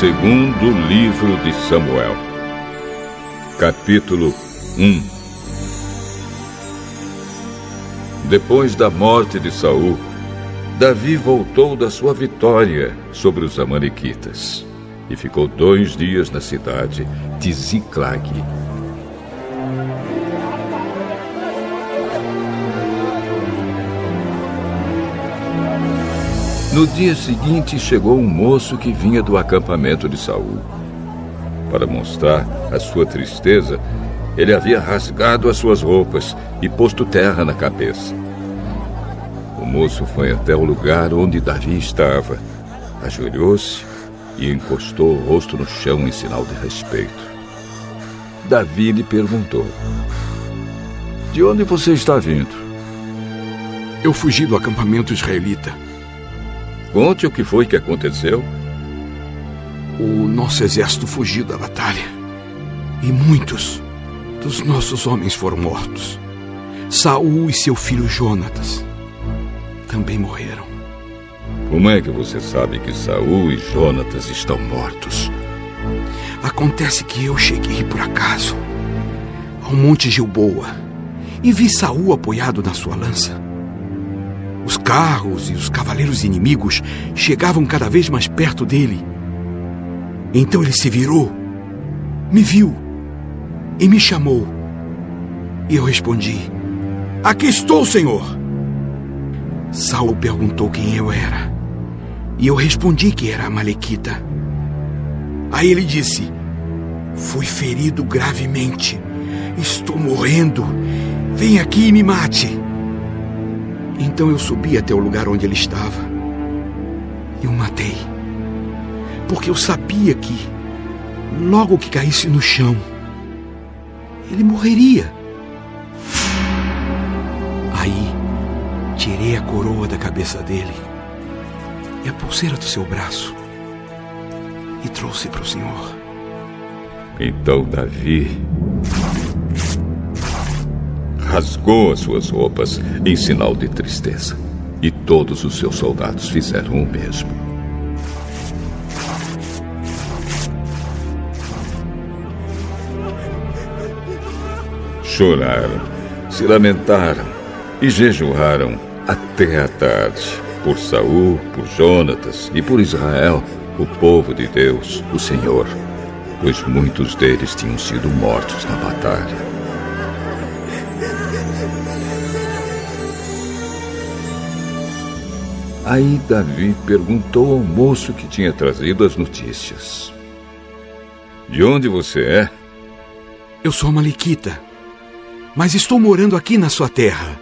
Segundo livro de Samuel, capítulo 1 Depois da morte de Saul, Davi voltou da sua vitória sobre os Amalequitas e ficou dois dias na cidade de Ziclag. No dia seguinte chegou um moço que vinha do acampamento de Saul. Para mostrar a sua tristeza, ele havia rasgado as suas roupas e posto terra na cabeça. O moço foi até o lugar onde Davi estava, ajoelhou-se e encostou o rosto no chão em sinal de respeito. Davi lhe perguntou: De onde você está vindo? Eu fugi do acampamento israelita Conte o que foi que aconteceu. O nosso exército fugiu da batalha. E muitos dos nossos homens foram mortos. Saul e seu filho Jonatas também morreram. Como é que você sabe que Saul e Jonatas estão mortos? Acontece que eu cheguei por acaso ao Monte Gilboa e vi Saul apoiado na sua lança. Os carros e os cavaleiros inimigos chegavam cada vez mais perto dele. Então ele se virou, me viu e me chamou. E eu respondi: Aqui estou, Senhor. Saulo perguntou quem eu era. E eu respondi que era a Malequita. Aí ele disse: Fui ferido gravemente. Estou morrendo. Vem aqui e me mate. Então eu subi até o lugar onde ele estava e o matei. Porque eu sabia que, logo que caísse no chão, ele morreria. Aí, tirei a coroa da cabeça dele e a pulseira do seu braço e trouxe para o Senhor. Então Davi rasgou as suas roupas em sinal de tristeza. E todos os seus soldados fizeram o mesmo. Choraram, se lamentaram e jejuaram até a tarde por Saul, por Jonatas e por Israel, o povo de Deus, o Senhor, pois muitos deles tinham sido mortos na batalha. Aí Davi perguntou ao moço que tinha trazido as notícias: De onde você é? Eu sou Maliquita, mas estou morando aqui na sua terra.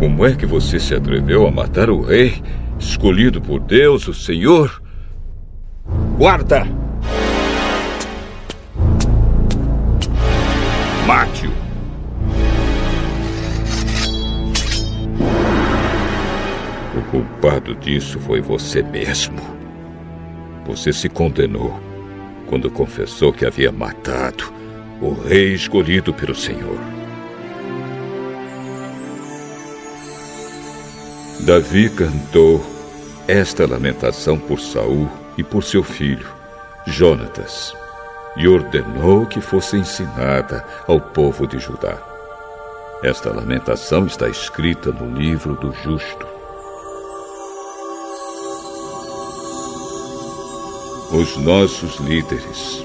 Como é que você se atreveu a matar o rei, escolhido por Deus, o Senhor? Guarda! Mate-o! Culpado disso foi você mesmo. Você se condenou quando confessou que havia matado o rei escolhido pelo Senhor. Davi cantou esta lamentação por Saul e por seu filho, Jonatas, e ordenou que fosse ensinada ao povo de Judá. Esta lamentação está escrita no livro do justo. Os nossos líderes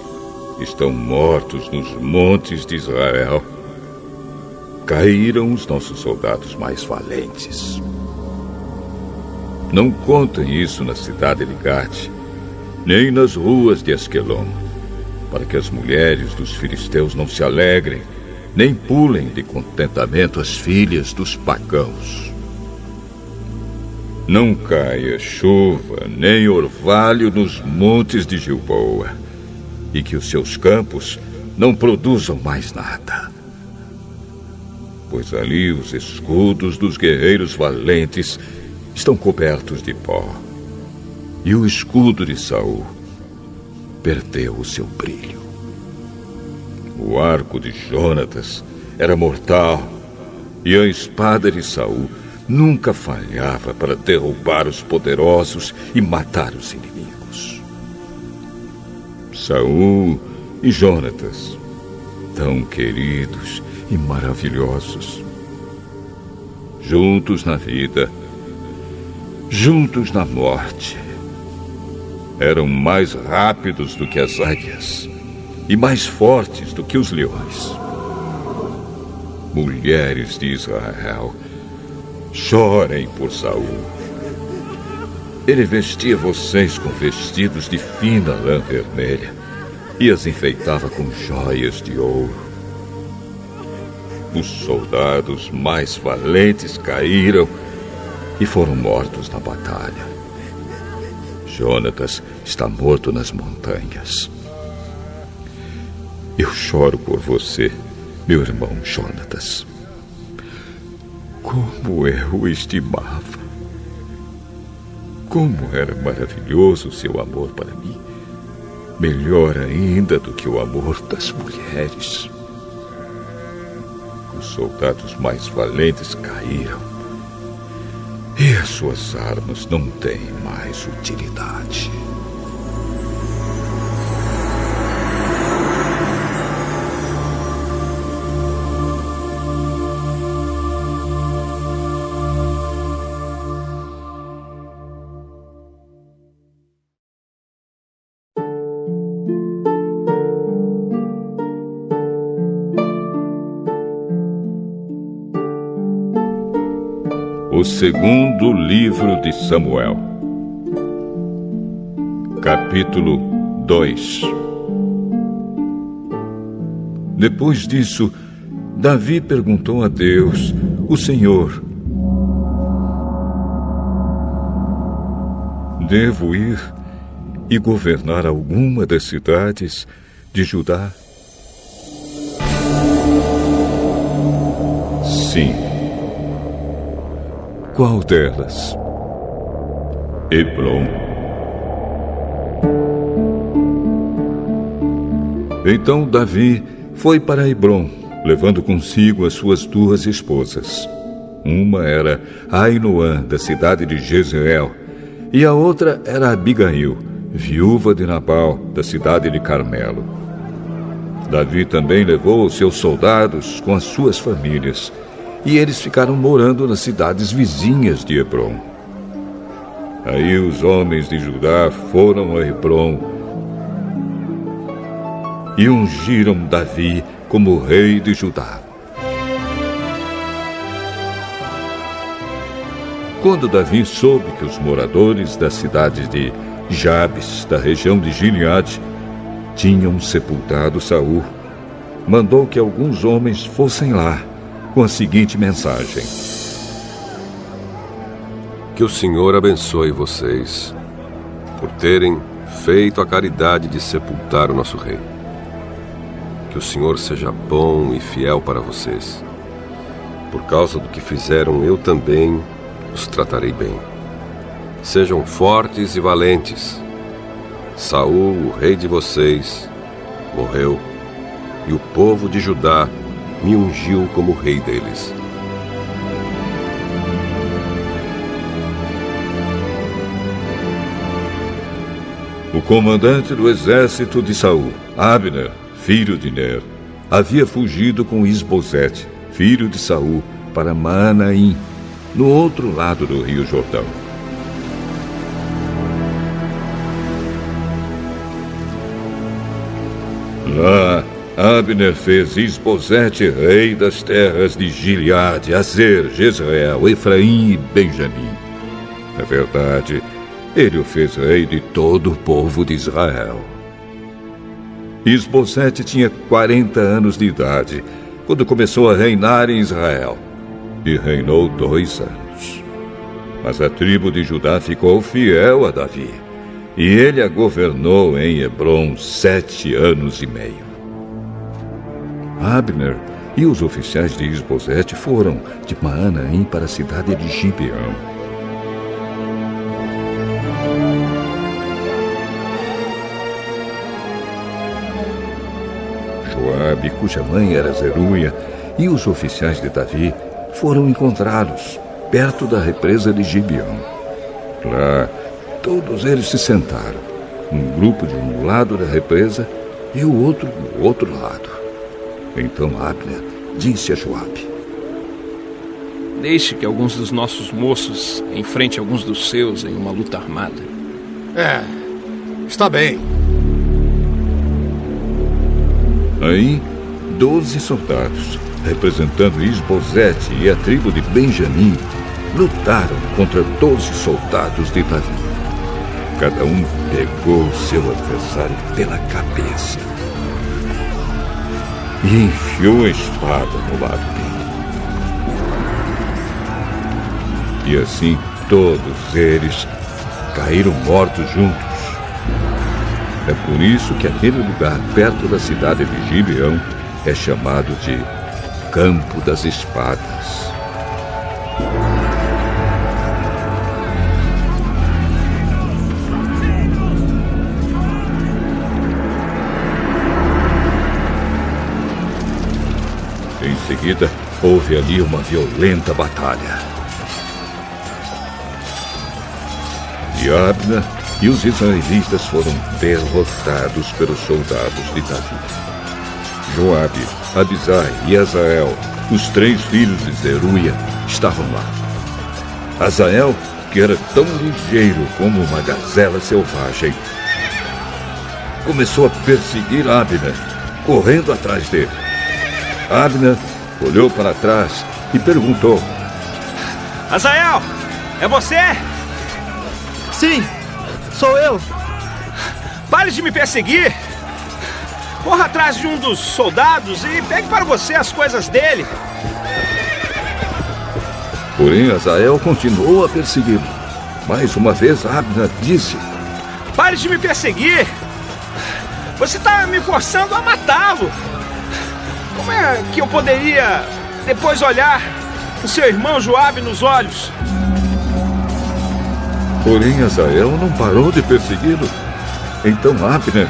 estão mortos nos montes de Israel. Caíram os nossos soldados mais valentes. Não contem isso na cidade de Gate, nem nas ruas de Asquelon, para que as mulheres dos filisteus não se alegrem, nem pulem de contentamento as filhas dos pagãos. Não caia chuva nem orvalho nos montes de Gilboa, e que os seus campos não produzam mais nada. Pois ali os escudos dos guerreiros valentes estão cobertos de pó, e o escudo de Saul perdeu o seu brilho. O arco de Jonatas era mortal, e a espada de Saul nunca falhava para derrubar os poderosos e matar os inimigos. Saul e Jonatas, tão queridos e maravilhosos, juntos na vida, juntos na morte, eram mais rápidos do que as águias e mais fortes do que os leões. Mulheres de Israel, chorem por Saul. Ele vestia vocês com vestidos de fina lã vermelha e as enfeitava com joias de ouro. Os soldados mais valentes caíram e foram mortos na batalha. Jonatas está morto nas montanhas. Eu choro por você, meu irmão Jonatas. Como eu o estimava. Como era maravilhoso seu amor para mim. Melhor ainda do que o amor das mulheres. Os soldados mais valentes caíram. E as suas armas não têm mais utilidade. Segundo livro de Samuel, capítulo 2 Depois disso, Davi perguntou a Deus, o Senhor: Devo ir e governar alguma das cidades de Judá? Sim. Qual delas? Hebron. Então Davi foi para Hebron, levando consigo as suas duas esposas. Uma era Ainoã, da cidade de Jezreel, e a outra era Abigail, viúva de Nabal, da cidade de Carmelo. Davi também levou os seus soldados com as suas famílias e eles ficaram morando nas cidades vizinhas de Hebron. Aí os homens de Judá foram a Hebron e ungiram Davi como rei de Judá. Quando Davi soube que os moradores da cidade de Jabes, da região de Gileade, tinham sepultado Saul, mandou que alguns homens fossem lá com a seguinte mensagem: Que o Senhor abençoe vocês por terem feito a caridade de sepultar o nosso rei. Que o Senhor seja bom e fiel para vocês. Por causa do que fizeram, eu também os tratarei bem. Sejam fortes e valentes. Saul, o rei de vocês, morreu, e o povo de Judá me ungiu como rei deles. O comandante do exército de Saul, Abner, filho de Ner, havia fugido com Isbosete, filho de Saul, para Manaim, no outro lado do rio Jordão. Lá, Abner fez Isbosete rei das terras de Gileade, Azer, Jezreel, Efraim e Benjamim. Na verdade, ele o fez rei de todo o povo de Israel. Isbosete tinha 40 anos de idade quando começou a reinar em Israel e reinou dois anos. Mas a tribo de Judá ficou fiel a Davi e ele a governou em Hebron sete anos e meio. Abner e os oficiais de Isbosete foram de Maanaim para a cidade de Gibeão. Joabe, cuja mãe era Zeruia, e os oficiais de Davi foram encontrá-los perto da represa de Gibeão. Lá, todos eles se sentaram, um grupo de um lado da represa e o outro do outro lado. Então Abner disse a Joabe: Deixe que alguns dos nossos moços enfrente alguns dos seus em uma luta armada. É, está bem. Aí, doze soldados, representando Isbosete e a tribo de Benjamim, lutaram contra doze soldados de Davi. Cada um pegou seu adversário pela cabeça e enfiou a espada no lado dele. E assim todos eles caíram mortos juntos. É por isso que aquele lugar perto da cidade de Gibeão é chamado de Campo das Espadas. Seguida, houve ali uma violenta batalha. Abner e os israelitas foram derrotados pelos soldados de Davi. Joabe, Abisai e Azael, os três filhos de Zeruia, estavam lá. Azael, que era tão ligeiro como uma gazela selvagem, começou a perseguir Abner, correndo atrás dele. Abner olhou para trás e perguntou: Azael, é você? Sim, sou eu. Pare de me perseguir. Corra atrás de um dos soldados e pegue para você as coisas dele. Porém, Azael continuou a persegui-lo. Mais uma vez, Abner disse: Pare de me perseguir. Você está me forçando a matá-lo. Como é que eu poderia depois olhar o seu irmão Joabe nos olhos? Porém, Azael não parou de persegui-lo. Então Abner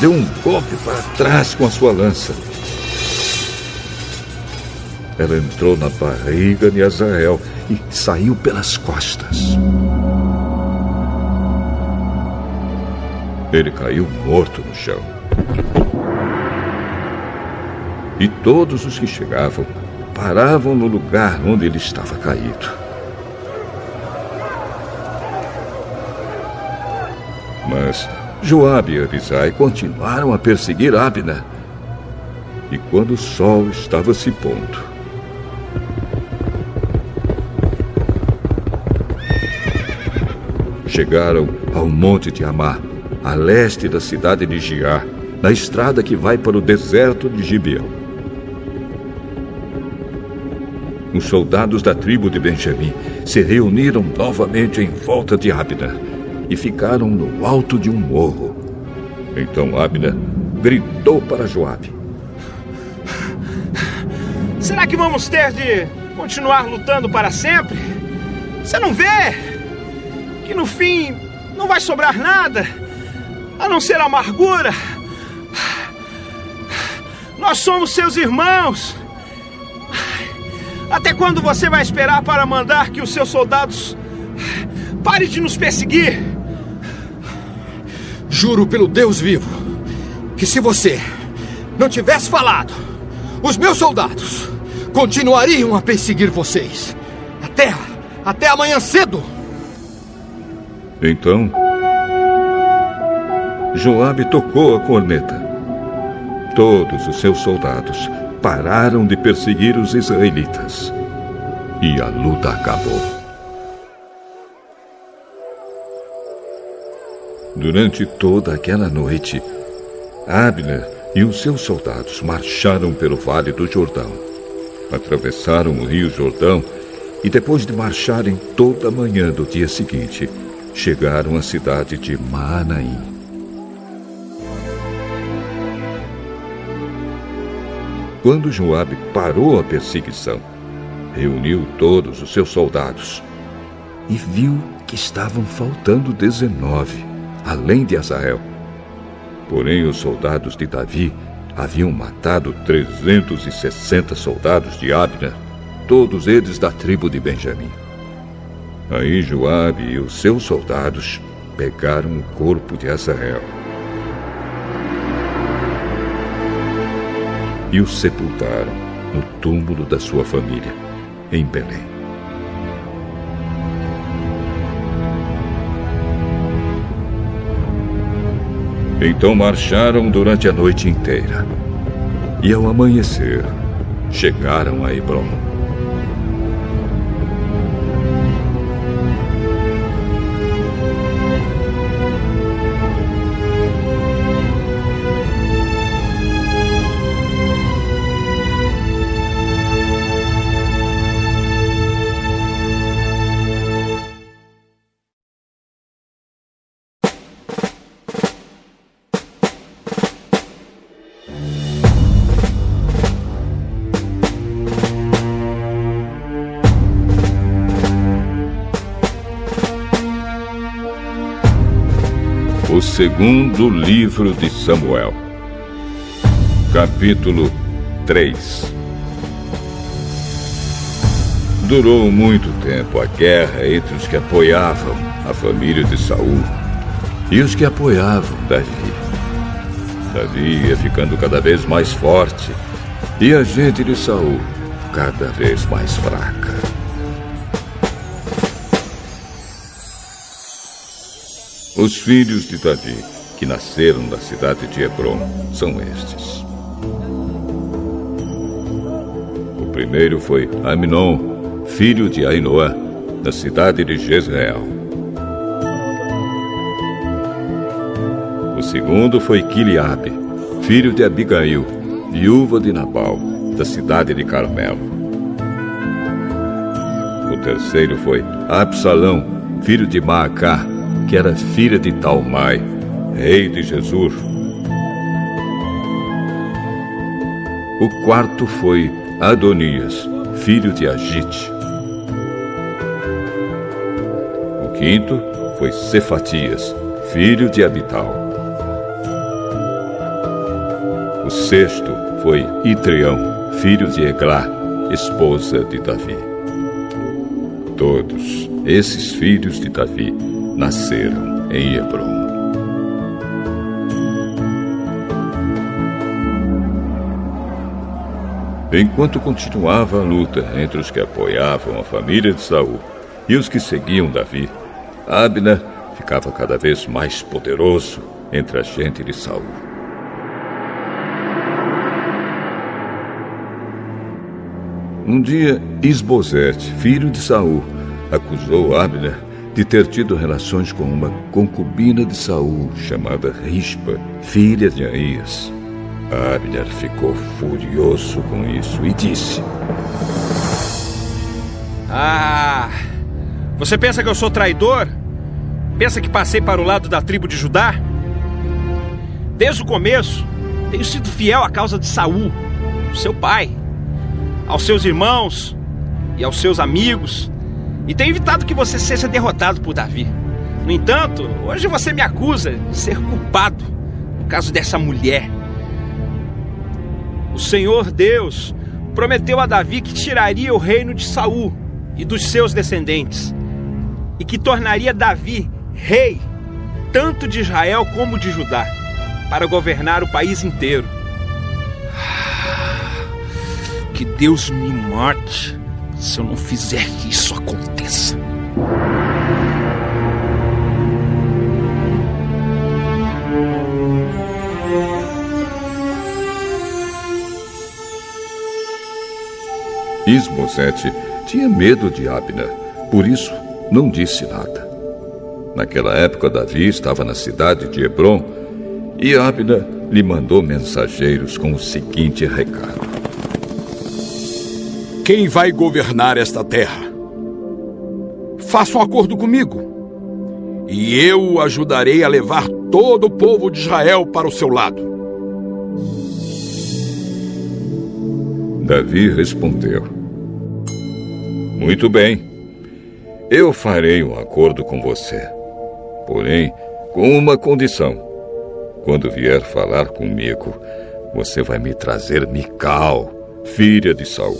deu um golpe para trás com a sua lança. Ela entrou na barriga de Azael e saiu pelas costas. Ele caiu morto no chão. E todos os que chegavam paravam no lugar onde ele estava caído. Mas Joabe e Abisai continuaram a perseguir Abner. E quando o sol estava se pondo, chegaram ao monte de Amá, a leste da cidade de Giar, na estrada que vai para o deserto de Gibeão. Os soldados da tribo de Benjamim se reuniram novamente em volta de Abner e ficaram no alto de um morro. Então Abner gritou para Joabe: Será que vamos ter de continuar lutando para sempre? Você não vê que no fim não vai sobrar nada a não ser amargura? Nós somos seus irmãos. Até quando você vai esperar para mandar que os seus soldados parem de nos perseguir? Juro pelo Deus vivo que se você não tivesse falado, os meus soldados continuariam a perseguir vocês até até amanhã cedo. Então, Joabe tocou a corneta. Todos os seus soldados pararam de perseguir os israelitas. E a luta acabou. Durante toda aquela noite, Abner e os seus soldados marcharam pelo vale do Jordão. Atravessaram o rio Jordão e, depois de marcharem toda a manhã do dia seguinte, chegaram à cidade de Maanaim. Quando Joabe parou a perseguição, reuniu todos os seus soldados e viu que estavam faltando dezenove, além de Azael. Porém, os soldados de Davi haviam matado 360 soldados de Abner todos eles da tribo de Benjamim. Aí Joabe e os seus soldados pegaram o corpo de Azael e o sepultaram no túmulo da sua família, em Belém. Então marcharam durante a noite inteira. E ao amanhecer, chegaram a Hebron. Segundo livro de Samuel, capítulo 3. Durou muito tempo a guerra entre os que apoiavam a família de Saul e os que apoiavam Davi. Davi ia ficando cada vez mais forte e a gente de Saul cada vez mais fraca. Os filhos de Davi, que nasceram na cidade de Hebron, são estes. O primeiro foi Aminon, filho de Ainoã, da cidade de Jezreel. O segundo foi Quiliabe, filho de Abigail, viúva de Nabal, da cidade de Carmelo. O terceiro foi Absalão, filho de Maacá, que era filha de Talmai, rei de Jesus. O quarto foi Adonias, filho de Agite. O quinto foi Cefatias, filho de Abital. O sexto foi Itrião, filho de Eglá, esposa de Davi. Todos esses filhos de Davi nasceram em Hebron. Enquanto continuava a luta entre os que apoiavam a família de Saul e os que seguiam Davi, Abner ficava cada vez mais poderoso entre a gente de Saul. Um dia, Isbosete, filho de Saul, acusou Abner de ter tido relações com uma concubina de Saul chamada Rispa, filha de Aías. Abner ficou furioso com isso e disse: Ah! Você pensa que eu sou traidor? Pensa que passei para o lado da tribo de Judá? Desde o começo, tenho sido fiel à causa de Saul, seu pai, aos seus irmãos e aos seus amigos, e tenho evitado que você seja derrotado por Davi. No entanto, hoje você me acusa de ser culpado no caso dessa mulher. O Senhor Deus prometeu a Davi que tiraria o reino de Saul e dos seus descendentes, e que tornaria Davi rei tanto de Israel como de Judá, para governar o país inteiro. Que Deus me mate se eu não fizer que isso aconteça. Isbosete tinha medo de Abner, por isso não disse nada. Naquela época, Davi estava na cidade de Hebron e Abner lhe mandou mensageiros com o seguinte recado: Quem vai governar esta terra? Faça um acordo comigo. E eu o ajudarei a levar todo o povo de Israel para o seu lado. Davi respondeu: Muito bem. Eu farei um acordo com você. Porém, com uma condição. Quando vier falar comigo, você vai me trazer Mical, filha de Saul.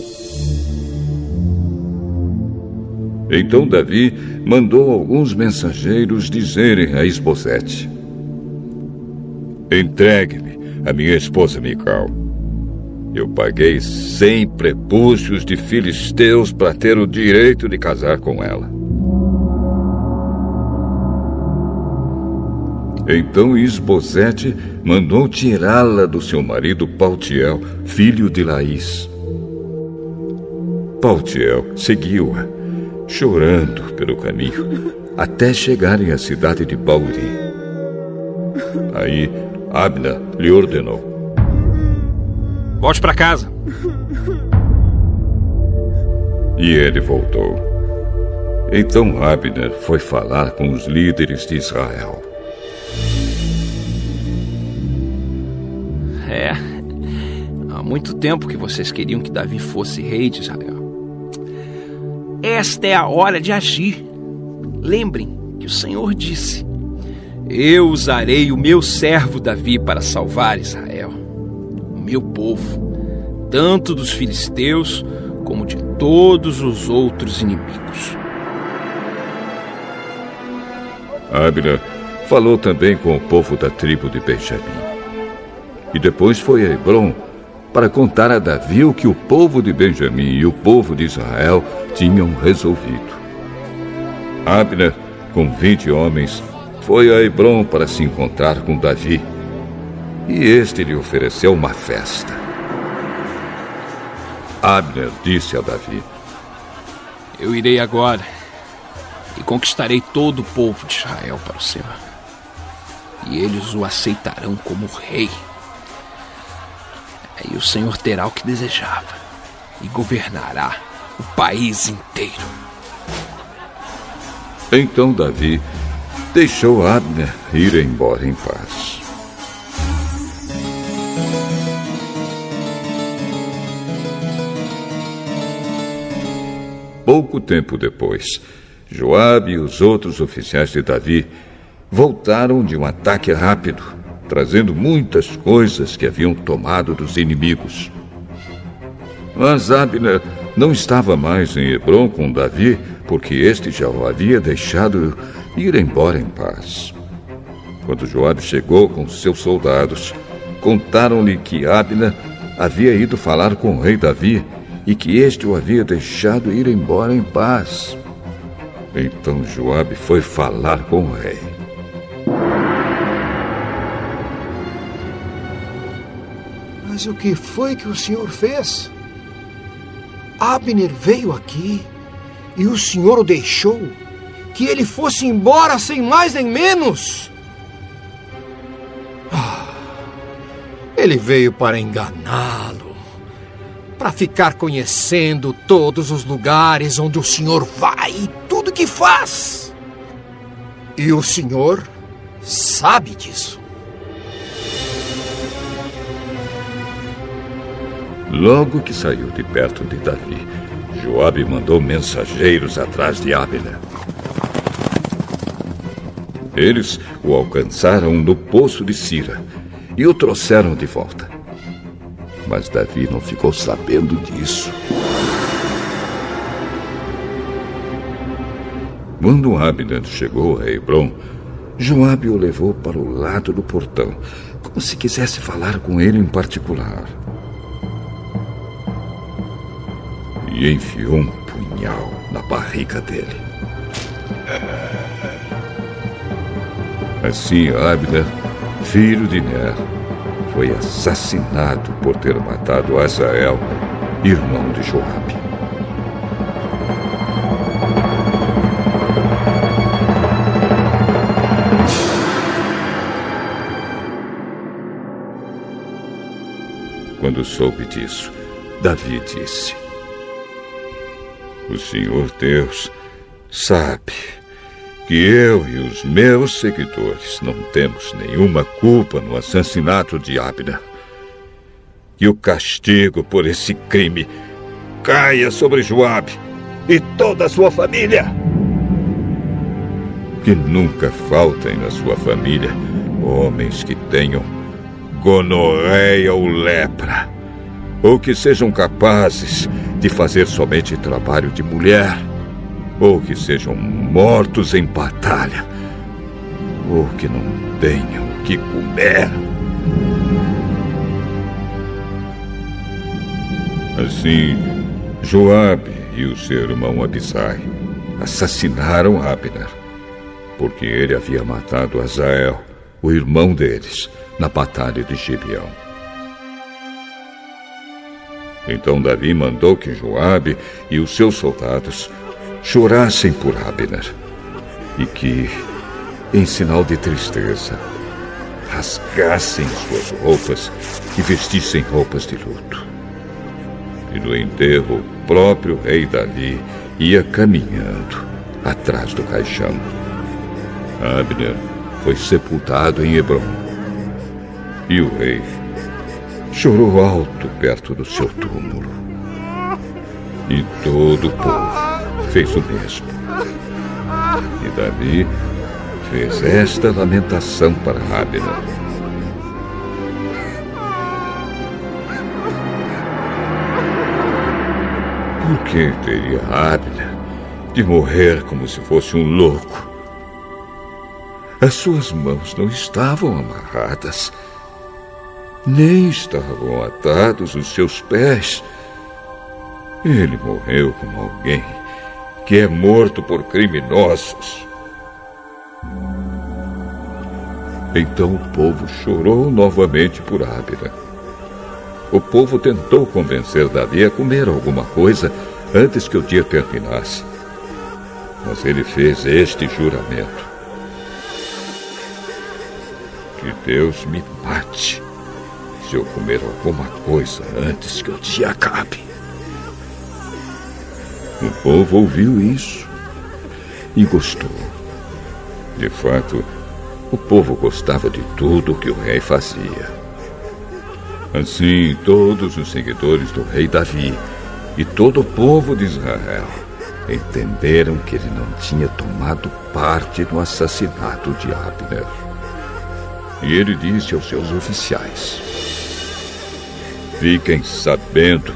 Então Davi mandou alguns mensageiros dizerem a Esbozete: Entregue-me a minha esposa Mical. Eu paguei cem prepúcios de filisteus para ter o direito de casar com ela. Então Isbosete mandou tirá-la do seu marido Paltiel, filho de Laís. Paltiel seguiu-a, chorando pelo caminho, até chegarem à cidade de Bauri. Aí Abna lhe ordenou: Volte para casa. E ele voltou. Então Abner foi falar com os líderes de Israel. É. Há muito tempo que vocês queriam que Davi fosse rei de Israel. Esta é a hora de agir. Lembrem que o Senhor disse: Eu usarei o meu servo Davi para salvar Israel, o meu povo, tanto dos filisteus como de todos os outros inimigos. Abner falou também com o povo da tribo de Benjamim. E depois foi a Hebron para contar a Davi o que o povo de Benjamim e o povo de Israel tinham resolvido. Abner, com vinte homens, foi a Hebron para se encontrar com Davi. E este lhe ofereceu uma festa. Abner disse a Davi: Eu irei agora e conquistarei todo o povo de Israel para o Senhor. E eles o aceitarão como rei. E o Senhor terá o que desejava e governará o país inteiro. Então Davi deixou Abner ir embora em paz. Pouco tempo depois, Joabe e os outros oficiais de Davi voltaram de um ataque rápido trazendo muitas coisas que haviam tomado dos inimigos. Mas Abner não estava mais em Hebron com Davi, porque este já o havia deixado ir embora em paz. Quando Joabe chegou com seus soldados, contaram-lhe que Abner havia ido falar com o rei Davi e que este o havia deixado ir embora em paz. Então Joabe foi falar com o rei. Mas o que foi que o senhor fez? Abner veio aqui e o senhor o deixou que ele fosse embora sem mais nem menos. Ah, ele veio para enganá-lo, para ficar conhecendo todos os lugares onde o senhor vai e tudo que faz. E o senhor sabe disso. Logo que saiu de perto de Davi, Joabe mandou mensageiros atrás de Abner. Eles o alcançaram no poço de Sira e o trouxeram de volta. Mas Davi não ficou sabendo disso. Quando Abner chegou a Hebron, Joabe o levou para o lado do portão, como se quisesse falar com ele em particular. E enfiou um punhal na barriga dele. Assim, Abner, filho de Ner, foi assassinado por ter matado Azael, irmão de Joabe. Quando soube disso, Davi disse: o Senhor Deus sabe que eu e os meus seguidores não temos nenhuma culpa no assassinato de Abner. Que o castigo por esse crime caia sobre Joabe e toda a sua família. Que nunca faltem na sua família homens que tenham gonorreia ou lepra, ou que sejam capazes de fazer somente trabalho de mulher, ou que sejam mortos em batalha, ou que não tenham o que comer. Assim, Joabe e o seu irmão Abisai assassinaram Abner, porque ele havia matado Azael, o irmão deles, na batalha de Gibeão. Então Davi mandou que Joabe e os seus soldados chorassem por Abner e que, em sinal de tristeza, rasgassem suas roupas e vestissem roupas de luto. E no enterro, o próprio rei Davi ia caminhando atrás do caixão. Abner foi sepultado em Hebron. E o rei chorou alto perto do seu túmulo. E todo o povo fez o mesmo. E Davi fez esta lamentação para Abner. Por que teria Abner de morrer como se fosse um louco? As suas mãos não estavam amarradas nem estavam atados os seus pés. Ele morreu como alguém que é morto por criminosos. Então o povo chorou novamente por Abner. O povo tentou convencer Davi a comer alguma coisa antes que o dia terminasse. Mas ele fez este juramento: Que Deus me mate se eu comer alguma coisa antes que o dia acabe. O povo ouviu isso e gostou. De fato, o povo gostava de tudo que o rei fazia. Assim, todos os seguidores do rei Davi e todo o povo de Israel entenderam que ele não tinha tomado parte no assassinato de Abner. E ele disse aos seus oficiais: Fiquem sabendo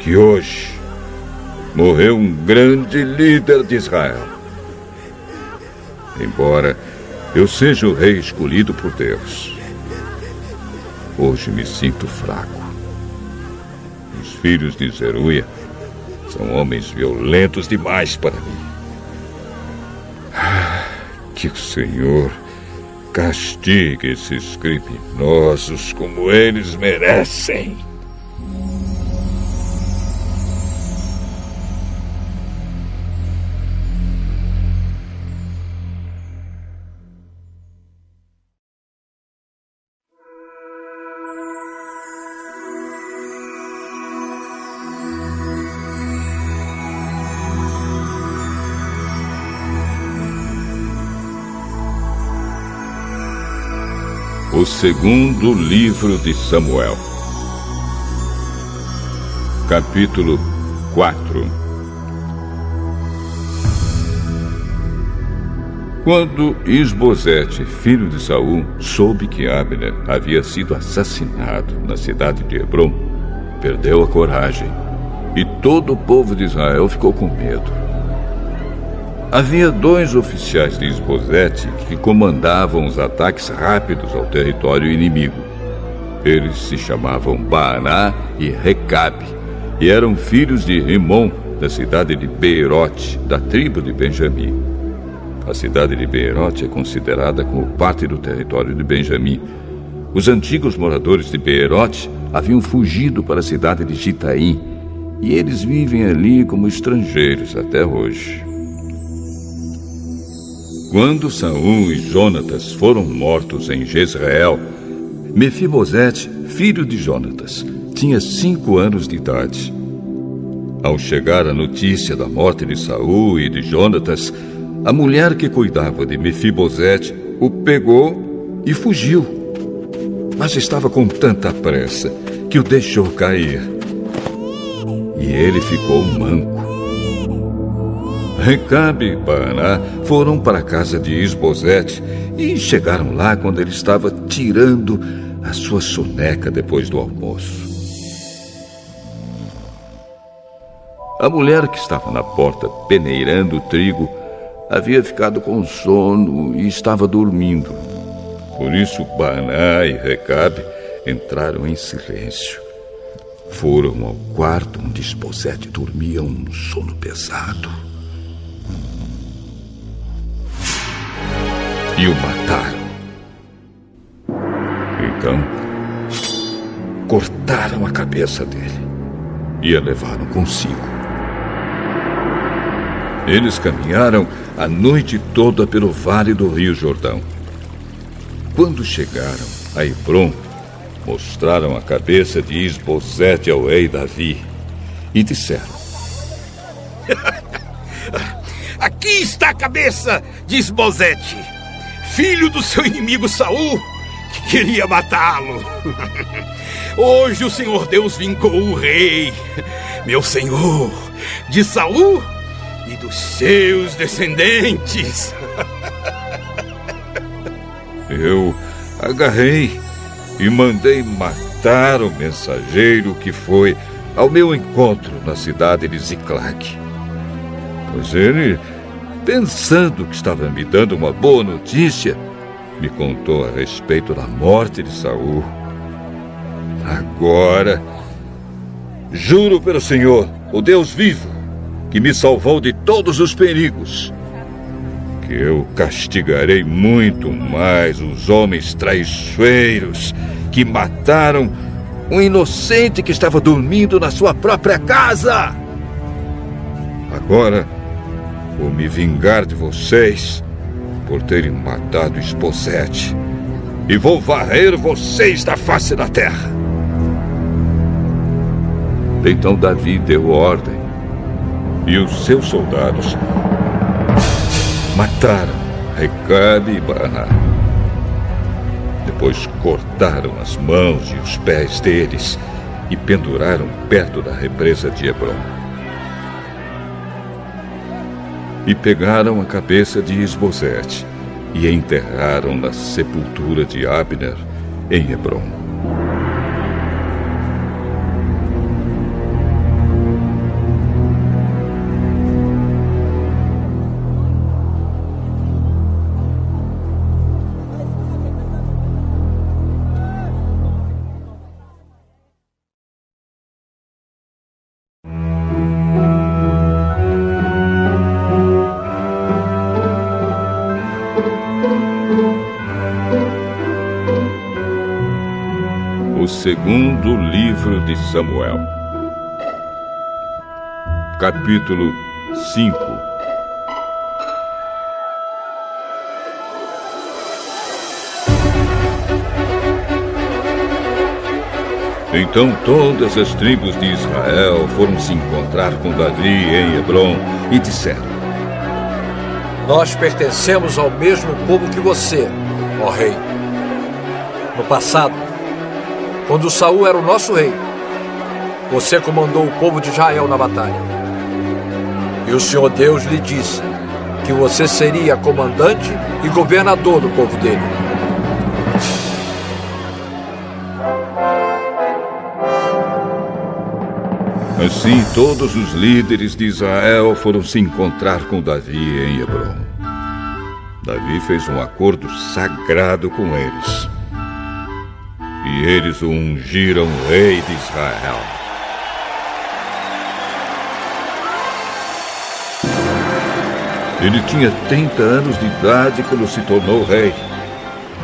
que hoje morreu um grande líder de Israel. Embora eu seja o rei escolhido por Deus, hoje me sinto fraco. Os filhos de Zeruia são homens violentos demais para mim. Ah, que o Senhor Castigue esses criminosos como eles merecem. O segundo livro de Samuel, capítulo 4 Quando Isbosete, filho de Saul, soube que Abner havia sido assassinado na cidade de Hebron, perdeu a coragem e todo o povo de Israel ficou com medo. Havia dois oficiais de Esbozete que comandavam os ataques rápidos ao território inimigo. Eles se chamavam Baaná e Recabe e eram filhos de Rimon, da cidade de Beirote, da tribo de Benjamim. A cidade de Beirote é considerada como parte do território de Benjamim. Os antigos moradores de Beirote haviam fugido para a cidade de Gitaim e eles vivem ali como estrangeiros até hoje. Quando Saul e Jonatas foram mortos em Jezreel, Mefibosete, filho de Jonatas, tinha cinco anos de idade. Ao chegar a notícia da morte de Saul e de Jonatas, a mulher que cuidava de Mefibosete o pegou e fugiu. Mas estava com tanta pressa que o deixou cair. E ele ficou manco. Recabe e Baaná foram para a casa de Isbosete e chegaram lá quando ele estava tirando a sua soneca depois do almoço. A mulher que estava na porta peneirando o trigo havia ficado com sono e estava dormindo. Por isso, Baná e Recabe entraram em silêncio. Foram ao quarto onde Esposete dormia um sono pesado. E o mataram. Então, cortaram a cabeça dele e a levaram consigo. Eles caminharam a noite toda pelo vale do Rio Jordão. Quando chegaram a Hebron, mostraram a cabeça de Isbosete ao rei Davi e disseram: Aqui está a cabeça de Isbosete, filho do seu inimigo Saul, que queria matá-lo. Hoje o Senhor Deus vingou o rei, meu senhor, de Saul e dos seus descendentes. Eu agarrei e mandei matar o mensageiro que foi ao meu encontro na cidade de Ziclac. Pois ele, pensando que estava me dando uma boa notícia, me contou a respeito da morte de Saul. Agora, juro pelo Senhor, o Deus vivo, que me salvou de todos os perigos, que eu castigarei muito mais os homens traiçoeiros que mataram um inocente que estava dormindo na sua própria casa. Agora vou me vingar de vocês por terem matado Esposete e vou varrer vocês da face da terra. Então Davi deu ordem e os seus soldados mataram Recabe e Baná. Depois cortaram as mãos e os pés deles e penduraram perto da represa de Hebron. E pegaram a cabeça de Esbozete e enterraram na sepultura de Abner em Hebron. Segundo livro de Samuel, capítulo 5 Então todas as tribos de Israel foram se encontrar com Davi em Hebron e disseram: Nós pertencemos ao mesmo povo que você, ó rei. No passado, quando Saul era o nosso rei, você comandou o povo de Israel na batalha. E o Senhor Deus lhe disse que você seria comandante e governador do povo dele. Assim, todos os líderes de Israel foram se encontrar com Davi em Hebron. Davi fez um acordo sagrado com eles e eles o ungiram rei de Israel. Ele tinha 30 anos de idade quando se tornou rei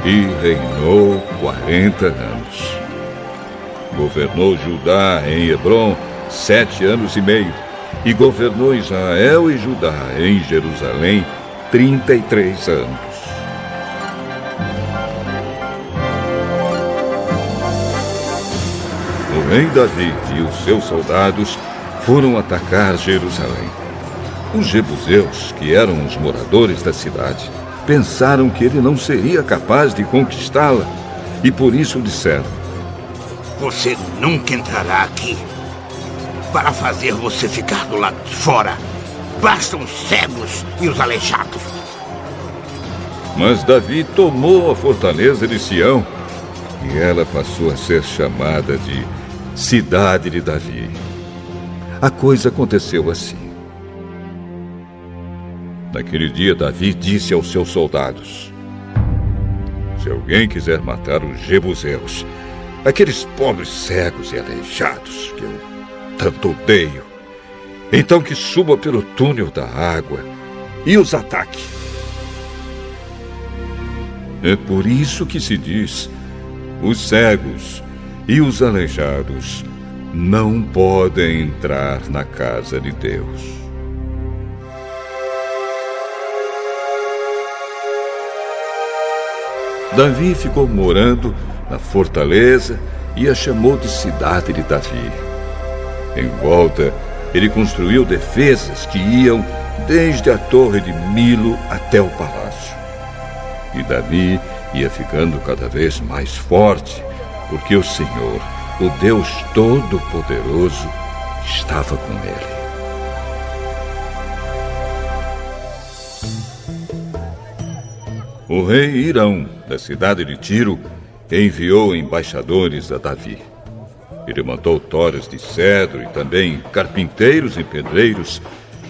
e reinou 40 anos. Governou Judá em Hebron sete anos e meio e governou Israel e Judá em Jerusalém 33 anos. Rei Davi e os seus soldados foram atacar Jerusalém. Os jebuseus, que eram os moradores da cidade, pensaram que ele não seria capaz de conquistá-la e por isso disseram: Você nunca entrará aqui. Para fazer você ficar do lado de fora, bastam os cegos e os aleijados. Mas Davi tomou a fortaleza de Sião e ela passou a ser chamada de cidade de Davi. a coisa aconteceu assim. Naquele dia, Davi disse aos seus soldados: Se alguém quiser matar os jebuseus, aqueles pobres cegos e aleijados que eu tanto odeio, então que suba pelo túnel da água e os ataque. É por isso que se diz: os cegos e os aleijados não podem entrar na casa de Deus. Davi ficou morando na fortaleza e a chamou de cidade de Davi. Em volta, ele construiu defesas que iam desde a torre de Milo até o palácio. E Davi ia ficando cada vez mais forte, porque o Senhor, o Deus Todo-Poderoso, estava com ele. O rei Irão, da cidade de Tiro, enviou embaixadores a Davi. Ele mandou toras de cedro e também carpinteiros e pedreiros,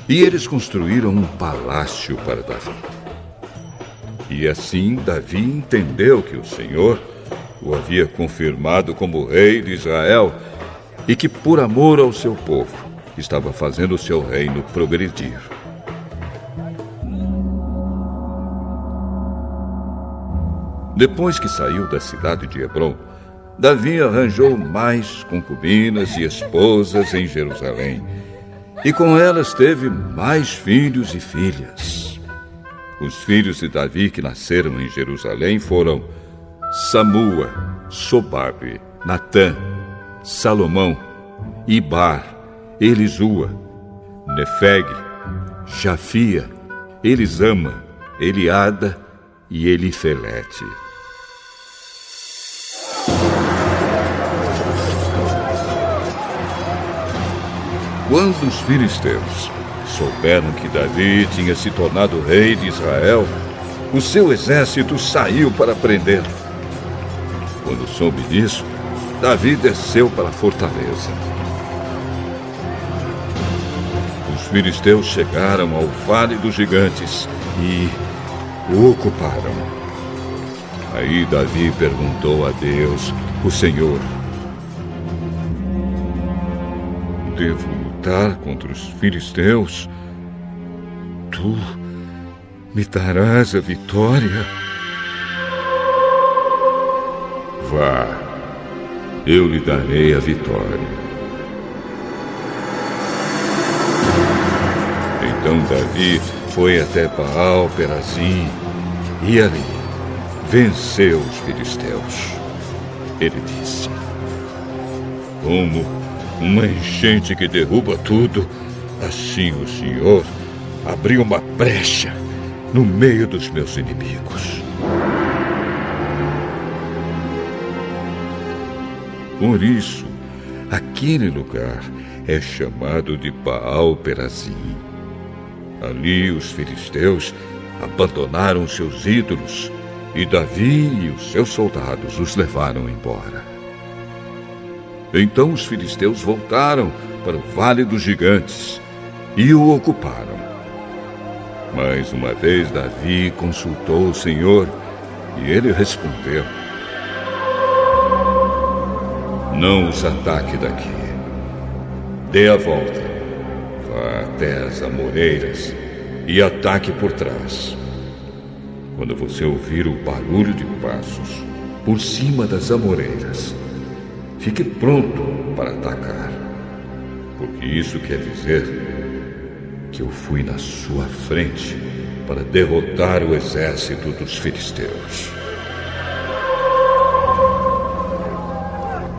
e eles construíram um palácio para Davi. E assim Davi entendeu que o Senhor o havia confirmado como rei de Israel e que, por amor ao seu povo, estava fazendo o seu reino progredir. Depois que saiu da cidade de Hebron, Davi arranjou mais concubinas e esposas em Jerusalém, e com elas teve mais filhos e filhas. Os filhos de Davi que nasceram em Jerusalém foram Samua, Sobabe, Natã, Salomão, Ibar, Elisua, Nefeg, Jafia, Elisama, Eliada e Elifelete. Quando os filisteus souberam que Davi tinha se tornado rei de Israel, o seu exército saiu para prendê-lo. Quando soube disso, Davi desceu para a fortaleza. Os filisteus chegaram ao Vale dos Gigantes e o ocuparam. Aí Davi perguntou a Deus, o Senhor: Devo lutar contra os filisteus, tu me darás a vitória. Vá, eu lhe darei a vitória. Então Davi foi até Baal Perazim e ali venceu os filisteus. Ele disse: Como uma enchente que derruba tudo. Assim o Senhor abriu uma brecha no meio dos meus inimigos. Por isso, aquele lugar é chamado de Baal Perazim. Ali os filisteus abandonaram seus ídolos e Davi e os seus soldados os levaram embora. Então os filisteus voltaram para o Vale dos Gigantes e o ocuparam. Mais uma vez Davi consultou o Senhor e ele respondeu: Não os ataque daqui. Dê a volta. Vá até as amoreiras e ataque por trás. Quando você ouvir o barulho de passos por cima das amoreiras, Fique pronto para atacar, porque isso quer dizer que eu fui na sua frente para derrotar o exército dos filisteus.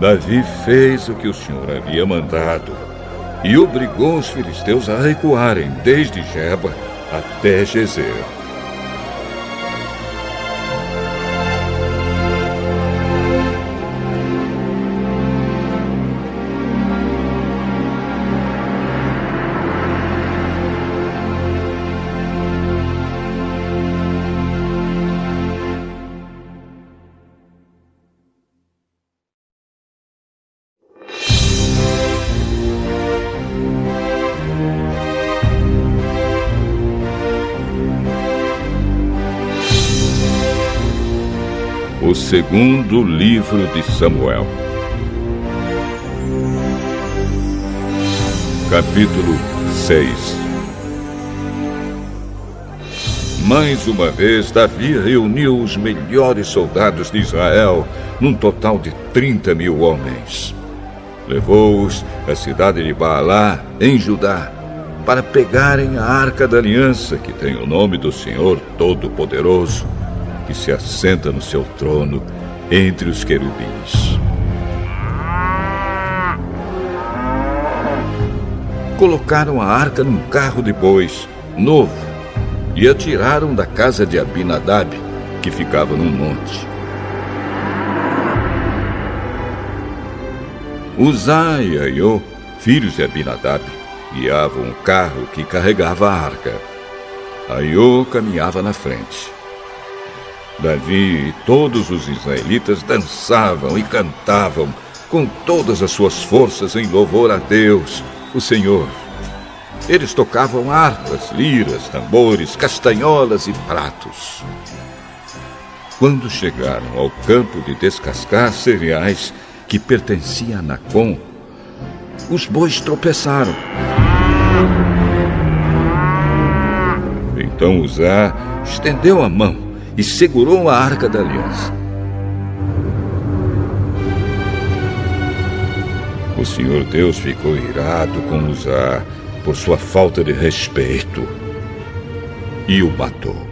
Davi fez o que o Senhor havia mandado e obrigou os filisteus a recuarem desde Jeba até Gezer. Segundo livro de Samuel. Capítulo 6 Mais uma vez, Davi reuniu os melhores soldados de Israel, num total de 30 mil homens. Levou-os à cidade de Baalá, em Judá, para pegarem a arca da aliança, que tem o nome do Senhor Todo-Poderoso que se assenta no seu trono entre os querubins. Colocaram a arca num carro de bois, novo, e a tiraram da casa de Abinadab, que ficava num monte. Uzá e Aiô, filhos de Abinadab, guiavam o carro que carregava a arca. Aiô caminhava na frente. Davi e todos os israelitas dançavam e cantavam com todas as suas forças em louvor a Deus, o Senhor. Eles tocavam harpas, liras, tambores, castanholas e pratos. Quando chegaram ao campo de descascar cereais que pertencia a Nacon, os bois tropeçaram. Então Uzá estendeu a mão e segurou a arca da aliança. O Senhor Deus ficou irado com Uzá por sua falta de respeito e o matou.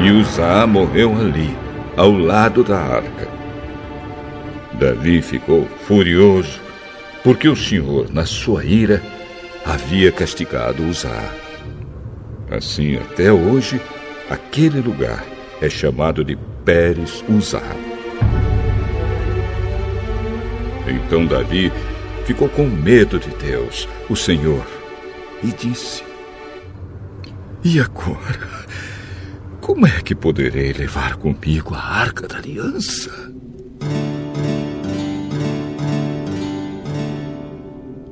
E Uzá morreu ali, ao lado da arca. Davi ficou furioso porque o Senhor, na sua ira, havia castigado Uzá. Assim, até hoje, Aquele lugar é chamado de Pérez Uzá. Então Davi ficou com medo de Deus, o Senhor, e disse: E agora? Como é que poderei levar comigo a arca da aliança?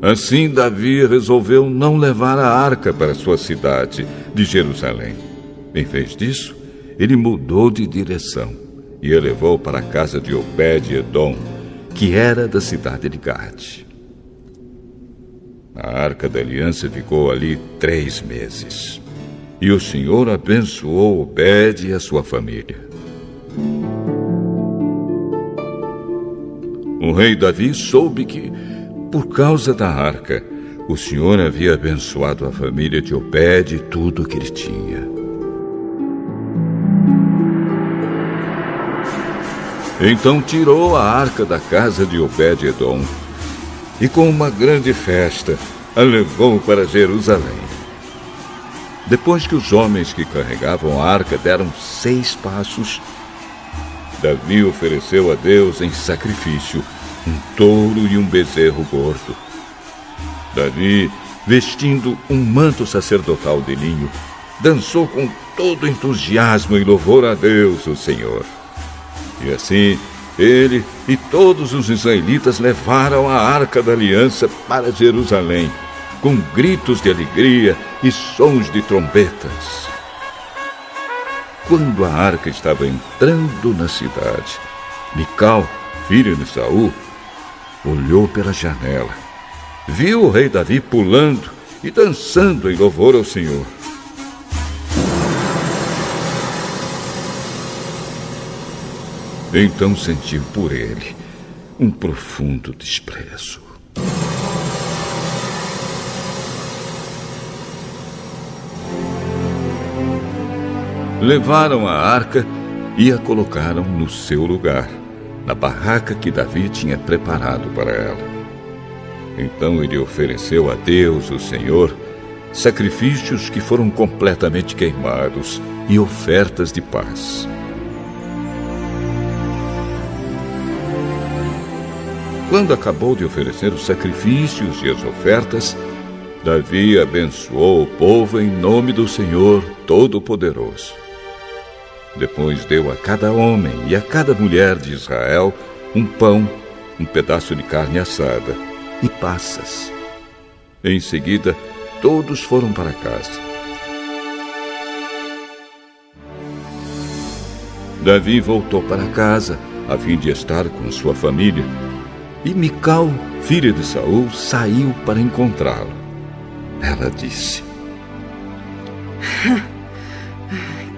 Assim, Davi resolveu não levar a arca para sua cidade de Jerusalém. Em vez disso, ele mudou de direção e a levou para a casa de Obed-Edom, que era da cidade de Gade. A arca da aliança ficou ali três meses. E o Senhor abençoou Obed e a sua família. O rei Davi soube que, por causa da arca, o Senhor havia abençoado a família de Obed e tudo o que ele tinha. Então tirou a arca da casa de Obed-Edom e, com uma grande festa, a levou para Jerusalém. Depois que os homens que carregavam a arca deram seis passos, Davi ofereceu a Deus em sacrifício um touro e um bezerro gordo. Davi, vestindo um manto sacerdotal de linho, dançou com todo entusiasmo em louvor a Deus, o Senhor. E assim, ele e todos os israelitas levaram a arca da aliança para Jerusalém, com gritos de alegria e sons de trombetas. Quando a arca estava entrando na cidade, Mical, filho de Saul, olhou pela janela, viu o rei Davi pulando e dançando em louvor ao Senhor. Então sentiu por ele um profundo desprezo. Levaram a arca e a colocaram no seu lugar, na barraca que Davi tinha preparado para ela. Então ele ofereceu a Deus, o Senhor, sacrifícios que foram completamente queimados e ofertas de paz. Quando acabou de oferecer os sacrifícios e as ofertas, Davi abençoou o povo em nome do Senhor Todo-Poderoso. Depois deu a cada homem e a cada mulher de Israel um pão, um pedaço de carne assada e passas. Em seguida, todos foram para casa. Davi voltou para casa a fim de estar com sua família. E Mical, filha de Saul, saiu para encontrá-lo. Ela disse: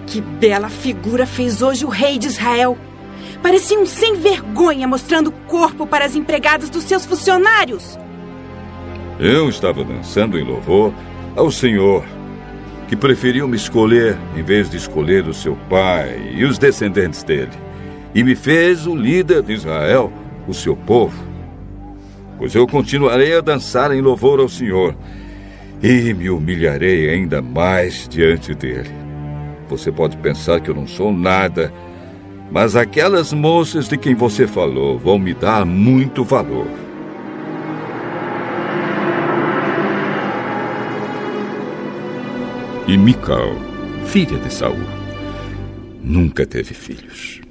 Que bela figura fez hoje o rei de Israel. Parecia um sem vergonha mostrando o corpo para as empregadas dos seus funcionários. Eu estava dançando em louvor ao Senhor, que preferiu me escolher em vez de escolher o seu pai e os descendentes dele, e me fez o líder de Israel, o seu povo. Pois eu continuarei a dançar em louvor ao Senhor e me humilharei ainda mais diante dele. Você pode pensar que eu não sou nada, mas aquelas moças de quem você falou vão me dar muito valor. E Mical, filha de Saul, nunca teve filhos.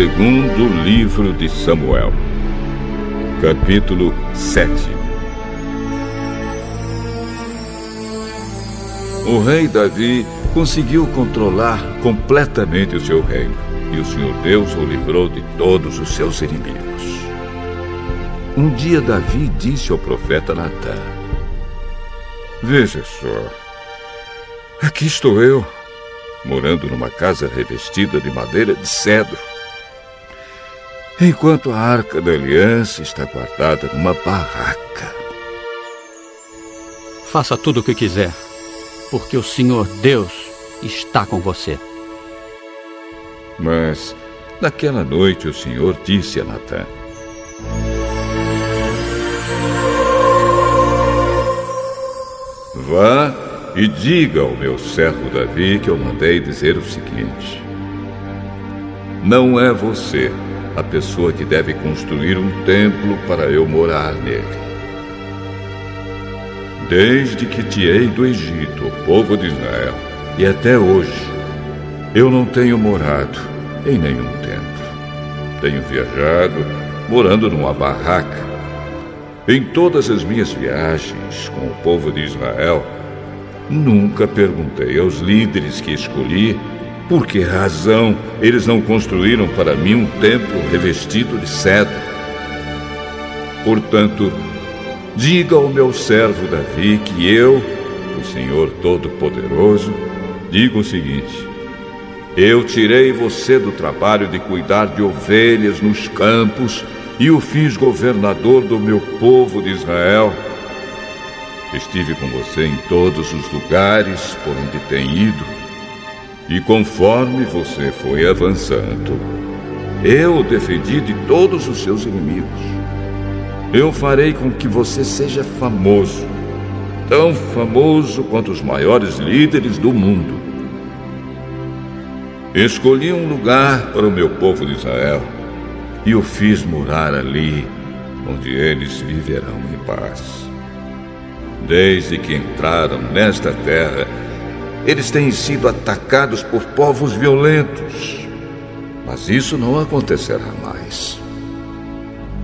Segundo livro de Samuel, capítulo 7. O rei Davi conseguiu controlar completamente o seu reino, e o Senhor Deus o livrou de todos os seus inimigos. Um dia Davi disse ao profeta Natã: Veja só, aqui estou eu, morando numa casa revestida de madeira de cedro enquanto a arca da aliança está guardada numa barraca. Faça tudo o que quiser, porque o Senhor Deus está com você. Mas naquela noite o Senhor disse a Natã: Vá e diga ao meu servo Davi que eu mandei dizer o seguinte: Não é você a pessoa que deve construir um templo para eu morar nele. Desde que tirei do Egito o povo de Israel e até hoje, eu não tenho morado em nenhum templo. Tenho viajado morando numa barraca. Em todas as minhas viagens com o povo de Israel, nunca perguntei aos líderes que escolhi por que razão eles não construíram para mim um templo revestido de cedro? Portanto, diga ao meu servo Davi que eu, o Senhor Todo-Poderoso, digo o seguinte: Eu tirei você do trabalho de cuidar de ovelhas nos campos e o fiz governador do meu povo de Israel. Estive com você em todos os lugares por onde tem ido e conforme você foi avançando, eu o defendi de todos os seus inimigos. Eu farei com que você seja famoso, tão famoso quanto os maiores líderes do mundo. Escolhi um lugar para o meu povo de Israel e o fiz morar ali, onde eles viverão em paz. Desde que entraram nesta terra, eles têm sido atacados por povos violentos. Mas isso não acontecerá mais.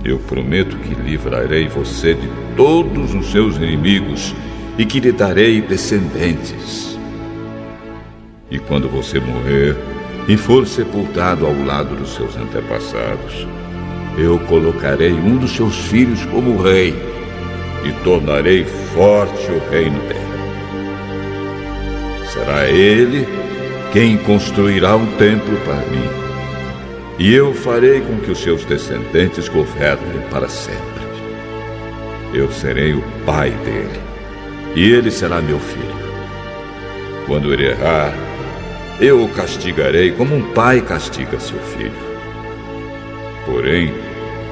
Eu prometo que livrarei você de todos os seus inimigos e que lhe darei descendentes. E quando você morrer e for sepultado ao lado dos seus antepassados, eu colocarei um dos seus filhos como rei e tornarei forte o reino dele. Será ele quem construirá um templo para mim. E eu farei com que os seus descendentes governem para sempre. Eu serei o pai dele, e ele será meu filho. Quando ele errar, eu o castigarei como um pai castiga seu filho. Porém,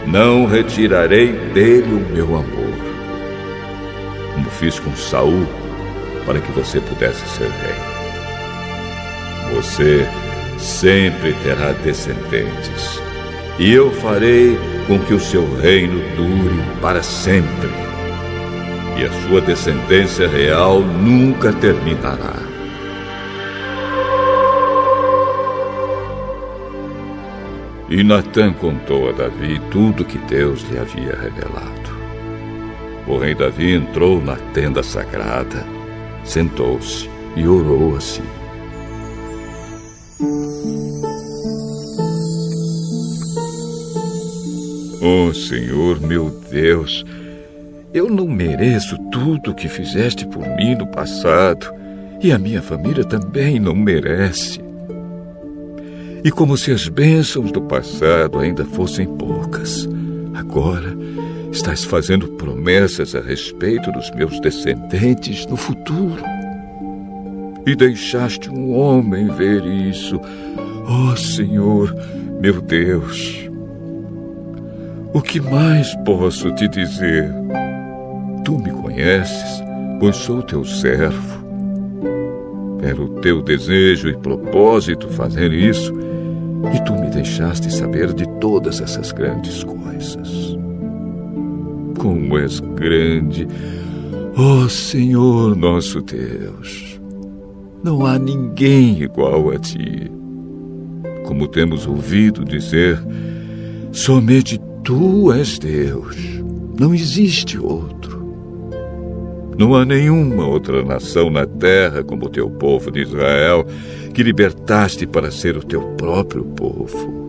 não retirarei dele o meu amor, como fiz com Saul para que você pudesse ser rei. Você sempre terá descendentes, e eu farei com que o seu reino dure para sempre e a sua descendência real nunca terminará. E Natã contou a Davi tudo que Deus lhe havia revelado. O rei Davi entrou na tenda sagrada, sentou-se e orou assim. Oh Senhor meu Deus, eu não mereço tudo o que fizeste por mim no passado e a minha família também não merece. E como se as bênçãos do passado ainda fossem poucas, agora estás fazendo promessas a respeito dos meus descendentes no futuro. E deixaste um homem ver isso. Oh Senhor, meu Deus. O que mais posso te dizer? Tu me conheces, pois sou teu servo. Era o teu desejo e propósito fazer isso e tu me deixaste saber de todas essas grandes coisas. Como és grande, ó oh Senhor nosso Deus! Não há ninguém igual a ti. Como temos ouvido dizer, somente tu és Deus, não existe outro. Não há nenhuma outra nação na terra como o teu povo de Israel, que libertaste para ser o teu próprio povo.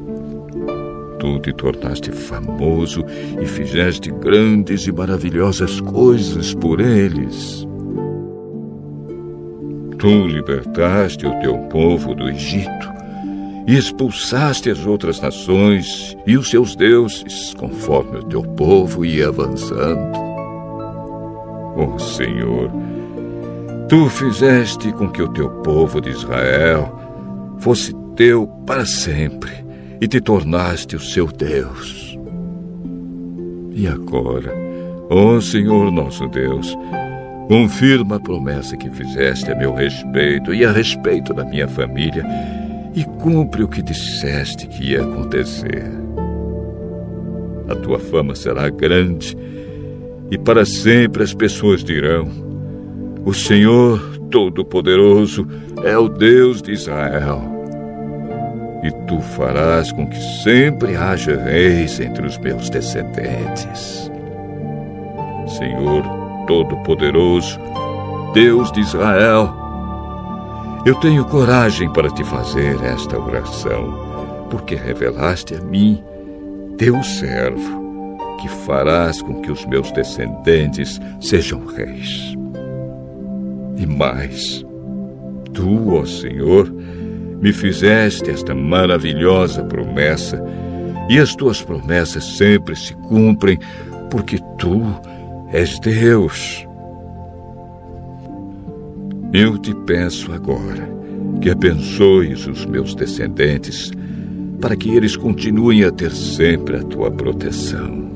Tu te tornaste famoso e fizeste grandes e maravilhosas coisas por eles. Tu libertaste o teu povo do Egito e expulsaste as outras nações e os seus deuses, conforme o teu povo ia avançando. Oh Senhor, tu fizeste com que o teu povo de Israel fosse teu para sempre e te tornaste o seu Deus. E agora, ó Senhor nosso Deus, confirma a promessa que fizeste a meu respeito e a respeito da minha família e cumpre o que disseste que ia acontecer. A tua fama será grande e para sempre as pessoas dirão: O Senhor Todo-Poderoso é o Deus de Israel. E tu farás com que sempre haja reis entre os meus descendentes. Senhor Todo-Poderoso, Deus de Israel, eu tenho coragem para te fazer esta oração, porque revelaste a mim, teu servo, que farás com que os meus descendentes sejam reis. E mais, tu, ó Senhor, me fizeste esta maravilhosa promessa, e as tuas promessas sempre se cumprem, porque tu és Deus. Eu te peço agora que abençoes os meus descendentes, para que eles continuem a ter sempre a tua proteção.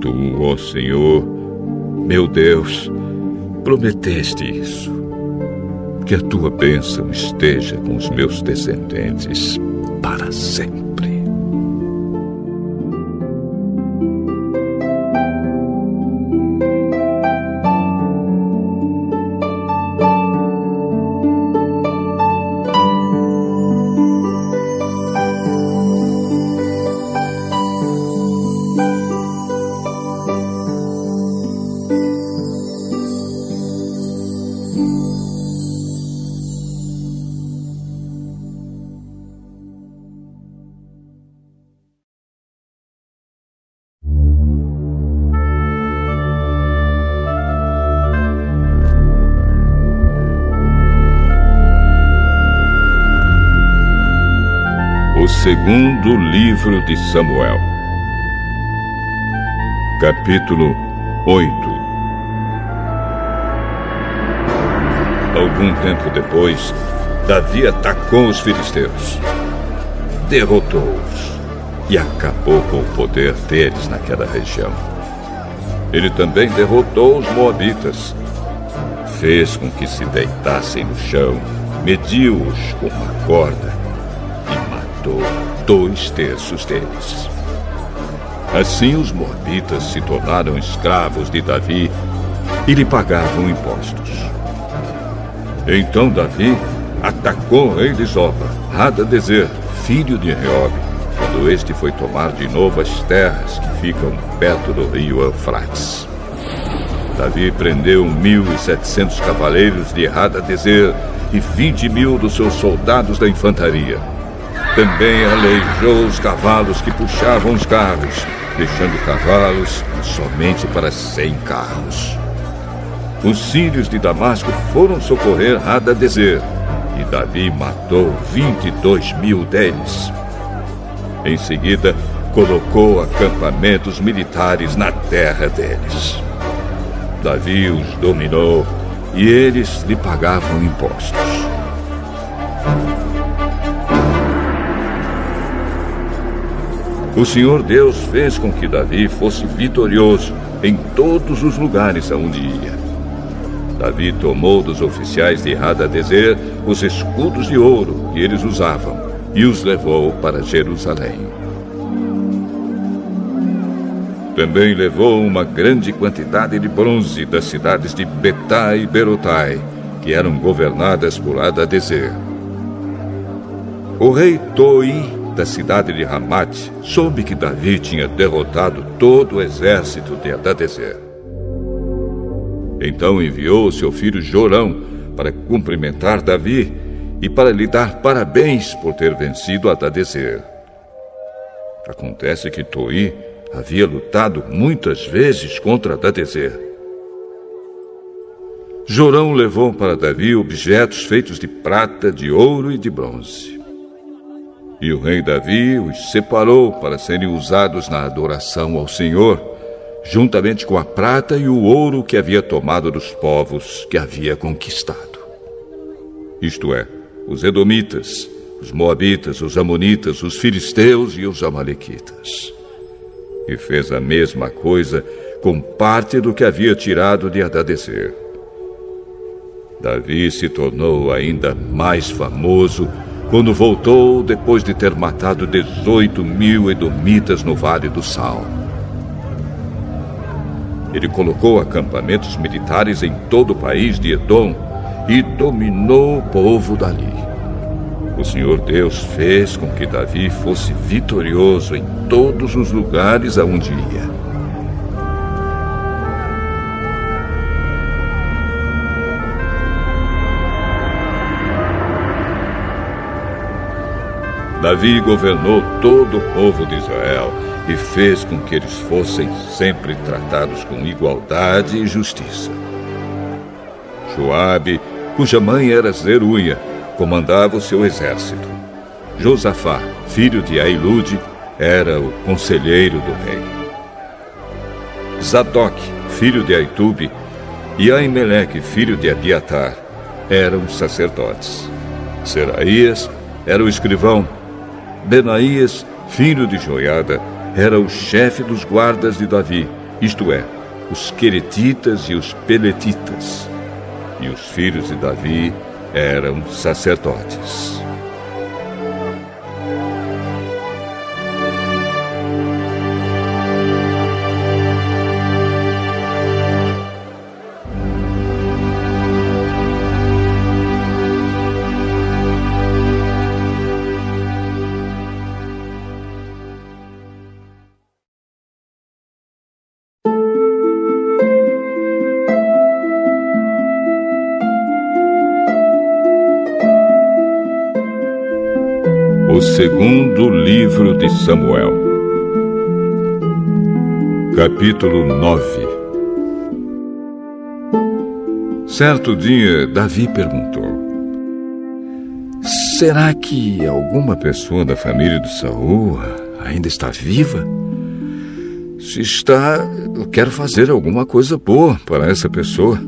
Tu, ó Senhor, meu Deus, prometeste isso. Que a tua bênção esteja com os meus descendentes para sempre. Segundo livro de Samuel, capítulo 8. Algum tempo depois, Davi atacou os filisteus, derrotou-os e acabou com o poder deles naquela região. Ele também derrotou os moabitas, fez com que se deitassem no chão, mediu-os com uma corda dois terços deles. Assim os morbitas se tornaram escravos de Davi e lhe pagavam impostos. Então Davi atacou o rei de Hadadezer, filho de Reob, quando este foi tomar de novo as terras que ficam perto do rio Eufrates. Davi prendeu 1.700 cavaleiros de Hadadezer e 20 mil dos seus soldados da infantaria. Também aleijou os cavalos que puxavam os carros, deixando cavalos somente para 100 carros. Os sírios de Damasco foram socorrer Hadadezer e Davi matou 22 mil deles. Em seguida, colocou acampamentos militares na terra deles. Davi os dominou e eles lhe pagavam impostos. O Senhor Deus fez com que Davi fosse vitorioso em todos os lugares aonde ia. Davi tomou dos oficiais de Hadadezer os escudos de ouro que eles usavam e os levou para Jerusalém. Também levou uma grande quantidade de bronze das cidades de Betá e Berotai, que eram governadas por Adadezer. O rei Toi, da cidade de Ramat, soube que Davi tinha derrotado todo o exército de Adadezer. Então enviou seu filho Jorão para cumprimentar Davi e para lhe dar parabéns por ter vencido Adadezer. Acontece que Toi havia lutado muitas vezes contra Dadezer. Jorão levou para Davi objetos feitos de prata, de ouro e de bronze. E o rei Davi os separou para serem usados na adoração ao Senhor, juntamente com a prata e o ouro que havia tomado dos povos que havia conquistado. Isto é, os Edomitas, os Moabitas, os Amonitas, os Filisteus e os Amalequitas e fez a mesma coisa com parte do que havia tirado de Adadezer. Davi se tornou ainda mais famoso quando voltou depois de ter matado 18 mil edomitas no Vale do Sal. Ele colocou acampamentos militares em todo o país de Edom e dominou o povo dali. O Senhor Deus fez com que Davi fosse vitorioso em todos os lugares aonde ia. Davi governou todo o povo de Israel e fez com que eles fossem sempre tratados com igualdade e justiça. Joabe, cuja mãe era Zeruia, comandava o seu exército. Josafá, filho de Ailude, era o conselheiro do rei. Zadok, filho de Aitube, e Aimeleque, filho de Abiatar, eram sacerdotes. Seraías era o escrivão. Benaías, filho de Joiada, era o chefe dos guardas de Davi, isto é, os queretitas e os peletitas. E os filhos de Davi eram sacerdotes. Segundo livro de Samuel, capítulo 9. Certo dia, Davi perguntou: Será que alguma pessoa da família de Saul ainda está viva? Se está, eu quero fazer alguma coisa boa para essa pessoa,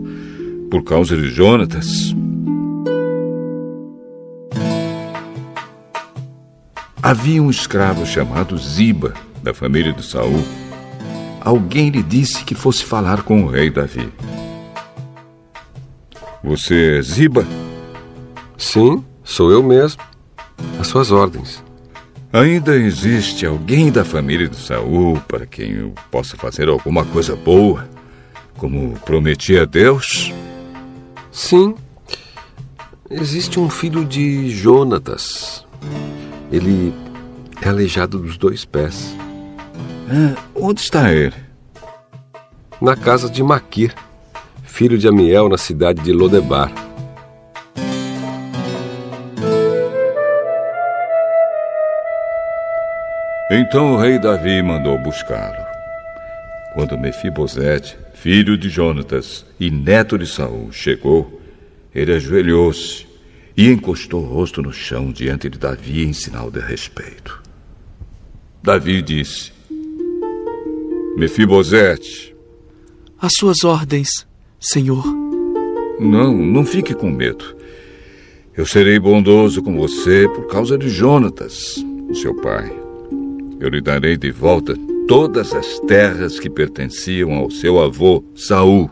por causa de Jonatas, Havia um escravo chamado Ziba, da família de Saul. Alguém lhe disse que fosse falar com o rei Davi. Você é Ziba? Sim, sou eu mesmo. Às suas ordens. Ainda existe alguém da família de Saul para quem eu possa fazer alguma coisa boa, como prometi a Deus? Sim. Existe um filho de Jonatas. Ele é aleijado dos dois pés. É, onde está ele? Na casa de Maquir, filho de Amiel, na cidade de Lodebar. Então o rei Davi mandou buscá-lo. Quando Mefibosete, filho de Jonatas e neto de Saul, chegou, ele ajoelhou-se e encostou o rosto no chão diante de Davi em sinal de respeito. Davi disse: Mefibosete. As suas ordens, senhor. Não, não fique com medo. Eu serei bondoso com você por causa de Jonatas, o seu pai. Eu lhe darei de volta todas as terras que pertenciam ao seu avô Saul.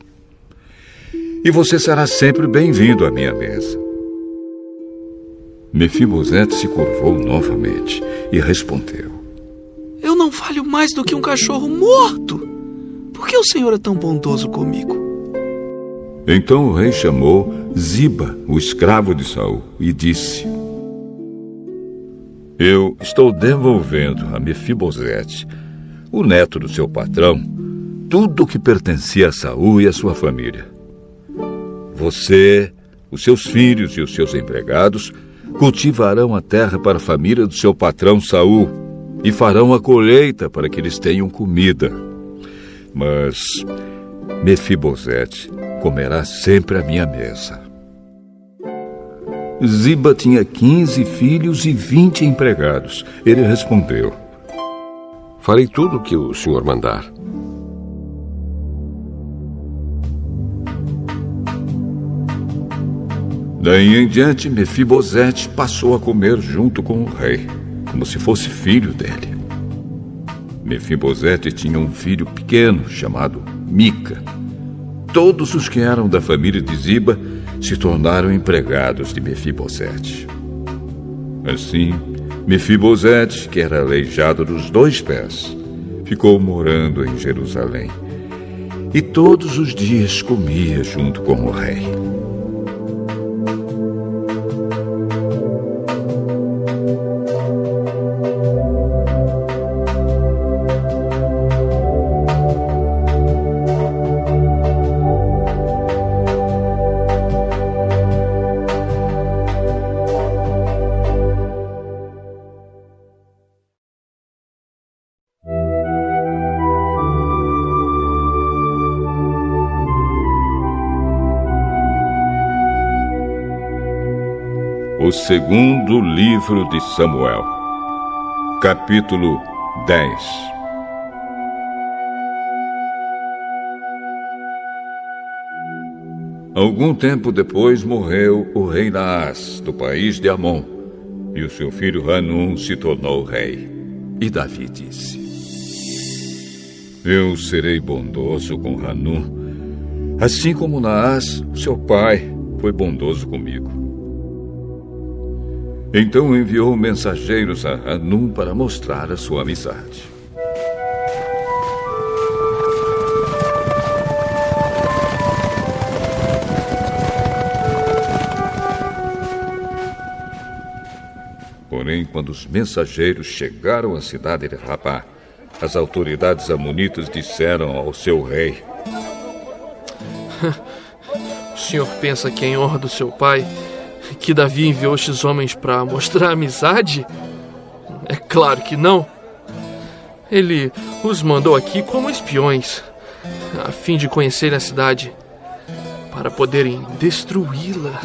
E você será sempre bem-vindo à minha mesa. Mefibosete se curvou novamente e respondeu: Eu não falho mais do que um cachorro morto. Por que o senhor é tão bondoso comigo? Então o rei chamou Ziba, o escravo de Saul, e disse: eu estou devolvendo a Mefibosete, o neto do seu patrão, tudo o que pertencia a Saul e a sua família. Você, os seus filhos e os seus empregados cultivarão a terra para a família do seu patrão Saul e farão a colheita para que eles tenham comida. Mas Mefibosete comerá sempre à minha mesa. Ziba tinha 15 filhos e 20 empregados. Ele respondeu: Farei tudo o que o senhor mandar. Daí em diante, Mefibosete passou a comer junto com o rei, como se fosse filho dele. Mefibosete tinha um filho pequeno chamado Mica. Todos os que eram da família de Ziba se tornaram empregados de Mefibosete. Assim, Mefibosete, que era aleijado dos dois pés, ficou morando em Jerusalém. E todos os dias comia junto com o rei. Segundo livro de Samuel, capítulo 10 Algum tempo depois morreu o rei Naás, do país de Amon, e o seu filho Hanum se tornou rei. E Davi disse: Eu serei bondoso com Hanum, assim como Naás, seu pai, foi bondoso comigo. Então enviou mensageiros a Hanum para mostrar a sua amizade. Porém, quando os mensageiros chegaram à cidade de Rabá, as autoridades amonitas disseram ao seu rei: O senhor pensa que, em honra do seu pai, que Davi enviou estes homens para mostrar amizade? É claro que não. Ele os mandou aqui como espiões, a fim de conhecerem a cidade, para poderem destruí-la.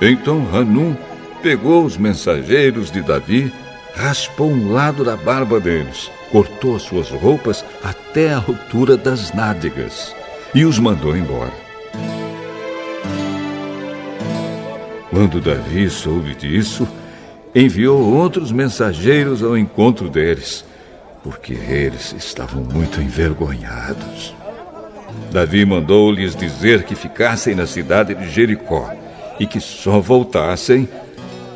Então Hanum pegou os mensageiros de Davi, raspou um lado da barba deles, cortou as suas roupas até a altura das nádegas e os mandou embora. Quando Davi soube disso, enviou outros mensageiros ao encontro deles, porque eles estavam muito envergonhados. Davi mandou-lhes dizer que ficassem na cidade de Jericó e que só voltassem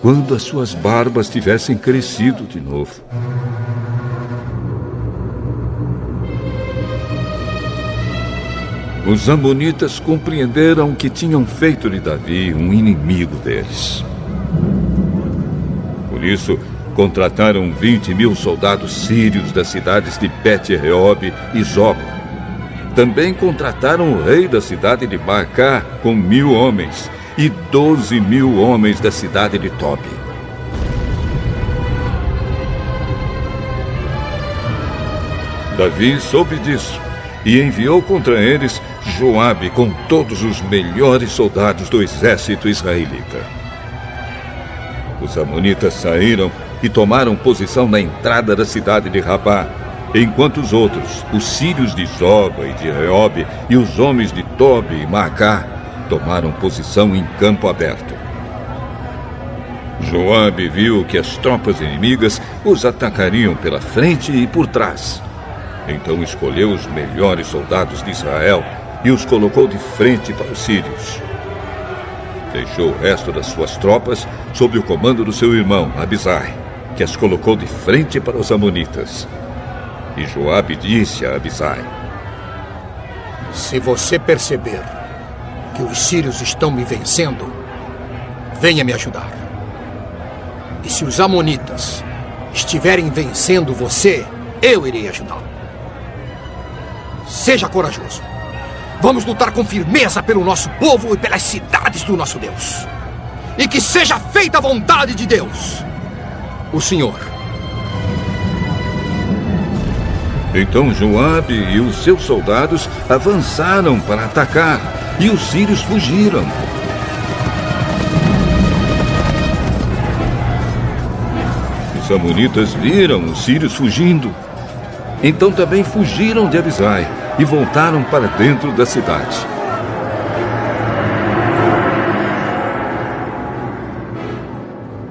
quando as suas barbas tivessem crescido de novo. Os Amonitas compreenderam que tinham feito de Davi um inimigo deles. Por isso, contrataram 20 mil soldados sírios das cidades de Bet-Reob e Zoba. Também contrataram o rei da cidade de Bacá com mil homens e 12 mil homens da cidade de Tobi. Davi soube disso e enviou contra eles Joabe com todos os melhores soldados do exército israelita. Os amonitas saíram e tomaram posição na entrada da cidade de Rabá, enquanto os outros, os sírios de Zoba e de Reob e os homens de Tobi e Macá, tomaram posição em campo aberto. Joabe viu que as tropas inimigas os atacariam pela frente e por trás. Então escolheu os melhores soldados de Israel e os colocou de frente para os sírios. Deixou o resto das suas tropas sob o comando do seu irmão, Abisai, que as colocou de frente para os amonitas. E Joabe disse a Abisai: Se você perceber que os sírios estão me vencendo, venha me ajudar. E se os amonitas estiverem vencendo você, eu irei ajudá-lo. Seja corajoso. Vamos lutar com firmeza pelo nosso povo e pelas cidades do nosso Deus. E que seja feita a vontade de Deus, o Senhor. Então Joabe e os seus soldados avançaram para atacar, e os sírios fugiram. Os amonitas viram os sírios fugindo. Então também fugiram de Abisai e voltaram para dentro da cidade.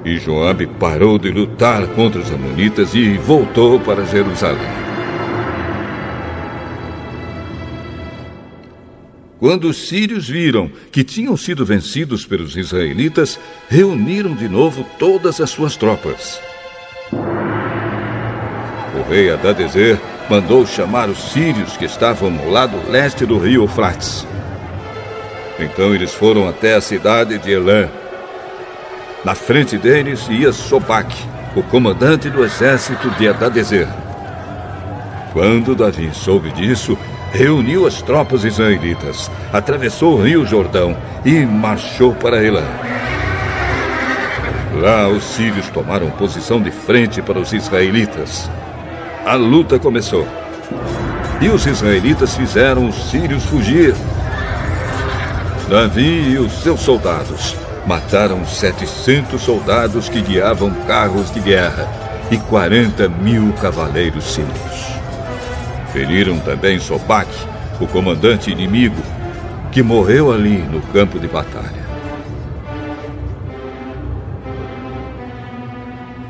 E Joabe parou de lutar contra os amonitas e voltou para Jerusalém. Quando os sírios viram que tinham sido vencidos pelos israelitas, reuniram de novo todas as suas tropas. O rei Adadezer mandou chamar os sírios que estavam no lado leste do rio Eufrates. Então eles foram até a cidade de Elã. Na frente deles ia Sobaque, o comandante do exército de Adadezer. Quando Davi soube disso, reuniu as tropas israelitas, atravessou o rio Jordão e marchou para Elã. Lá os sírios tomaram posição de frente para os israelitas. A luta começou. E os israelitas fizeram os sírios fugir. Davi e os seus soldados mataram 700 soldados que guiavam carros de guerra e 40 mil cavaleiros sírios. Feriram também Sobaque, o comandante inimigo, que morreu ali no campo de batalha.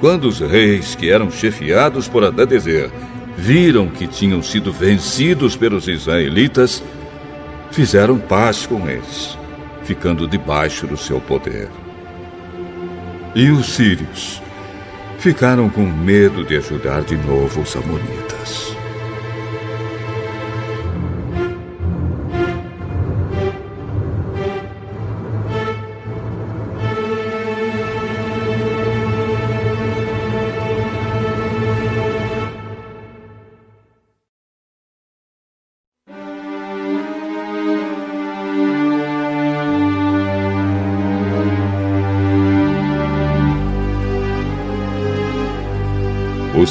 Quando os reis, que eram chefiados por Adadezer, viram que tinham sido vencidos pelos israelitas, fizeram paz com eles, ficando debaixo do seu poder. E os sírios ficaram com medo de ajudar de novo os amonitas.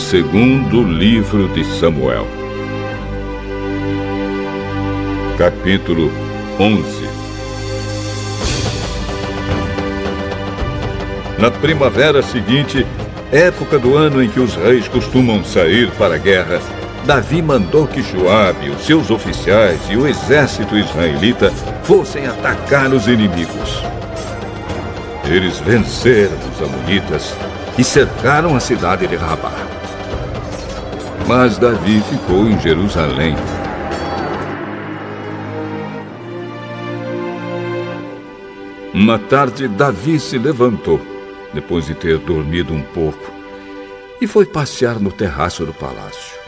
Segundo livro de Samuel, capítulo 11. Na primavera seguinte, época do ano em que os reis costumam sair para a guerra, Davi mandou que Joabe, os seus oficiais e o exército israelita fossem atacar os inimigos. Eles venceram os amonitas e cercaram a cidade de Rabá. Mas Davi ficou em Jerusalém. Uma tarde, Davi se levantou depois de ter dormido um pouco, e foi passear no terraço do palácio.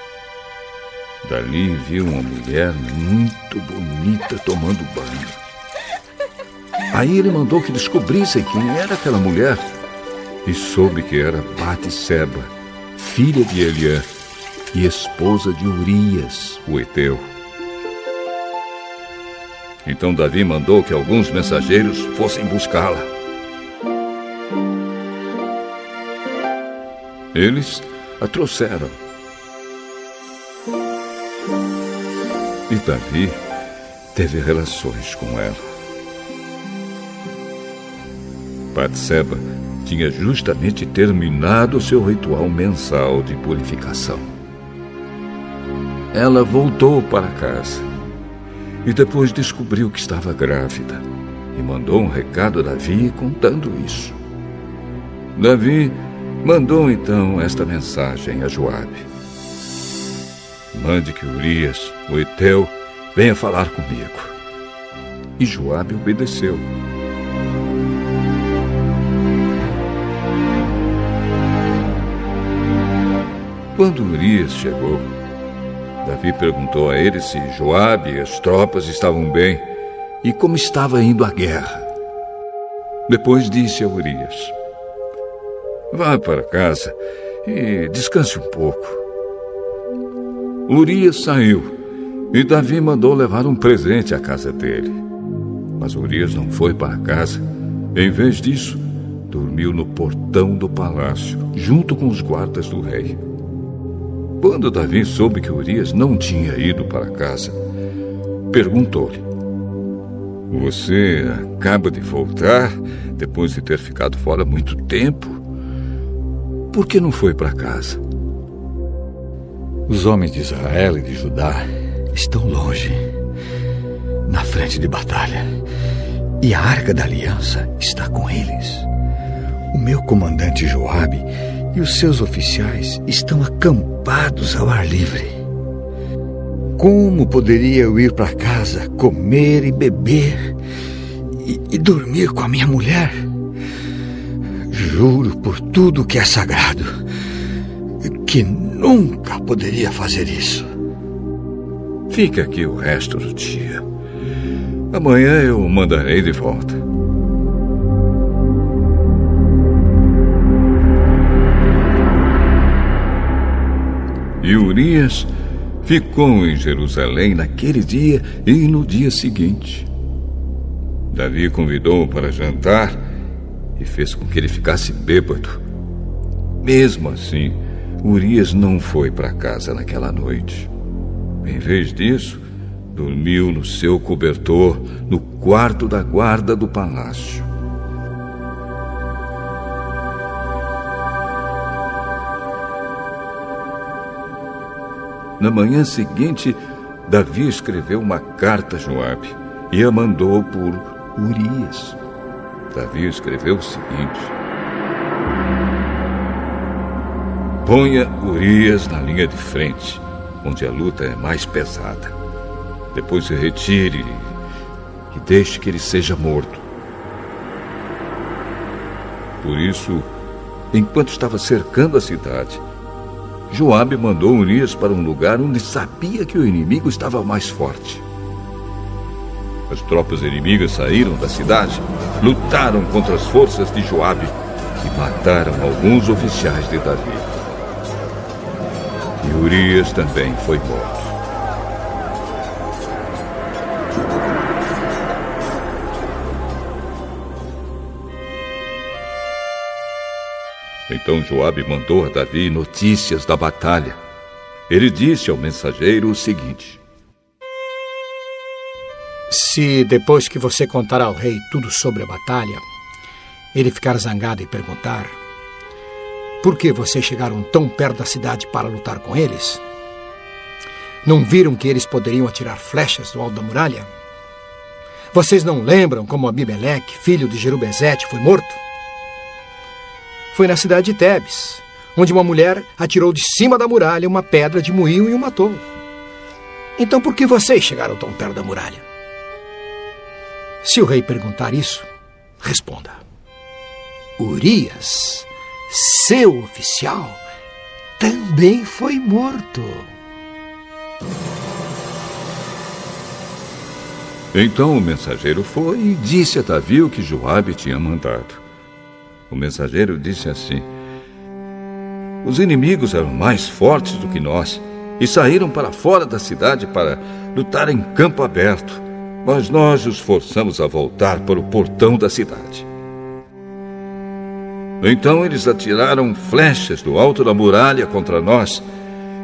Dali viu uma mulher muito bonita tomando banho. Aí ele mandou que descobrissem quem era aquela mulher e soube que era Batseba, filha de Eliã e esposa de Urias, o Eteu. Então Davi mandou que alguns mensageiros fossem buscá-la. Eles a trouxeram. E Davi teve relações com ela. Batseba tinha justamente terminado seu ritual mensal de purificação. Ela voltou para casa e depois descobriu que estava grávida e mandou um recado a Davi contando isso. Davi mandou então esta mensagem a Joabe: Mande que Urias, o Eteu, venha falar comigo. E Joabe obedeceu. Quando Urias chegou, Davi perguntou a ele se Joabe e as tropas estavam bem e como estava indo a guerra. Depois disse a Urias: Vá para casa e descanse um pouco. Urias saiu e Davi mandou levar um presente à casa dele. Mas Urias não foi para casa. Em vez disso, dormiu no portão do palácio, junto com os guardas do rei. Quando Davi soube que Urias não tinha ido para casa, perguntou-lhe: Você acaba de voltar depois de ter ficado fora muito tempo? Por que não foi para casa? Os homens de Israel e de Judá estão longe, na frente de batalha, e a arca da aliança está com eles. O meu comandante Joabe e os seus oficiais estão acampados ao ar livre. Como poderia eu ir para casa, comer e beber e, e, dormir com a minha mulher? Juro por tudo que é sagrado que nunca poderia fazer isso. Fique aqui o resto do dia. Amanhã eu mandarei de volta. Urias ficou em Jerusalém naquele dia e no dia seguinte. Davi convidou-o para jantar e fez com que ele ficasse bêbado. Mesmo assim, Urias não foi para casa naquela noite. Em vez disso, dormiu no seu cobertor no quarto da guarda do palácio. Na manhã seguinte, Davi escreveu uma carta a Joabe e a mandou por Urias. Davi escreveu o seguinte: Ponha Urias na linha de frente, onde a luta é mais pesada. Depois se retire e deixe que ele seja morto. Por isso, enquanto estava cercando a cidade, Joabe mandou Urias para um lugar onde sabia que o inimigo estava mais forte. As tropas inimigas saíram da cidade, lutaram contra as forças de Joabe e mataram alguns oficiais de Davi. E Urias também foi morto. Então Joabe mandou a Davi notícias da batalha. Ele disse ao mensageiro o seguinte: Se depois que você contar ao rei tudo sobre a batalha, ele ficar zangado e perguntar: Por que vocês chegaram tão perto da cidade para lutar com eles? Não viram que eles poderiam atirar flechas do alto da muralha? Vocês não lembram como Abimeleque, filho de Jerubezete, foi morto? Foi na cidade de Tebes, onde uma mulher atirou de cima da muralha uma pedra de moinho e o matou. Então por que vocês chegaram tão perto da muralha? Se o rei perguntar isso, responda: Urias, seu oficial, também foi morto. Então o mensageiro foi e disse a Davi o que Joabe tinha mandado. O mensageiro disse assim: Os inimigos eram mais fortes do que nós e saíram para fora da cidade para lutar em campo aberto, mas nós os forçamos a voltar para o portão da cidade. Então eles atiraram flechas do alto da muralha contra nós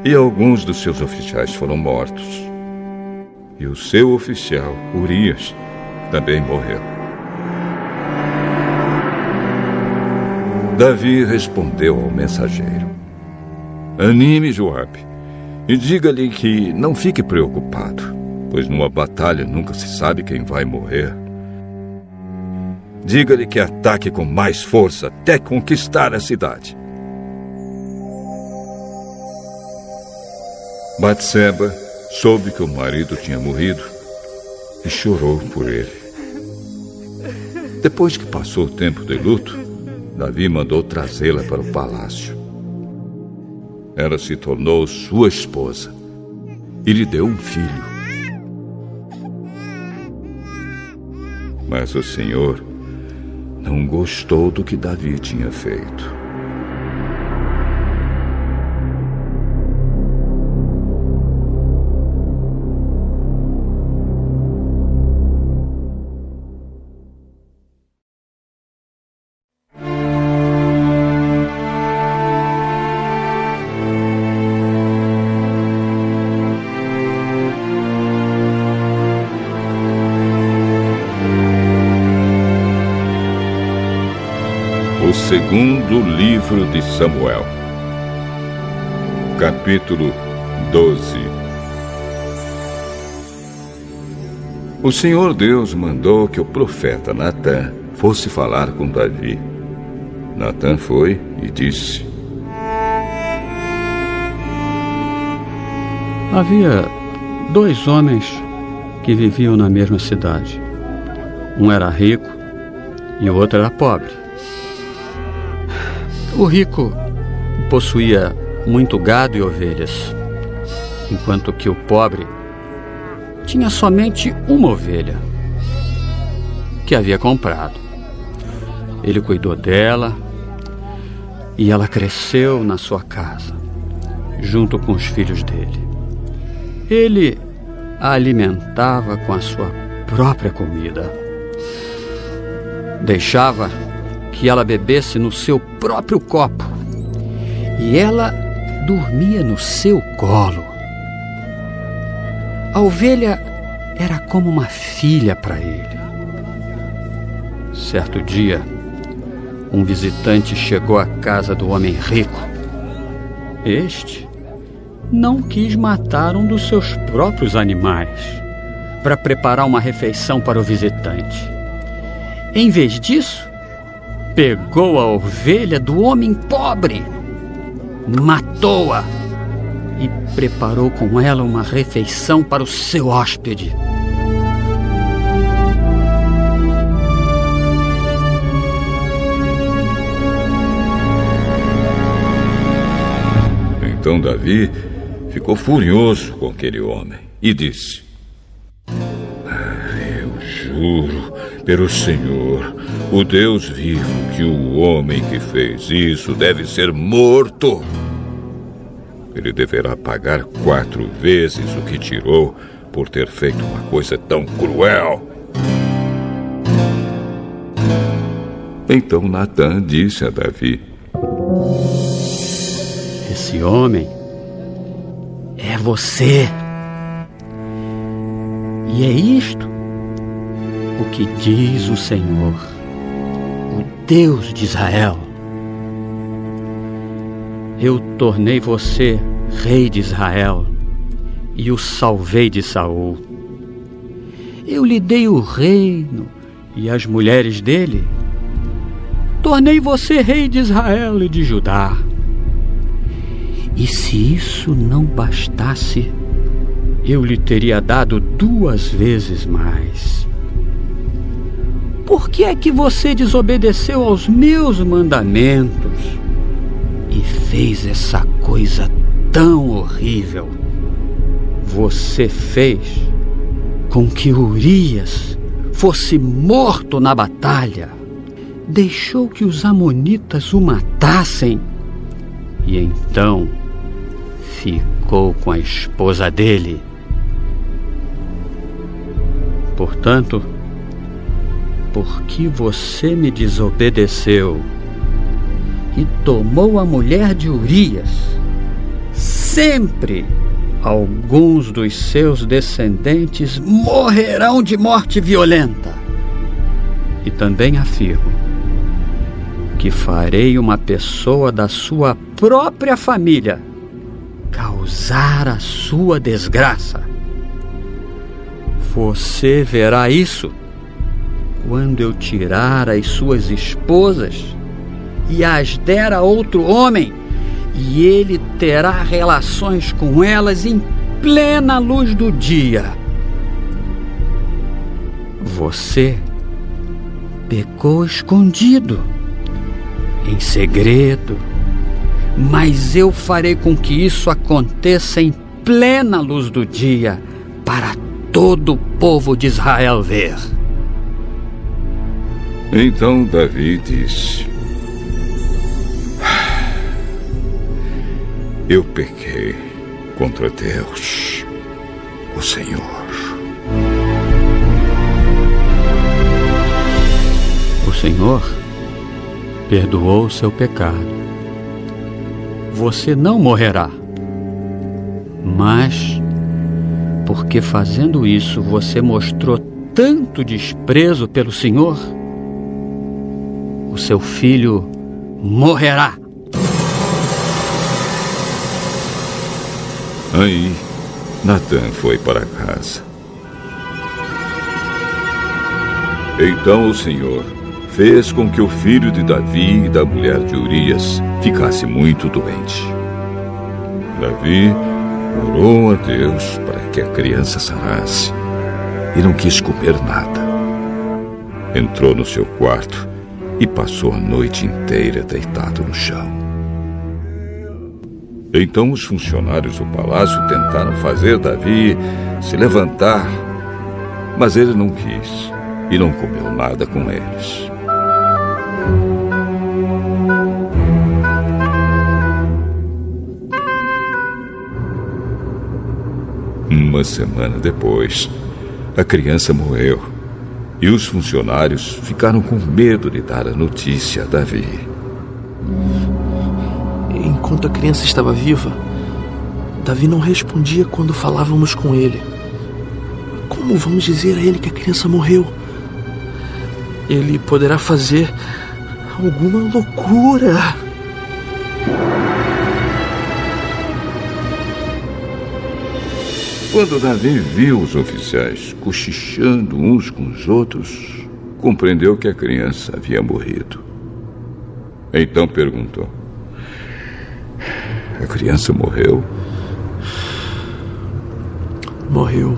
e alguns dos seus oficiais foram mortos e o seu oficial, Urias, também morreu. Davi respondeu ao mensageiro: Anime Joabe e diga-lhe que não fique preocupado, pois numa batalha nunca se sabe quem vai morrer. Diga-lhe que ataque com mais força até conquistar a cidade. Batseba soube que o marido tinha morrido e chorou por ele. Depois que passou o tempo de luto, Davi mandou trazê-la para o palácio. Ela se tornou sua esposa e lhe deu um filho. Mas o Senhor não gostou do que Davi tinha feito. Segundo livro de Samuel, capítulo 12. O Senhor Deus mandou que o profeta Natã fosse falar com Davi. Natã foi e disse: Havia dois homens que viviam na mesma cidade. Um era rico e o outro era pobre. O rico possuía muito gado e ovelhas, enquanto que o pobre tinha somente uma ovelha que havia comprado. Ele cuidou dela e ela cresceu na sua casa, junto com os filhos dele. Ele a alimentava com a sua própria comida. Deixava que ela bebesse no seu próprio copo e ela dormia no seu colo. A ovelha era como uma filha para ele. Certo dia, um visitante chegou à casa do homem rico. Este não quis matar um dos seus próprios animais para preparar uma refeição para o visitante. Em vez disso, pegou a ovelha do homem pobre, matou-a e preparou com ela uma refeição para o seu hóspede. Então Davi ficou furioso com aquele homem e disse: ah, Eu juro pelo Senhor o Deus vivo que o homem que fez isso deve ser morto. Ele deverá pagar quatro vezes o que tirou por ter feito uma coisa tão cruel. Então Natan disse a Davi: Esse homem é você. E é isto o que diz o Senhor. Deus de Israel. Eu tornei você rei de Israel e o salvei de Saul. Eu lhe dei o reino e as mulheres dele. Tornei você rei de Israel e de Judá. E se isso não bastasse, eu lhe teria dado duas vezes mais por que é que você desobedeceu aos meus mandamentos e fez essa coisa tão horrível? Você fez com que Urias fosse morto na batalha. Deixou que os Amonitas o matassem. E então ficou com a esposa dele. Portanto, porque você me desobedeceu e tomou a mulher de Urias, sempre alguns dos seus descendentes morrerão de morte violenta. E também afirmo que farei uma pessoa da sua própria família causar a sua desgraça. Você verá isso quando eu tirar as suas esposas e as der a outro homem e ele terá relações com elas em plena luz do dia. Você pecou escondido, em segredo, mas eu farei com que isso aconteça em plena luz do dia para todo o povo de Israel ver. Então Davi disse: Eu pequei contra Deus, o Senhor. O Senhor perdoou seu pecado. Você não morrerá. Mas, porque fazendo isso você mostrou tanto desprezo pelo Senhor, seu filho morrerá. Aí, Natan foi para casa. Então o Senhor fez com que o filho de Davi e da mulher de Urias ficasse muito doente. Davi orou a Deus para que a criança sanasse e não quis comer nada. Entrou no seu quarto e passou a noite inteira deitado no chão. Então os funcionários do palácio tentaram fazer Davi se levantar, mas ele não quis e não comeu nada com eles. Uma semana depois, a criança morreu e os funcionários ficaram com medo de dar a notícia a Davi enquanto a criança estava viva, Davi não respondia quando falávamos com ele. Como vamos dizer a ele que a criança morreu? Ele poderá fazer alguma loucura. Quando Davi viu os oficiais cochichando uns com os outros, compreendeu que a criança havia morrido. Então perguntou: a criança morreu? Morreu.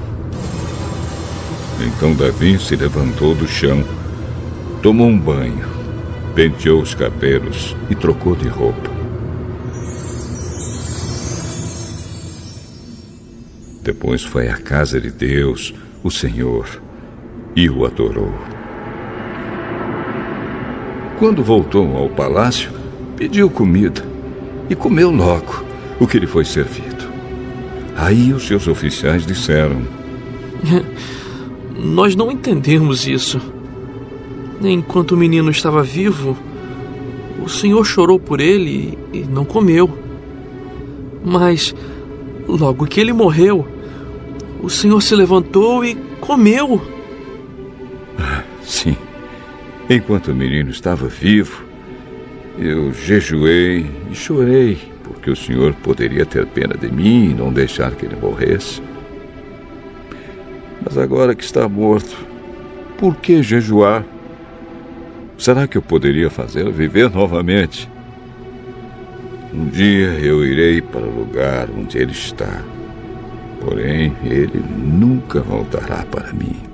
Então Davi se levantou do chão, tomou um banho, penteou os cabelos e trocou de roupa. Depois foi à casa de Deus, o Senhor, e o adorou. Quando voltou ao palácio, pediu comida e comeu logo o que lhe foi servido. Aí os seus oficiais disseram: Nós não entendemos isso. Enquanto o menino estava vivo, o Senhor chorou por ele e não comeu. Mas, logo que ele morreu, o Senhor se levantou e comeu. Sim. Enquanto o menino estava vivo, eu jejuei e chorei, porque o Senhor poderia ter pena de mim e não deixar que ele morresse. Mas agora que está morto, por que jejuar? Será que eu poderia fazê-lo viver novamente? Um dia eu irei para o lugar onde ele está, Porém, ele nunca voltará para mim.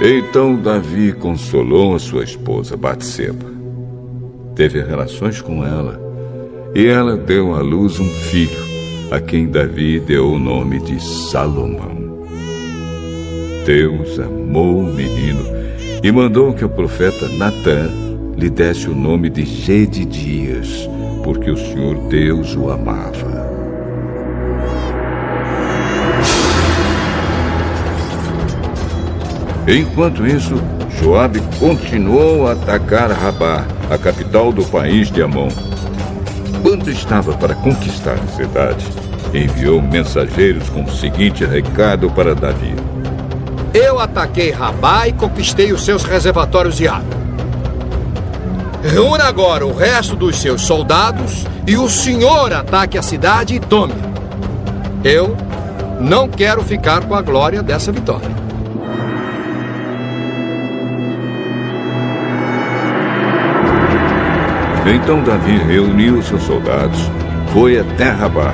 Então Davi consolou a sua esposa Batseba. Teve relações com ela e ela deu à luz um filho, a quem Davi deu o nome de Salomão. Deus amou o menino e mandou que o profeta Natã lhe desse o nome de Gedidias, porque o Senhor Deus o amava. Enquanto isso, Joabe continuou a atacar Rabá, a capital do país de Amon. Quando estava para conquistar a cidade, enviou mensageiros com o seguinte recado para Davi: Eu ataquei Rabá e conquistei os seus reservatórios de água. Reúna agora o resto dos seus soldados e o senhor ataque a cidade e tome. Eu não quero ficar com a glória dessa vitória. Então Davi reuniu seus soldados, foi até Rabá,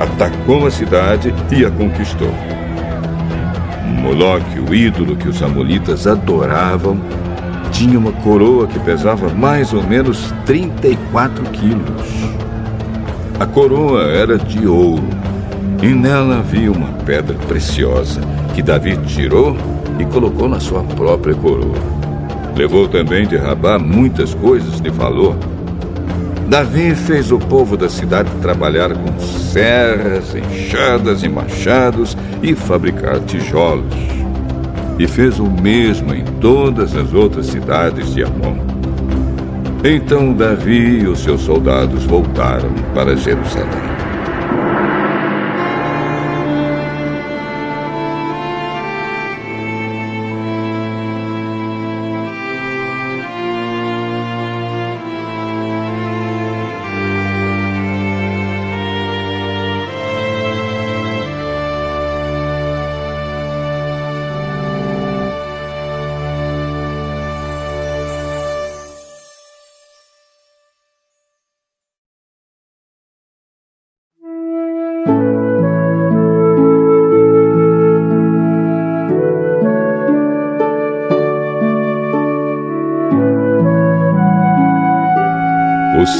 atacou a cidade e a conquistou. Moloque, o ídolo que os amolitas adoravam, tinha uma coroa que pesava mais ou menos 34 quilos. A coroa era de ouro e nela havia uma pedra preciosa que Davi tirou e colocou na sua própria coroa. Levou também de Rabá muitas coisas de valor Davi fez o povo da cidade trabalhar com serras, enxadas e machados e fabricar tijolos. E fez o mesmo em todas as outras cidades de Amon. Então Davi e os seus soldados voltaram para Jerusalém.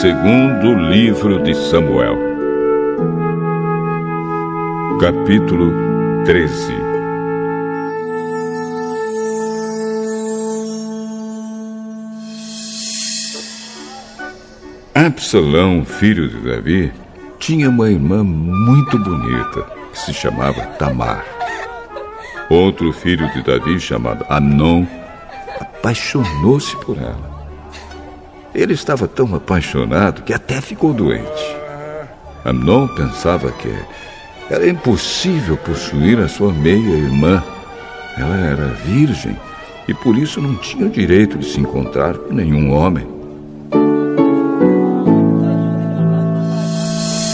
Segundo livro de Samuel, capítulo 13. Absalão, filho de Davi, tinha uma irmã muito bonita que se chamava Tamar. Outro filho de Davi, chamado Amnon, apaixonou-se por ela. Ele estava tão apaixonado que até ficou doente. Amnon pensava que era impossível possuir a sua meia-irmã. Ela era virgem e por isso não tinha o direito de se encontrar com nenhum homem.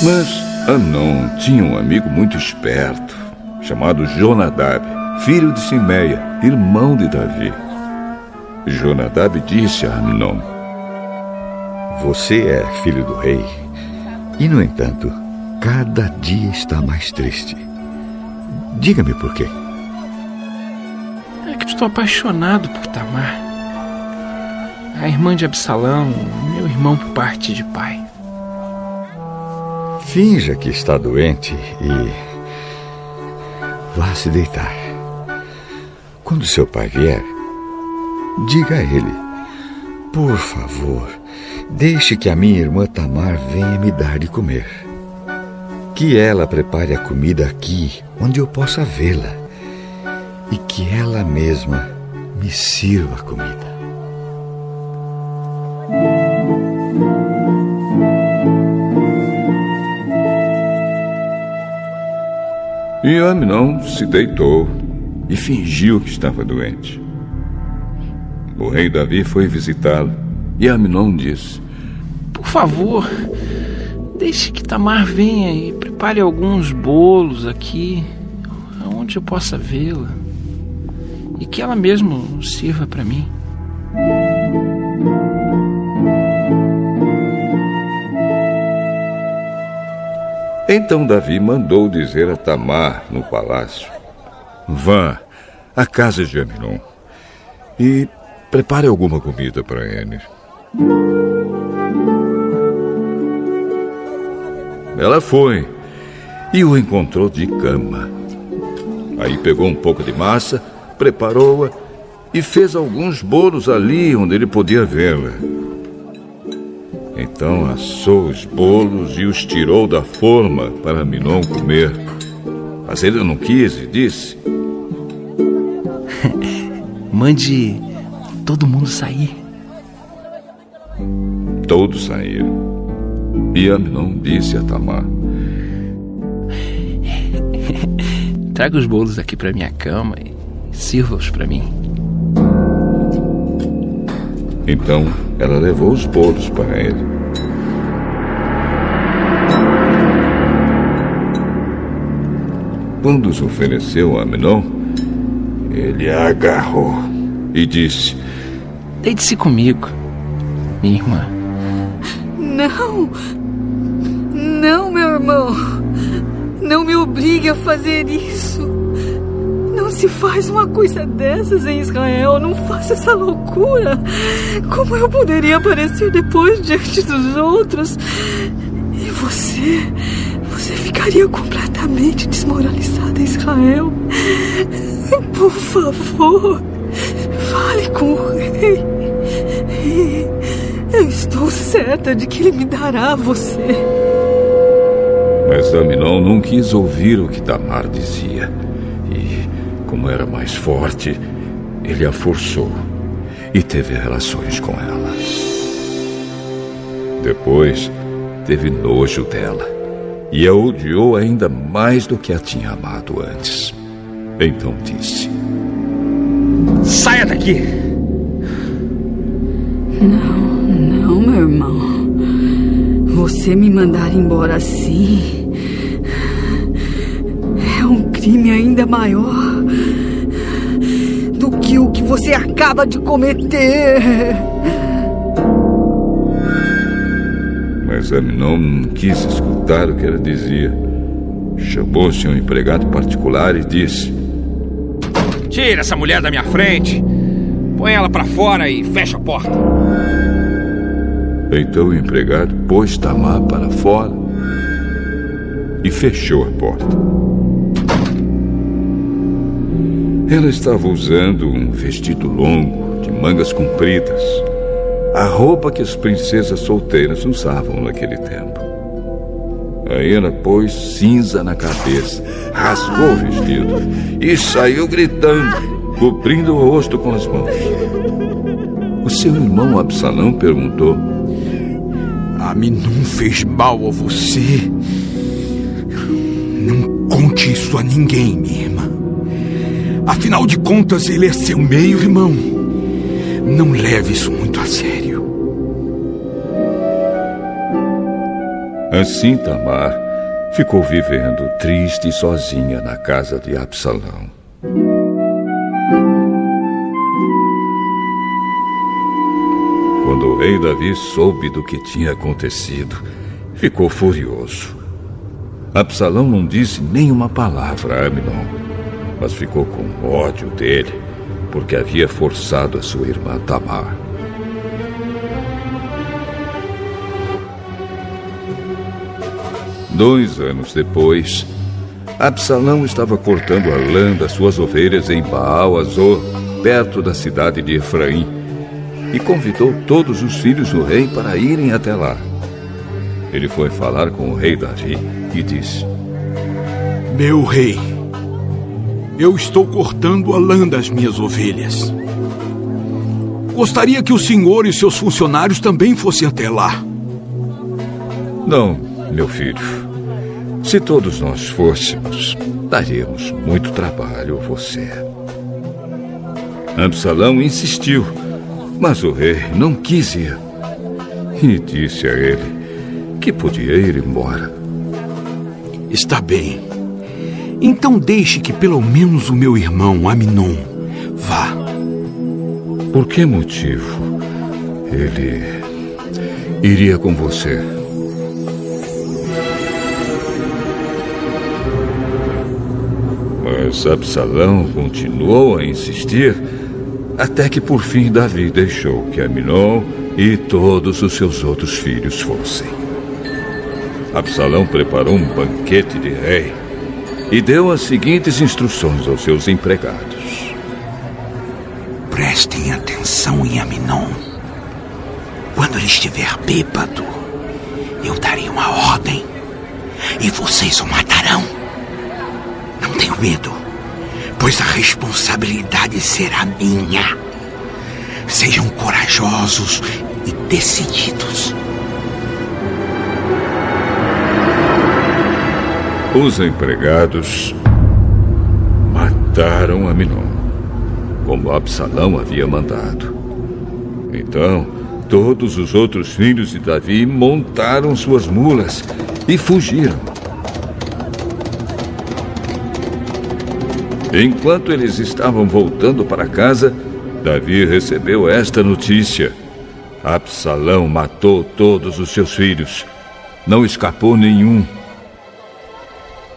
Mas Amnon tinha um amigo muito esperto, chamado Jonadab, filho de Simeia, irmão de Davi. Jonadab disse a Amnon: você é filho do rei. E, no entanto, cada dia está mais triste. Diga-me por quê. É que estou apaixonado por Tamar. A irmã de Absalão, meu irmão por parte de pai. Finja que está doente e. vá se deitar. Quando seu pai vier, diga a ele: Por favor, Deixe que a minha irmã Tamar venha me dar de comer. Que ela prepare a comida aqui, onde eu possa vê-la. E que ela mesma me sirva a comida. E Aminon se deitou e fingiu que estava doente. O rei Davi foi visitá-lo e Aminon disse: Por favor, deixe que Tamar venha e prepare alguns bolos aqui, onde eu possa vê-la. E que ela mesmo sirva para mim. Então Davi mandou dizer a Tamar no palácio: Vá à casa de Aminon e prepare alguma comida para ele. Ela foi e o encontrou de cama. Aí pegou um pouco de massa, preparou-a e fez alguns bolos ali onde ele podia vê-la. Então assou os bolos e os tirou da forma para Minon comer. Mas ele não quis e disse: Mande todo mundo sair. Todos saíram. E Aminon disse a Tamar: Traga os bolos aqui para minha cama e sirva-os para mim. Então ela levou os bolos para ele. Quando os ofereceu a Aminon, ele a agarrou e disse: Deite-se comigo, minha irmã. Não! Não, meu irmão! Não me obrigue a fazer isso! Não se faz uma coisa dessas em Israel! Não faça essa loucura! Como eu poderia aparecer depois diante dos outros? E você. Você ficaria completamente desmoralizada Israel. Por favor, fale com o rei. Eu estou certa de que ele me dará a você. Mas Aminon não quis ouvir o que Tamar dizia. E, como era mais forte, ele a forçou e teve relações com ela. Depois, teve nojo dela e a odiou ainda mais do que a tinha amado antes. Então disse: Saia daqui! Não. Você me mandar embora assim é um crime ainda maior do que o que você acaba de cometer. Mas Aminon não quis escutar o que ela dizia. Chamou seu empregado particular e disse: Tira essa mulher da minha frente. Põe ela para fora e fecha a porta. Então o empregado pôs Tamar para fora e fechou a porta. Ela estava usando um vestido longo, de mangas compridas, a roupa que as princesas solteiras usavam naquele tempo. Aí ela pôs cinza na cabeça, rasgou o vestido e saiu gritando, cobrindo o rosto com as mãos. O seu irmão Absalão perguntou: Aminon fez mal a você? Não conte isso a ninguém, minha irmã. Afinal de contas, ele é seu meio-irmão. Não leve isso muito a sério. Assim Tamar ficou vivendo triste e sozinha na casa de Absalão. Rei Davi soube do que tinha acontecido, ficou furioso. Absalão não disse nenhuma palavra a Aminon, mas ficou com ódio dele, porque havia forçado a sua irmã Tamar. Dois anos depois, Absalão estava cortando a lã das suas ovelhas em Baal Azor, perto da cidade de Efraim, e convidou todos os filhos do rei para irem até lá. Ele foi falar com o rei Davi e disse: Meu rei, eu estou cortando a lã das minhas ovelhas. Gostaria que o senhor e seus funcionários também fossem até lá. Não, meu filho. Se todos nós fôssemos, daríamos muito trabalho a você. Absalão insistiu, mas o rei não quis ir. E disse a ele que podia ir embora. Está bem. Então deixe que pelo menos o meu irmão Aminon vá. Por que motivo ele iria com você? Mas Absalão continuou a insistir Até que por fim Davi deixou que Aminon e todos os seus outros filhos fossem. Absalão preparou um banquete de rei e deu as seguintes instruções aos seus empregados: Prestem atenção em Aminon. Quando ele estiver bêbado, eu darei uma ordem e vocês o matarão. Não tenho medo, pois a responsabilidade será minha. Sejam corajosos e decididos. Os empregados mataram Aminon, como Absalão havia mandado. Então, todos os outros filhos de Davi montaram suas mulas e fugiram. Enquanto eles estavam voltando para casa, Davi recebeu esta notícia: Absalão matou todos os seus filhos. Não escapou nenhum.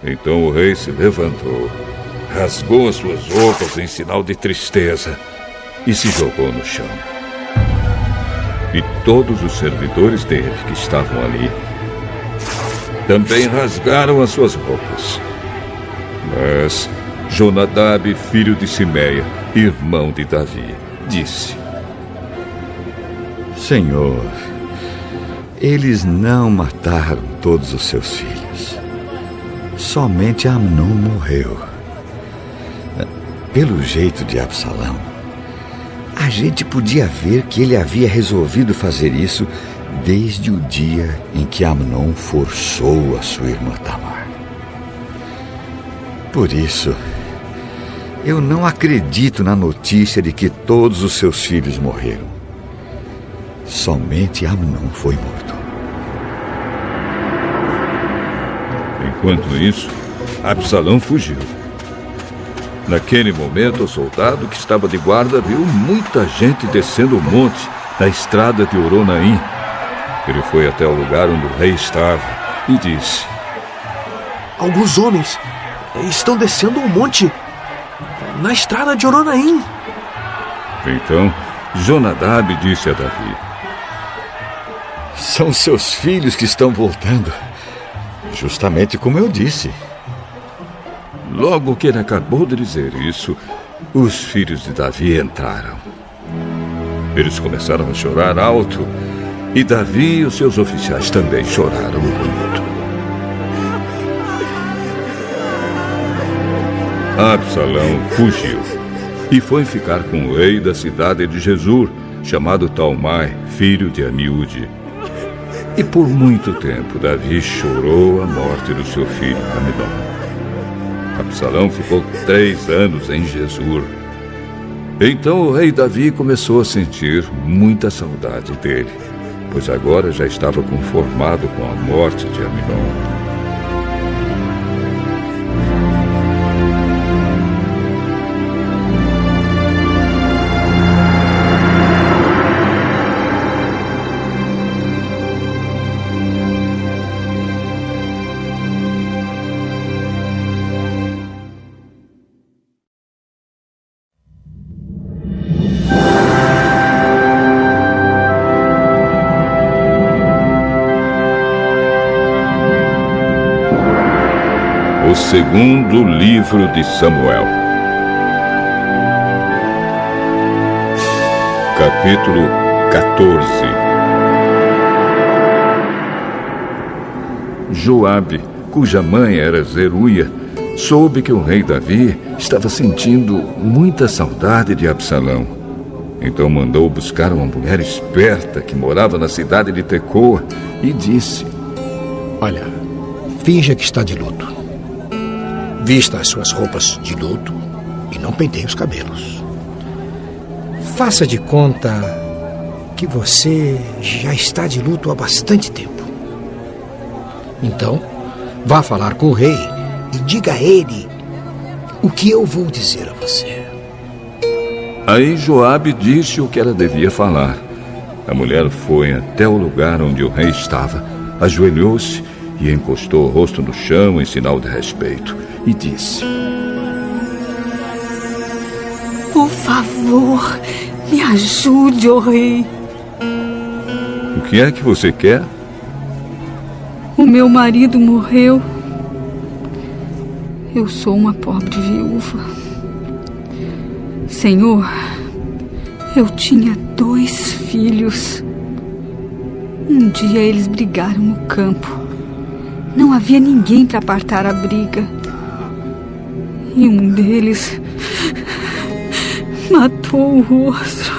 Então o rei se levantou, rasgou as suas roupas em sinal de tristeza e se jogou no chão. E todos os servidores dele que estavam ali também rasgaram as suas roupas. Mas Jonadab, filho de Simeia, irmão de Davi, disse: Senhor, eles não mataram todos os seus filhos. Somente Amnon morreu. Pelo jeito de Absalão, a gente podia ver que ele havia resolvido fazer isso desde o dia em que Amnon forçou a sua irmã Tamar. Por isso, eu não acredito na notícia de que todos os seus filhos morreram. Somente Amnon foi morto. Enquanto isso, Absalão fugiu. Naquele momento, o soldado que estava de guarda viu muita gente descendo o monte na estrada de Oronaim ele foi até o lugar onde o rei estava e disse: Alguns homens estão descendo um monte na estrada de Oronaim. Então, Jonadab disse a Davi: São seus filhos que estão voltando. Justamente como eu disse. Logo que ele acabou de dizer isso, os filhos de Davi entraram. Eles começaram a chorar alto e Davi e os seus oficiais também choraram muito. Absalão fugiu e foi ficar com o rei da cidade de Jesus, chamado Talmai, filho de Amiúde. E por muito tempo Davi chorou a morte do seu filho Amidon. Absalão ficou três anos em Jesus. Então o rei Davi começou a sentir muita saudade dele pois agora já estava conformado com a morte de Aminon. Segundo livro de Samuel. Capítulo 14 Joabe, cuja mãe era Zeruia, soube que o rei Davi estava sentindo muita saudade de Absalão. Então mandou buscar uma mulher esperta que morava na cidade de Tecoa e disse: Olha, finja que está de luto. Vista as suas roupas de luto e não penteie os cabelos. Faça de conta que você já está de luto há bastante tempo. Então, vá falar com o rei e diga a ele o que eu vou dizer a você. Aí Joabe disse o que ela devia falar. A mulher foi até o lugar onde o rei estava, ajoelhou-se e encostou o rosto no chão em sinal de respeito e disse: Por favor, me ajude, oh rei. O que é que você quer? O meu marido morreu. Eu sou uma pobre viúva. Senhor, eu tinha dois filhos. Um dia eles brigaram no campo. Não havia ninguém para apartar a briga. E um deles matou o outro.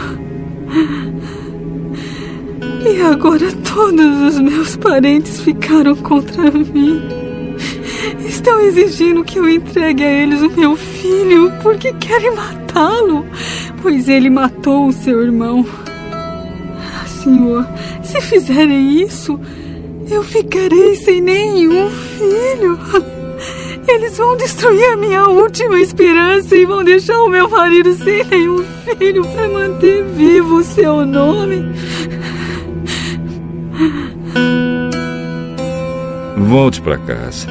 E agora todos os meus parentes ficaram contra mim. Estão exigindo que eu entregue a eles o meu filho porque querem matá-lo, pois ele matou o seu irmão. Ah, senhor, se fizerem isso, eu ficarei sem nenhum filho. Eles vão destruir a minha última esperança e vão deixar o meu marido sem nenhum filho para manter vivo o seu nome. Volte para casa,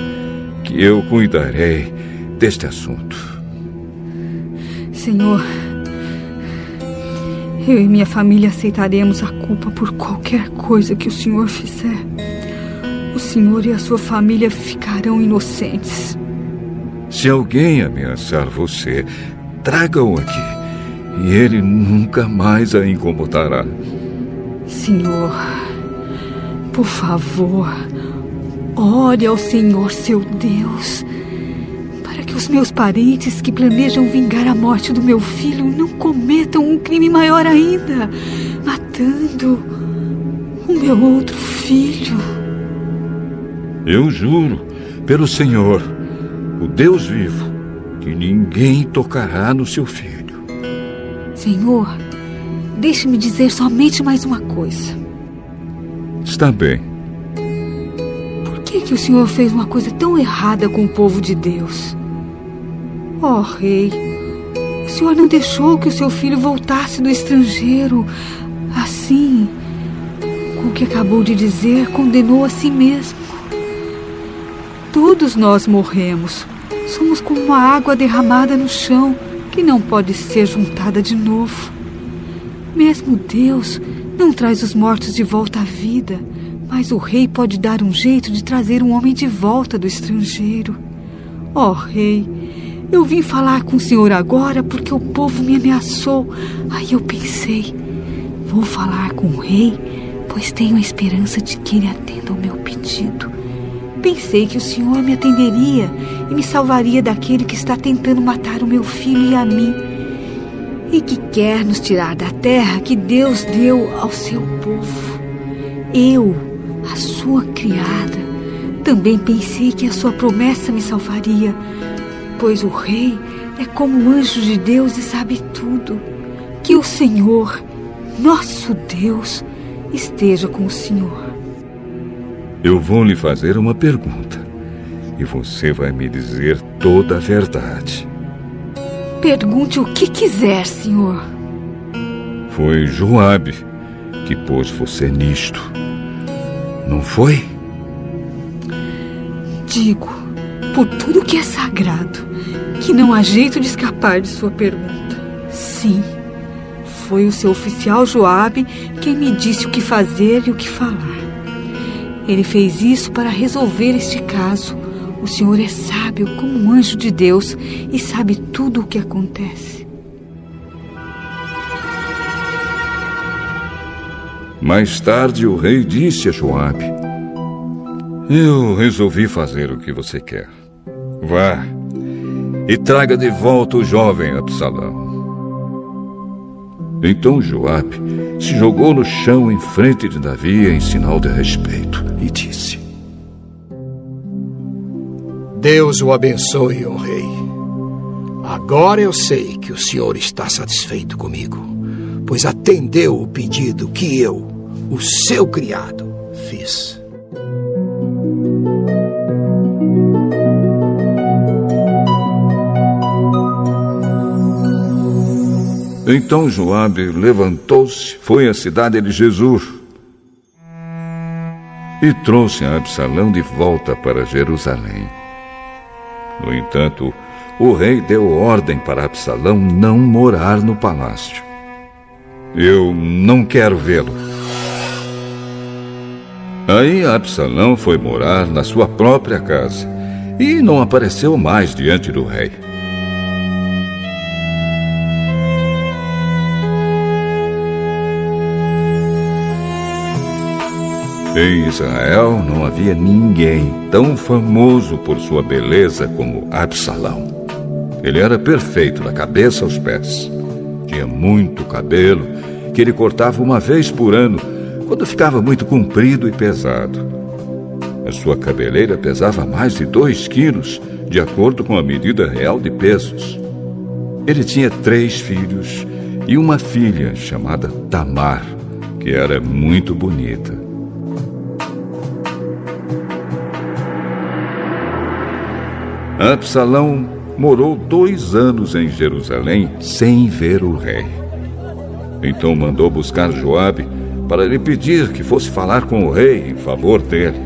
que eu cuidarei deste assunto. Senhor, eu e minha família aceitaremos a culpa por qualquer coisa que o Senhor fizer. O Senhor e a sua família ficarão inocentes. Se alguém ameaçar você, traga-o aqui e ele nunca mais a incomodará. Senhor, por favor, ore ao Senhor seu Deus, para que os meus parentes que planejam vingar a morte do meu filho não cometam um crime maior ainda, matando o meu outro filho. Eu juro, pelo Senhor, o Deus vivo, que ninguém tocará no seu filho. Senhor, deixe-me dizer somente mais uma coisa. Está bem. Por que, que o Senhor fez uma coisa tão errada com o povo de Deus? Oh, Rei, o Senhor não deixou que o seu filho voltasse do estrangeiro. Assim, com o que acabou de dizer, condenou a si mesmo. Todos nós morremos. Somos como uma água derramada no chão que não pode ser juntada de novo. Mesmo Deus não traz os mortos de volta à vida, mas o rei pode dar um jeito de trazer um homem de volta do estrangeiro. Ó oh, rei, eu vim falar com o senhor agora porque o povo me ameaçou. Aí eu pensei, vou falar com o rei, pois tenho a esperança de que ele atenda ao meu pedido. Pensei que o senhor me atenderia e me salvaria daquele que está tentando matar o meu filho e a mim. E que quer nos tirar da terra que Deus deu ao seu povo. Eu, a sua criada, também pensei que a sua promessa me salvaria, pois o rei é como o anjo de Deus e sabe tudo. Que o Senhor, nosso Deus, esteja com o Senhor. Eu vou lhe fazer uma pergunta e você vai me dizer toda a verdade. Pergunte o que quiser, senhor. Foi Joabe que pôs você nisto. Não foi? Digo, por tudo que é sagrado, que não há jeito de escapar de sua pergunta. Sim, foi o seu oficial Joabe quem me disse o que fazer e o que falar. Ele fez isso para resolver este caso. O Senhor é sábio como um anjo de Deus e sabe tudo o que acontece. Mais tarde, o rei disse a Joabe: Eu resolvi fazer o que você quer. Vá e traga de volta o jovem Absalão. Então Joabe se jogou no chão em frente de Davi em sinal de respeito e disse: Deus o abençoe, ó rei. Agora eu sei que o senhor está satisfeito comigo, pois atendeu o pedido que eu, o seu criado, fiz. Então Joabe levantou-se, foi à cidade de Jesus e trouxe a Absalão de volta para Jerusalém. No entanto, o rei deu ordem para Absalão não morar no palácio. Eu não quero vê-lo. Aí Absalão foi morar na sua própria casa e não apareceu mais diante do rei. Em Israel não havia ninguém tão famoso por sua beleza como Absalão. Ele era perfeito da cabeça aos pés. Tinha muito cabelo que ele cortava uma vez por ano, quando ficava muito comprido e pesado. A sua cabeleira pesava mais de dois quilos, de acordo com a medida real de pesos. Ele tinha três filhos e uma filha chamada Tamar, que era muito bonita. Absalão morou dois anos em Jerusalém sem ver o rei. Então mandou buscar Joabe para lhe pedir que fosse falar com o rei em favor dele.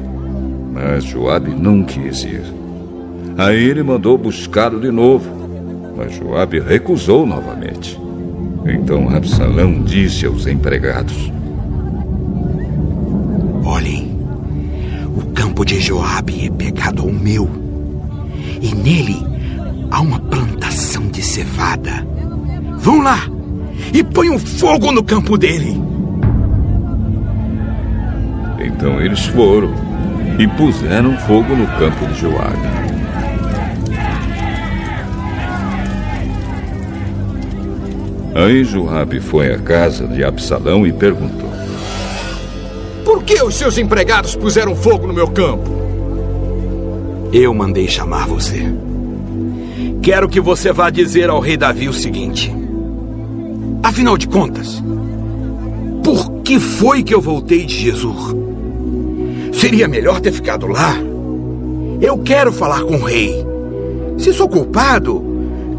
Mas Joabe não quis ir. Aí ele mandou buscá-lo de novo, mas Joabe recusou novamente. Então Absalão disse aos empregados: Olhem, o campo de Joabe é pegado ao meu, e nele há uma plantação de cevada. Vão lá e ponham fogo no campo dele. Então eles foram e puseram fogo no campo de Joabe. Aí Joabe foi à casa de Absalão e perguntou: Por que os seus empregados puseram fogo no meu campo? Eu mandei chamar você. Quero que você vá dizer ao rei Davi o seguinte: Afinal de contas, por que foi que eu voltei de Jesus? Seria melhor ter ficado lá. Eu quero falar com o rei. Se sou culpado,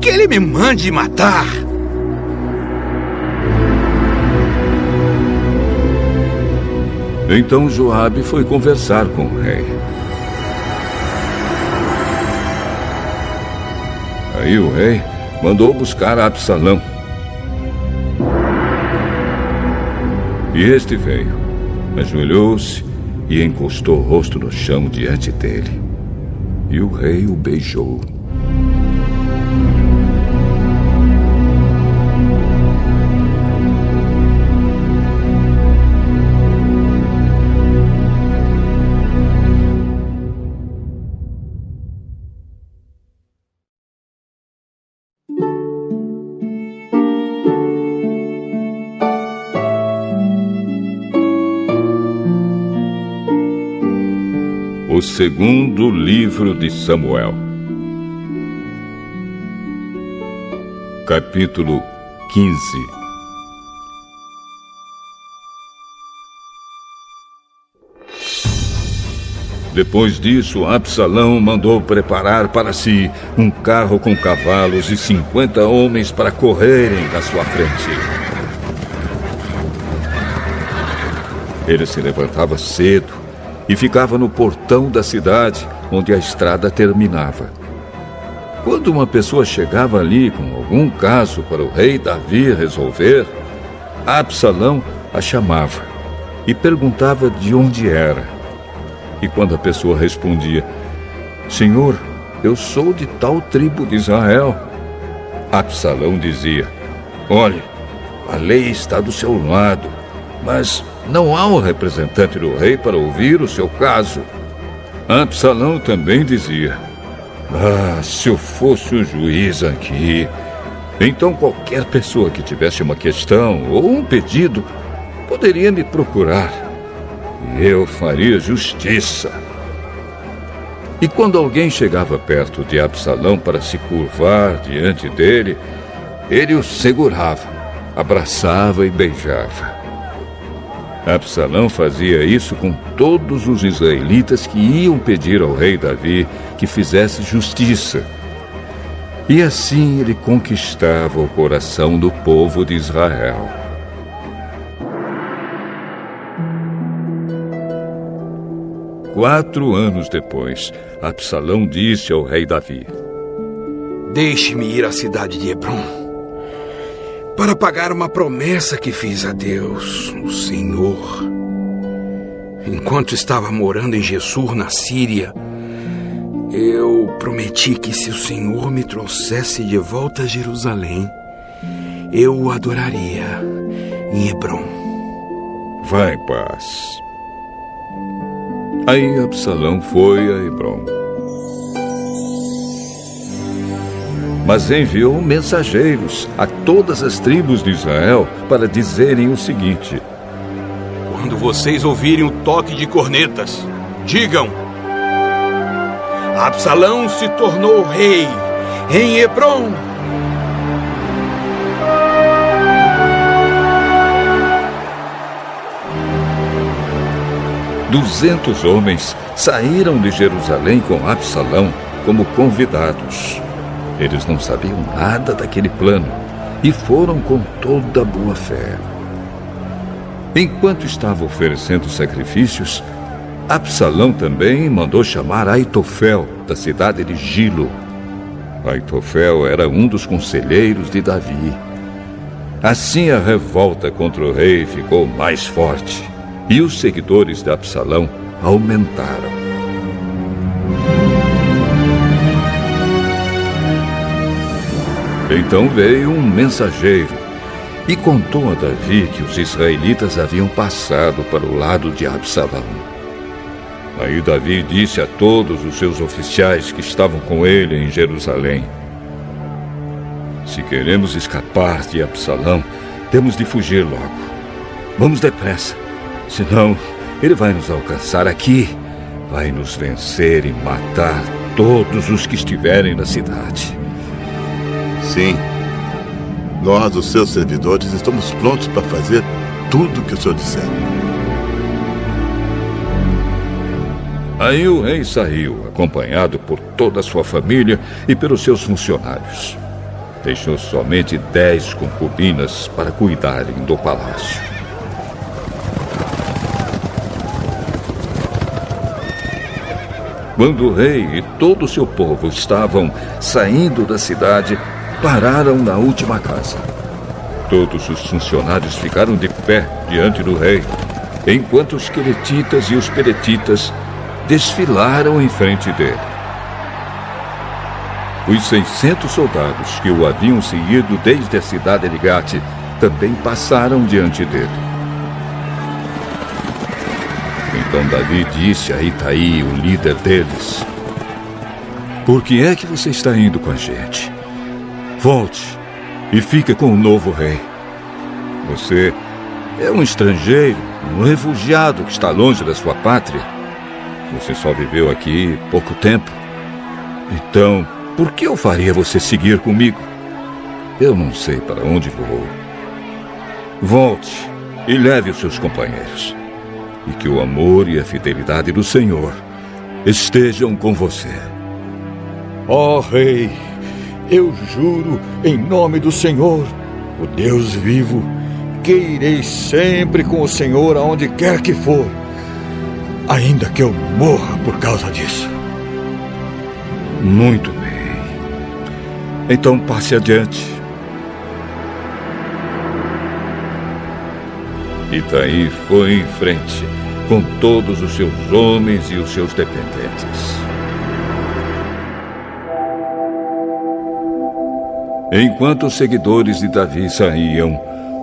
que ele me mande matar. Então Joabe foi conversar com o rei. Aí o rei mandou buscar Absalão. E este veio, ajoelhou-se e encostou o rosto no chão diante dele. E o rei o beijou. Segundo livro de Samuel, capítulo 15. Depois disso, Absalão mandou preparar para si um carro com cavalos e cinquenta homens para correrem na sua frente. Ele se levantava cedo e ficava no portão da cidade, onde a estrada terminava. Quando uma pessoa chegava ali com algum caso para o rei Davi resolver, Absalão a chamava e perguntava de onde era. E quando a pessoa respondia: Senhor, eu sou de tal tribo de Israel, Absalão dizia: Olhe, a lei está do seu lado, mas não há um representante do rei para ouvir o seu caso. Absalão também dizia: Ah, se eu fosse o juiz aqui, então qualquer pessoa que tivesse uma questão ou um pedido poderia me procurar. E eu faria justiça. E quando alguém chegava perto de Absalão para se curvar diante dele, ele o segurava, abraçava e beijava. Absalão fazia isso com todos os israelitas que iam pedir ao rei Davi que fizesse justiça. E assim ele conquistava o coração do povo de Israel. Quatro anos depois, Absalão disse ao rei Davi: Deixe-me ir à cidade de Hebron para pagar uma promessa que fiz a Deus, o Senhor. Enquanto estava morando em Gessur, na Síria, eu prometi que se o Senhor me trouxesse de volta a Jerusalém, eu o adoraria em Hebron. Vai em paz. Aí Absalão foi a Hebron. Mas enviou mensageiros a todas as tribos de Israel para dizerem o seguinte: Quando vocês ouvirem o toque de cornetas, digam: Absalão se tornou rei em Hebron. Duzentos homens saíram de Jerusalém com Absalão como convidados. Eles não sabiam nada daquele plano e foram com toda boa fé. Enquanto estava oferecendo sacrifícios, Absalão também mandou chamar Aitofel, da cidade de Gilo. Aitofel era um dos conselheiros de Davi. Assim a revolta contra o rei ficou mais forte e os seguidores de Absalão aumentaram. Então veio um mensageiro e contou a Davi que os israelitas haviam passado para o lado de Absalão. Aí Davi disse a todos os seus oficiais que estavam com ele em Jerusalém: Se queremos escapar de Absalão, temos de fugir logo. Vamos depressa, senão ele vai nos alcançar aqui, vai nos vencer e matar todos os que estiverem na cidade. Sim. Nós, os seus servidores, estamos prontos para fazer tudo o que o senhor disser. Aí o rei saiu, acompanhado por toda a sua família e pelos seus funcionários. Deixou somente dez concubinas para cuidarem do palácio. Quando o rei e todo o seu povo estavam saindo da cidade, pararam na última casa. Todos os funcionários ficaram de pé diante do rei, enquanto os queletitas e os peretitas desfilaram em frente dele. Os 600 soldados que o haviam seguido desde a cidade de Gate também passaram diante dele. Então Davi disse a Itaí, o líder deles: Por que é que você está indo com a gente? Volte e fique com o novo rei. Você é um estrangeiro, um refugiado que está longe da sua pátria. Você só viveu aqui pouco tempo. Então, por que eu faria você seguir comigo? Eu não sei para onde vou. Volte e leve os seus companheiros. E que o amor e a fidelidade do Senhor estejam com você. Ó oh, Rei, eu juro em nome do Senhor, o Deus vivo, que irei sempre com o Senhor aonde quer que for, ainda que eu morra por causa disso. Muito bem. Então passe adiante. Itaí foi em frente, com todos os seus homens e os seus dependentes. Enquanto os seguidores de Davi saíam,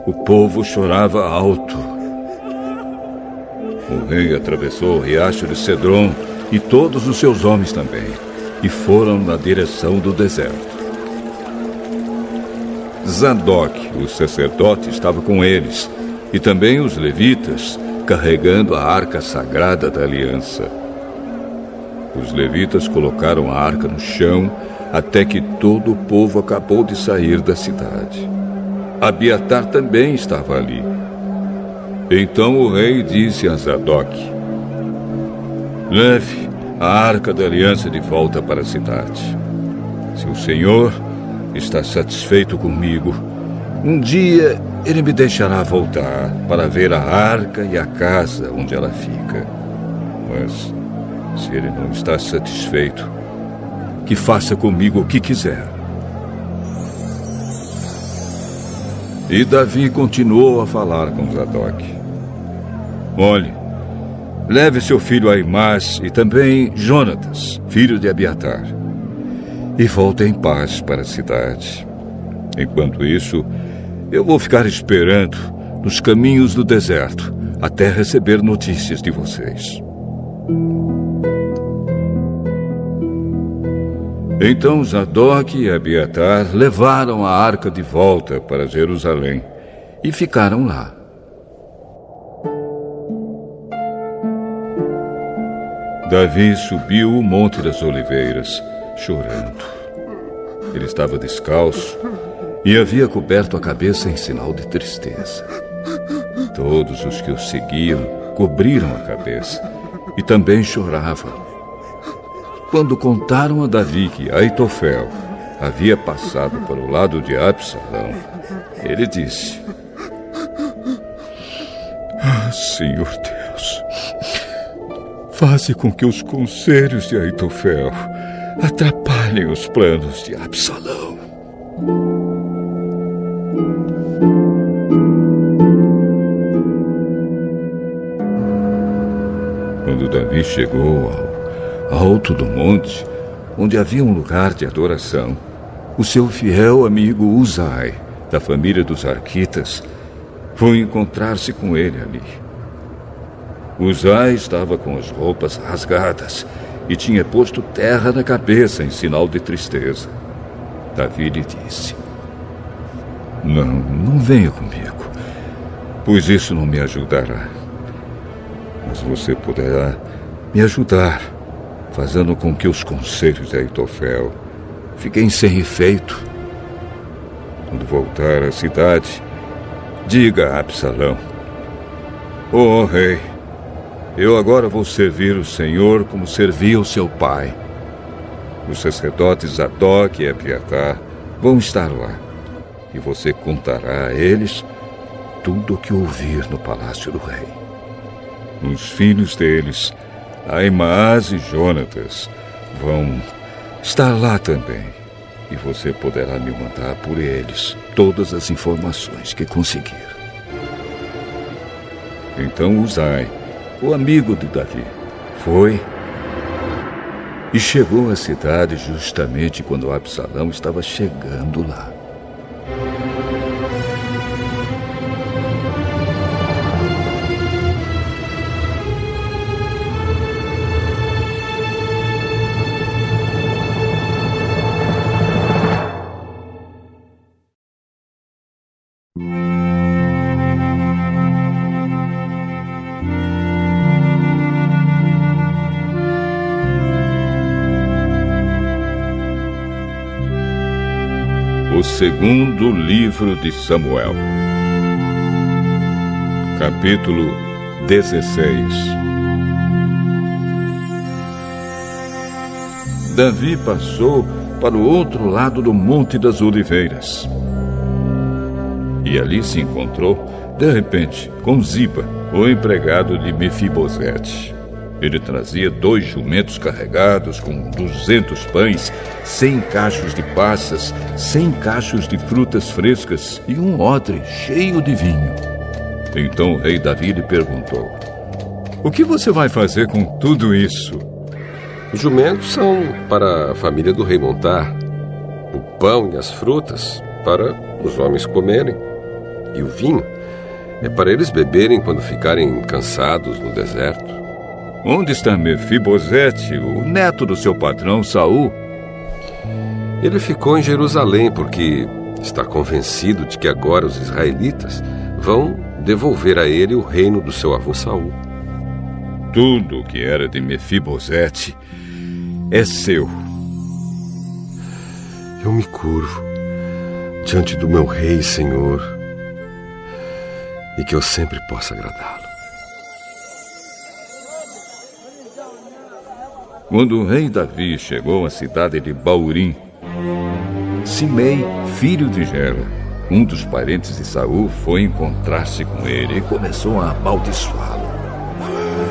o povo chorava alto. O rei atravessou o riacho de Cedron e todos os seus homens também, e foram na direção do deserto. Zadok, o sacerdote, estava com eles, e também os levitas, carregando a arca sagrada da aliança. Os levitas colocaram a arca no chão até que todo o povo acabou de sair da cidade. Abiatar também estava ali. Então o rei disse a Zadok: Leve a arca da aliança de volta para a cidade. Se o Senhor está satisfeito comigo, um dia ele me deixará voltar para ver a arca e a casa onde ela fica. Mas se ele não está satisfeito, que faça comigo o que quiser. E Davi continuou a falar com Zadok. Olhe, leve seu filho Aimás e também Jonatas, filho de Abiatar, e volte em paz para a cidade. Enquanto isso, eu vou ficar esperando nos caminhos do deserto até receber notícias de vocês. Então Zadok e Abiatar levaram a arca de volta para Jerusalém e ficaram lá. Davi subiu o Monte das Oliveiras, chorando. Ele estava descalço e havia coberto a cabeça em sinal de tristeza. Todos os que o seguiam cobriram a cabeça e também choravam. Quando contaram a Davi que Aitofel havia passado para o lado de Absalão, ele disse: Ah, Senhor Deus, faze com que os conselhos de Aitofel atrapalhem os planos de Absalão. Quando Davi chegou ao alto do monte, onde havia um lugar de adoração, o seu fiel amigo Uzai, da família dos Arquitas, foi encontrar-se com ele ali. Uzai estava com as roupas rasgadas e tinha posto terra na cabeça em sinal de tristeza. Davi lhe disse: Não, não venha comigo, pois isso não me ajudará. Mas você poderá me ajudar fazendo com que os conselhos de Aitofel fiquem sem efeito. Quando voltar à cidade, diga a Absalão: Ó oh, rei, eu agora vou servir o Senhor como servia o seu pai. Os sacerdotes Zadok e Abiatar vão estar lá, e você contará a eles tudo o que ouvir no palácio do rei. Os filhos deles Aimaas e Jonatas vão estar lá também. E você poderá me mandar por eles todas as informações que conseguir. Então Uzai, o amigo de Davi, foi e chegou à cidade justamente quando Absalão estava chegando lá. Segundo livro de Samuel, capítulo 16. Davi passou para o outro lado do Monte das Oliveiras. E ali se encontrou, de repente, com Ziba, o empregado de Mefibosete. Ele trazia dois jumentos carregados com duzentos pães, cem cachos de passas, cem cachos de frutas frescas e um odre cheio de vinho. Então o rei Davi lhe perguntou: O que você vai fazer com tudo isso? Os jumentos são para a família do rei montar, o pão e as frutas para os homens comerem, e o vinho é para eles beberem quando ficarem cansados no deserto. Onde está Mefibosete, o neto do seu patrão Saul? Ele ficou em Jerusalém porque está convencido de que agora os israelitas vão devolver a ele o reino do seu avô Saul. Tudo o que era de Mefibosete é seu. Eu me curvo diante do meu rei, Senhor, e que eu sempre possa agradá-lo. Quando o rei Davi chegou à cidade de Baurim, Simei, filho de Gera, um dos parentes de Saul, foi encontrar-se com ele e começou a amaldiçoá-lo.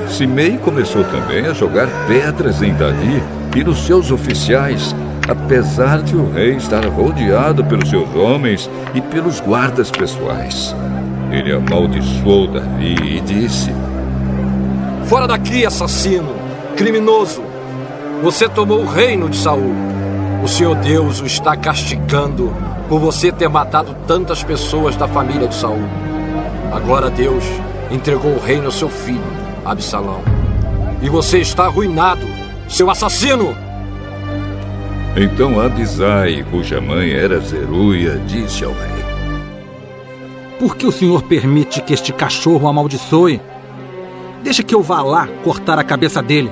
Simei começou também a jogar pedras em Davi e nos seus oficiais, apesar de o rei estar rodeado pelos seus homens e pelos guardas pessoais. Ele amaldiçoou Davi e disse: Fora daqui, assassino, criminoso! Você tomou o reino de Saul. O Senhor Deus o está castigando por você ter matado tantas pessoas da família de Saul. Agora Deus entregou o reino ao seu filho, Absalão. E você está arruinado, seu assassino! Então Abisai, cuja mãe era Zeruia, disse ao rei: Por que o senhor permite que este cachorro amaldiçoe? Deixa que eu vá lá cortar a cabeça dele.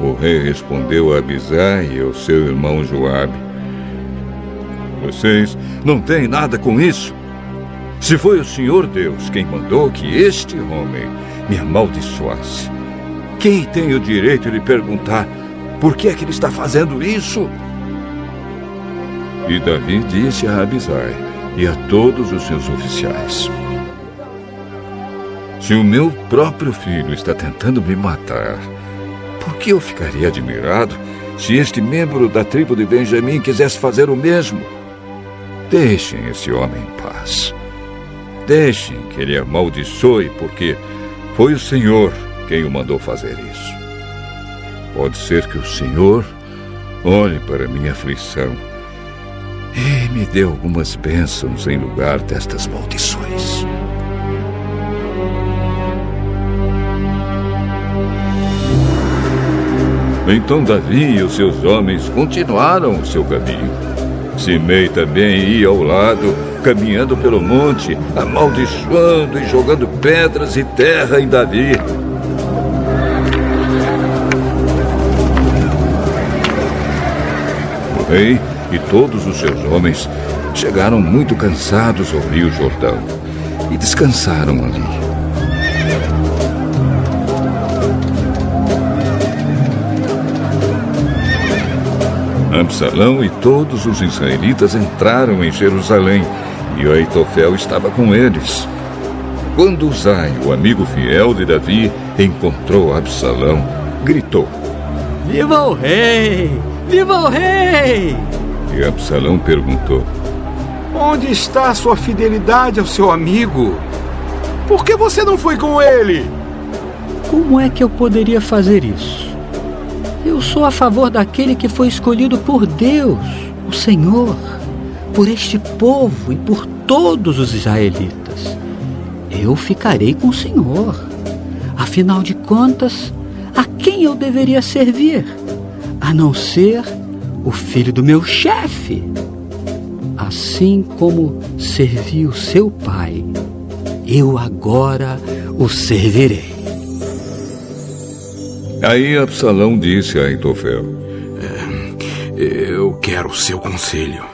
O rei respondeu a Abisai e ao seu irmão Joabe: Vocês não têm nada com isso. Se foi o Senhor Deus quem mandou que este homem me amaldiçoasse, quem tem o direito de perguntar por que é que ele está fazendo isso? E Davi disse a Abisai e a todos os seus oficiais: Se o meu próprio filho está tentando me matar, por que eu ficaria admirado se este membro da tribo de Benjamim quisesse fazer o mesmo? Deixem esse homem em paz. Deixem que ele amaldiçoe, porque foi o Senhor quem o mandou fazer isso. Pode ser que o Senhor olhe para minha aflição e me dê algumas bênçãos em lugar destas maldições. Então Davi e os seus homens continuaram o seu caminho. Simei também ia ao lado, caminhando pelo monte, amaldiçoando e jogando pedras e terra em Davi. O rei e todos os seus homens chegaram muito cansados ao rio Jordão e descansaram ali. Absalão e todos os israelitas entraram em Jerusalém e Aitofel estava com eles. Quando Uzai, o amigo fiel de Davi, encontrou Absalão, gritou: Viva o rei! Viva o rei! E Absalão perguntou: Onde está a sua fidelidade ao seu amigo? Por que você não foi com ele? Como é que eu poderia fazer isso? Eu sou a favor daquele que foi escolhido por Deus, o Senhor, por este povo e por todos os israelitas. Eu ficarei com o Senhor. Afinal de contas, a quem eu deveria servir? A não ser o filho do meu chefe. Assim como servi o seu pai, eu agora o servirei. Aí Absalão disse a Aitofel: é, Eu quero o seu conselho.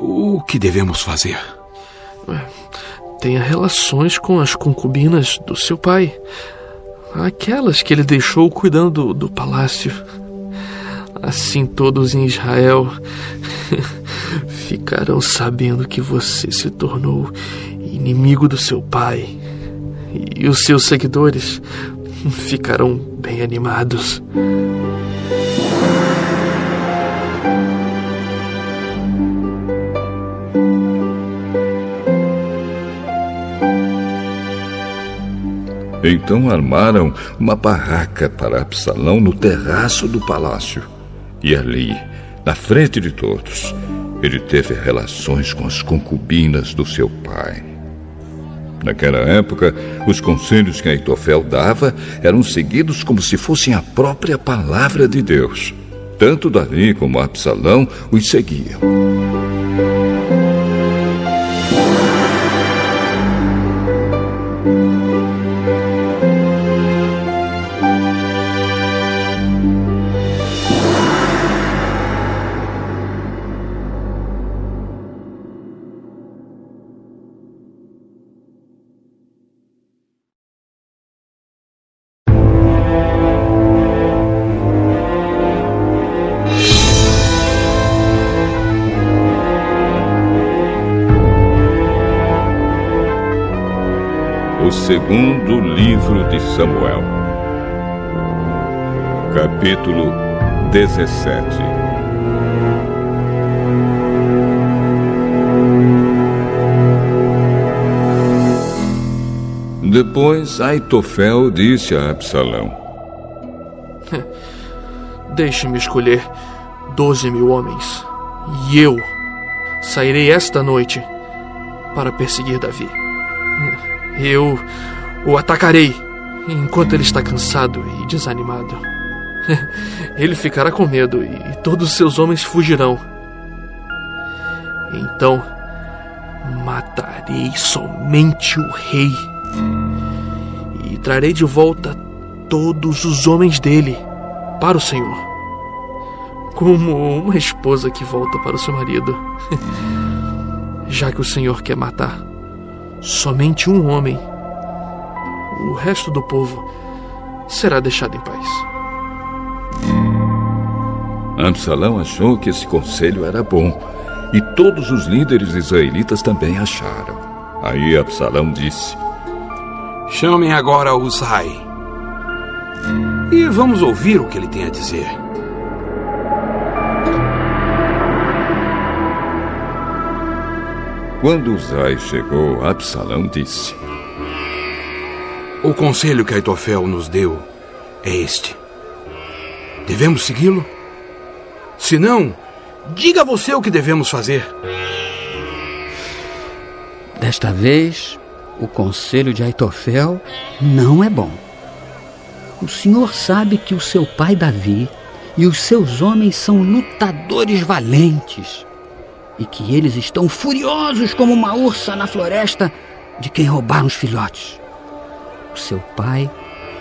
O que devemos fazer? Tenha relações com as concubinas do seu pai. Aquelas que ele deixou cuidando do, do palácio. Assim todos em Israel ficarão sabendo que você se tornou inimigo do seu pai. E os seus seguidores ficarão bem animados. Então armaram uma barraca para Absalão no terraço do palácio. E ali, na frente de todos, ele teve relações com as concubinas do seu pai. Naquela época, os conselhos que Aitofel dava eram seguidos como se fossem a própria palavra de Deus. Tanto Davi como Absalão os seguiam. segundo livro de Samuel, capítulo 17. Depois Aitofel disse a Absalão: Deixe-me escolher doze mil homens, e eu sairei esta noite para perseguir Davi. Eu o atacarei enquanto ele está cansado e desanimado. Ele ficará com medo e todos os seus homens fugirão. Então matarei somente o rei e trarei de volta todos os homens dele para o Senhor, como uma esposa que volta para o seu marido. Já que o Senhor quer matar somente um homem, o resto do povo será deixado em paz. Absalão achou que esse conselho era bom e todos os líderes israelitas também acharam. Aí Absalão disse: Chamem agora Uzai e vamos ouvir o que ele tem a dizer. Quando Uzai chegou, Absalão disse: O conselho que Aitofel nos deu é este. Devemos segui-lo? Se não, diga você o que devemos fazer. Desta vez, o conselho de Aitofel não é bom. O senhor sabe que o seu pai Davi e os seus homens são lutadores valentes e que eles estão furiosos como uma ursa na floresta de quem roubaram os filhotes. O seu pai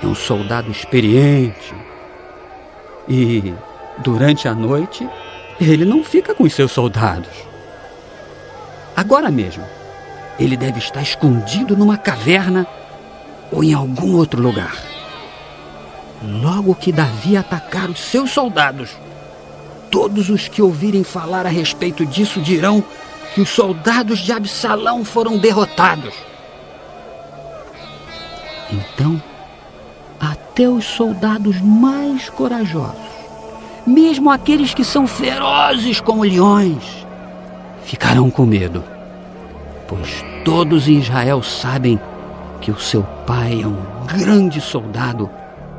é um soldado experiente e, durante a noite, ele não fica com os seus soldados. Agora mesmo, ele deve estar escondido numa caverna ou em algum outro lugar. Logo que Davi atacar os seus soldados, todos os que ouvirem falar a respeito disso dirão que os soldados de Absalão foram derrotados. Então, até os soldados mais corajosos, mesmo aqueles que são ferozes como leões, ficarão com medo, pois todos em Israel sabem que o seu pai é um grande soldado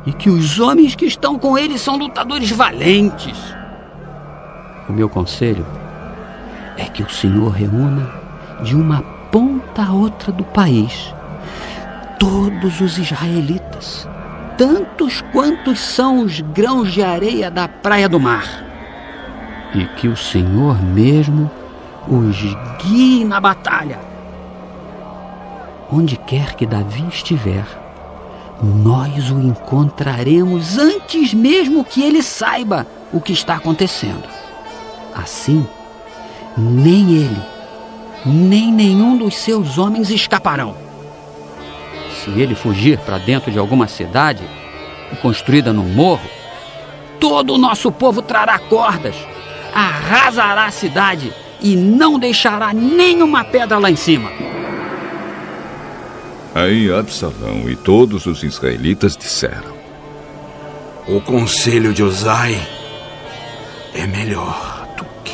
e que os homens que estão com ele são lutadores valentes. O meu conselho é que o Senhor reúna de uma ponta a outra do país todos os israelitas, tantos quantos são os grãos de areia da praia do mar, e que o Senhor mesmo os guie na batalha. Onde quer que Davi estiver, nós o encontraremos antes mesmo que ele saiba o que está acontecendo. Assim, nem ele, nem nenhum dos seus homens escaparão. Se ele fugir para dentro de alguma cidade, construída num morro, todo o nosso povo trará cordas, arrasará a cidade e não deixará nenhuma pedra lá em cima. Aí Absalão e todos os israelitas disseram: O conselho de Uzai é melhor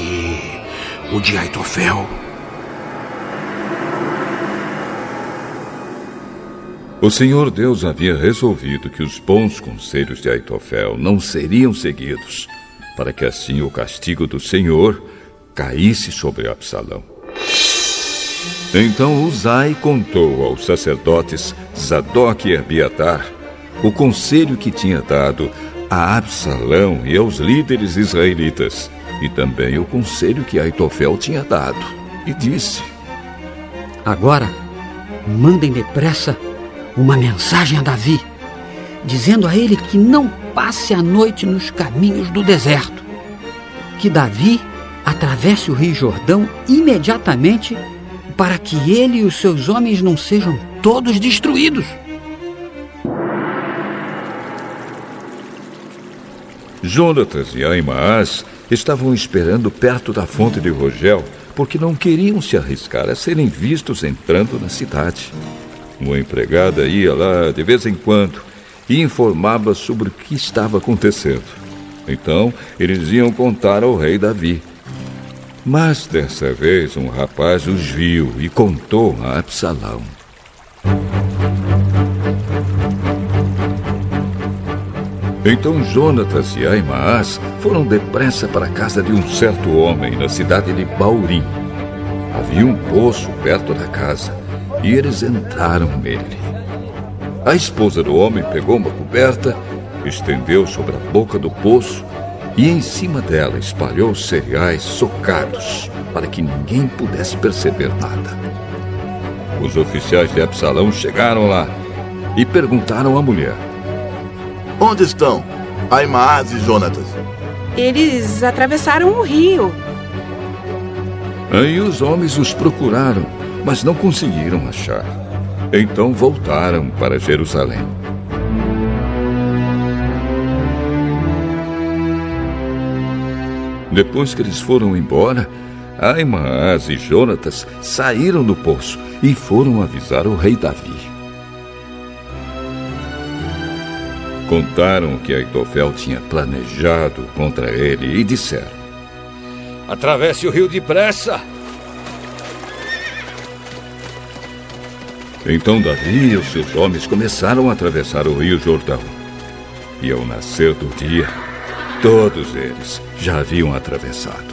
que o de Aitofel. O Senhor Deus havia resolvido que os bons conselhos de Aitofel não seriam seguidos, para que assim o castigo do Senhor caísse sobre Absalão. Então Uzai contou aos sacerdotes Zadok e Abiatar o conselho que tinha dado a Absalão e aos líderes israelitas, e também o conselho que Aitofel tinha dado, e disse: Agora, mandem depressa uma mensagem a Davi, dizendo a ele que não passe a noite nos caminhos do deserto. Que Davi atravesse o Rio Jordão imediatamente para que ele e os seus homens não sejam todos destruídos. Jonatas e Aimaas estavam esperando perto da fonte de Rogel porque não queriam se arriscar a serem vistos entrando na cidade. Uma empregada ia lá de vez em quando e informava sobre o que estava acontecendo. Então, eles iam contar ao rei Davi. Mas dessa vez um rapaz os viu e contou a Absalão. Então Jonatas e Aimaas foram depressa para a casa de um certo homem na cidade de Baurim. Havia um poço perto da casa e eles entraram nele. A esposa do homem pegou uma coberta, estendeu sobre a boca do poço e em cima dela espalhou cereais socados para que ninguém pudesse perceber nada. Os oficiais de Absalão chegaram lá e perguntaram à mulher: Onde estão Aimaas e Jonatas? Eles atravessaram o rio. Aí os homens os procuraram, mas não conseguiram achar. Então voltaram para Jerusalém. Depois que eles foram embora, Aimaas e Jonatas saíram do poço e foram avisar o rei Davi. Contaram que Aitofel tinha planejado contra ele e disseram: Atravesse o rio depressa. Então Davi e os seus homens começaram a atravessar o rio Jordão. E ao nascer do dia, todos eles já haviam atravessado.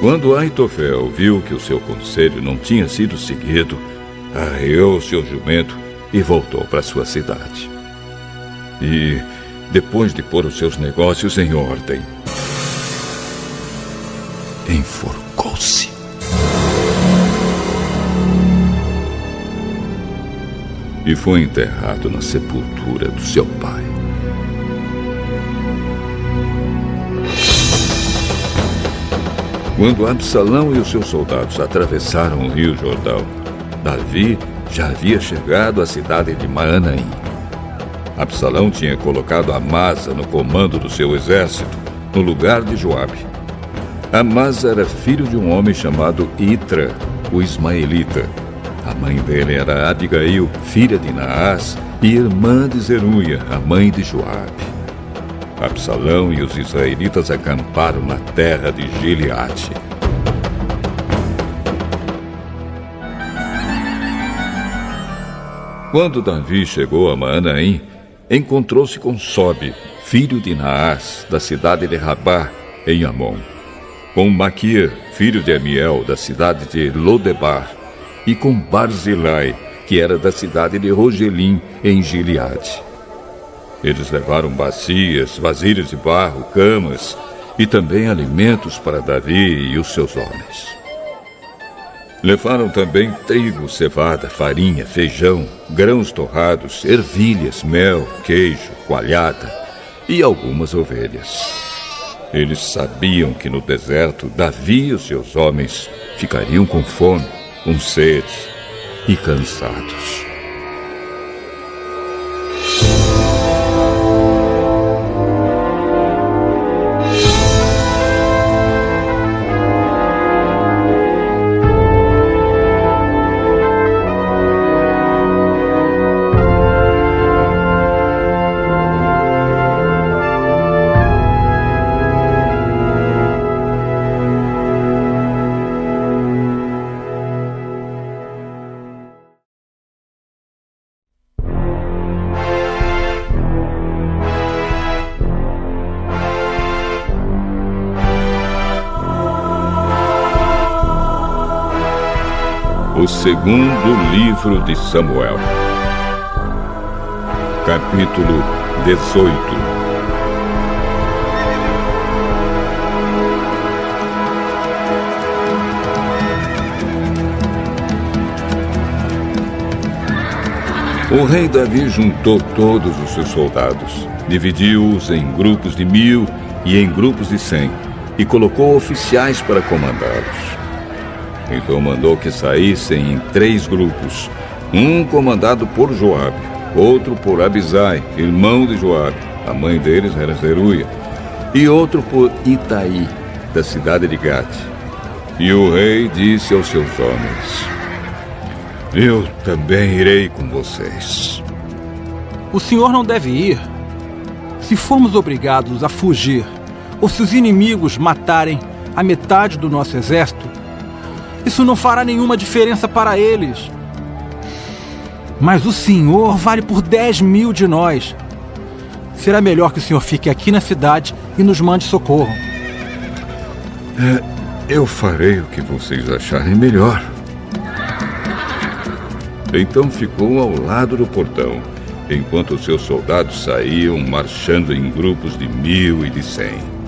Quando Aitofel viu que o seu conselho não tinha sido seguido, arreou seu jumento e voltou para sua cidade. E, depois de pôr os seus negócios em ordem, enforcou-se. E foi enterrado na sepultura do seu pai. Quando Absalão e os seus soldados atravessaram o rio Jordão, Davi já havia chegado à cidade de Maanaim. Absalão tinha colocado Amasa no comando do seu exército, no lugar de Joabe. Amasa era filho de um homem chamado Itra, o ismaelita. A mãe dele era Abigail, filha de Naás, e irmã de Zeruia, a mãe de Joabe. Absalão e os israelitas acamparam na terra de Gileade. Quando Davi chegou a Maanaim, encontrou-se com Sobe, filho de Naás, da cidade de Rabá, em Amon, com Maquir, filho de Amiel, da cidade de Lodebar, e com Barzilai, que era da cidade de Rogelim, em Gileade. Eles levaram bacias, vasilhas de barro, camas e também alimentos para Davi e os seus homens. Levaram também trigo, cevada, farinha, feijão, grãos torrados, ervilhas, mel, queijo, coalhada e algumas ovelhas. Eles sabiam que no deserto Davi e os seus homens ficariam com fome, com sede e cansados. Segundo livro de Samuel, capítulo 18. O rei Davi juntou todos os seus soldados, dividiu-os em grupos de mil e em grupos de cem, e colocou oficiais para comandá-los. Então mandou que saíssem em três grupos, um comandado por Joabe, outro por Abisai, irmão de Joabe, a mãe deles era Zeruia, e outro por Itaí, da cidade de Gate. E o rei disse aos seus homens: Eu também irei com vocês. O senhor não deve ir. Se formos obrigados a fugir, ou se os inimigos matarem a metade do nosso exército, isso não fará nenhuma diferença para eles. Mas o senhor vale por 10 mil de nós. Será melhor que o senhor fique aqui na cidade e nos mande socorro. É, eu farei o que vocês acharem melhor. Então ficou ao lado do portão, enquanto seus soldados saíam marchando em grupos de mil e de cem.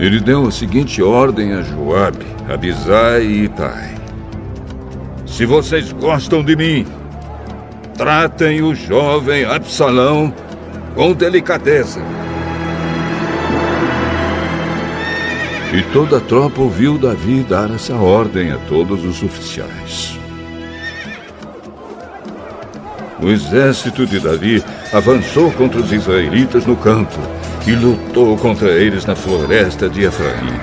Ele deu a seguinte ordem a Joabe, Abisai e Itai. Se vocês gostam de mim, tratem o jovem Absalão com delicadeza. E toda a tropa ouviu Davi dar essa ordem a todos os oficiais. O exército de Davi avançou contra os israelitas no campo e lutou contra eles na floresta de Efraim.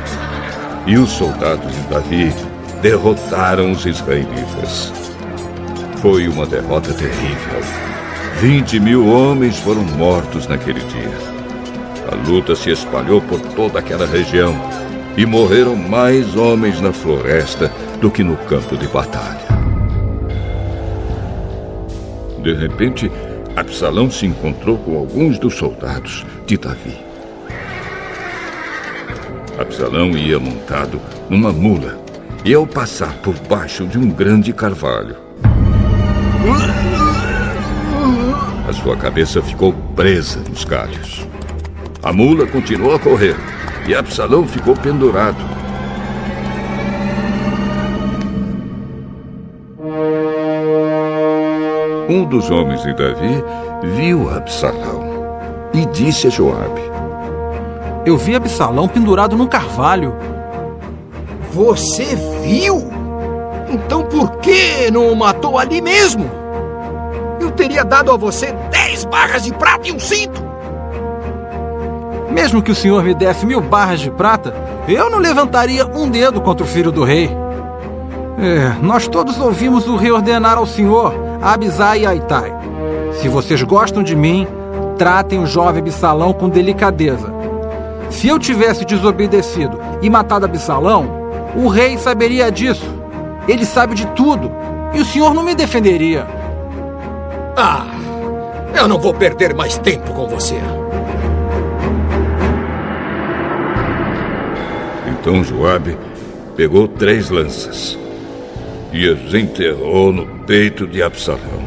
E os soldados de Davi derrotaram os israelitas. Foi uma derrota terrível. Vinte mil homens foram mortos naquele dia. A luta se espalhou por toda aquela região e morreram mais homens na floresta do que no campo de batalha. De repente, Absalão se encontrou com alguns dos soldados de Davi. Absalão ia montado numa mula e, ao passar por baixo de um grande carvalho, a sua cabeça ficou presa nos galhos. A mula continuou a correr e Absalão ficou pendurado. Um dos homens de Davi viu Absalão e disse a Joabe: Eu vi Absalão pendurado num carvalho. Você viu? Então por que não o matou ali mesmo? Eu teria dado a você dez barras de prata e um cinto. Mesmo que o senhor me desse mil barras de prata, eu não levantaria um dedo contra o filho do rei. É, nós todos ouvimos o rei ordenar ao senhor, Abisai e a Itai. Se vocês gostam de mim, tratem o jovem Absalão com delicadeza. Se eu tivesse desobedecido e matado Absalão, o rei saberia disso. Ele sabe de tudo. E o senhor não me defenderia. Ah, eu não vou perder mais tempo com você. Então Joabe pegou três lanças e as enterrou no peito de Absalão.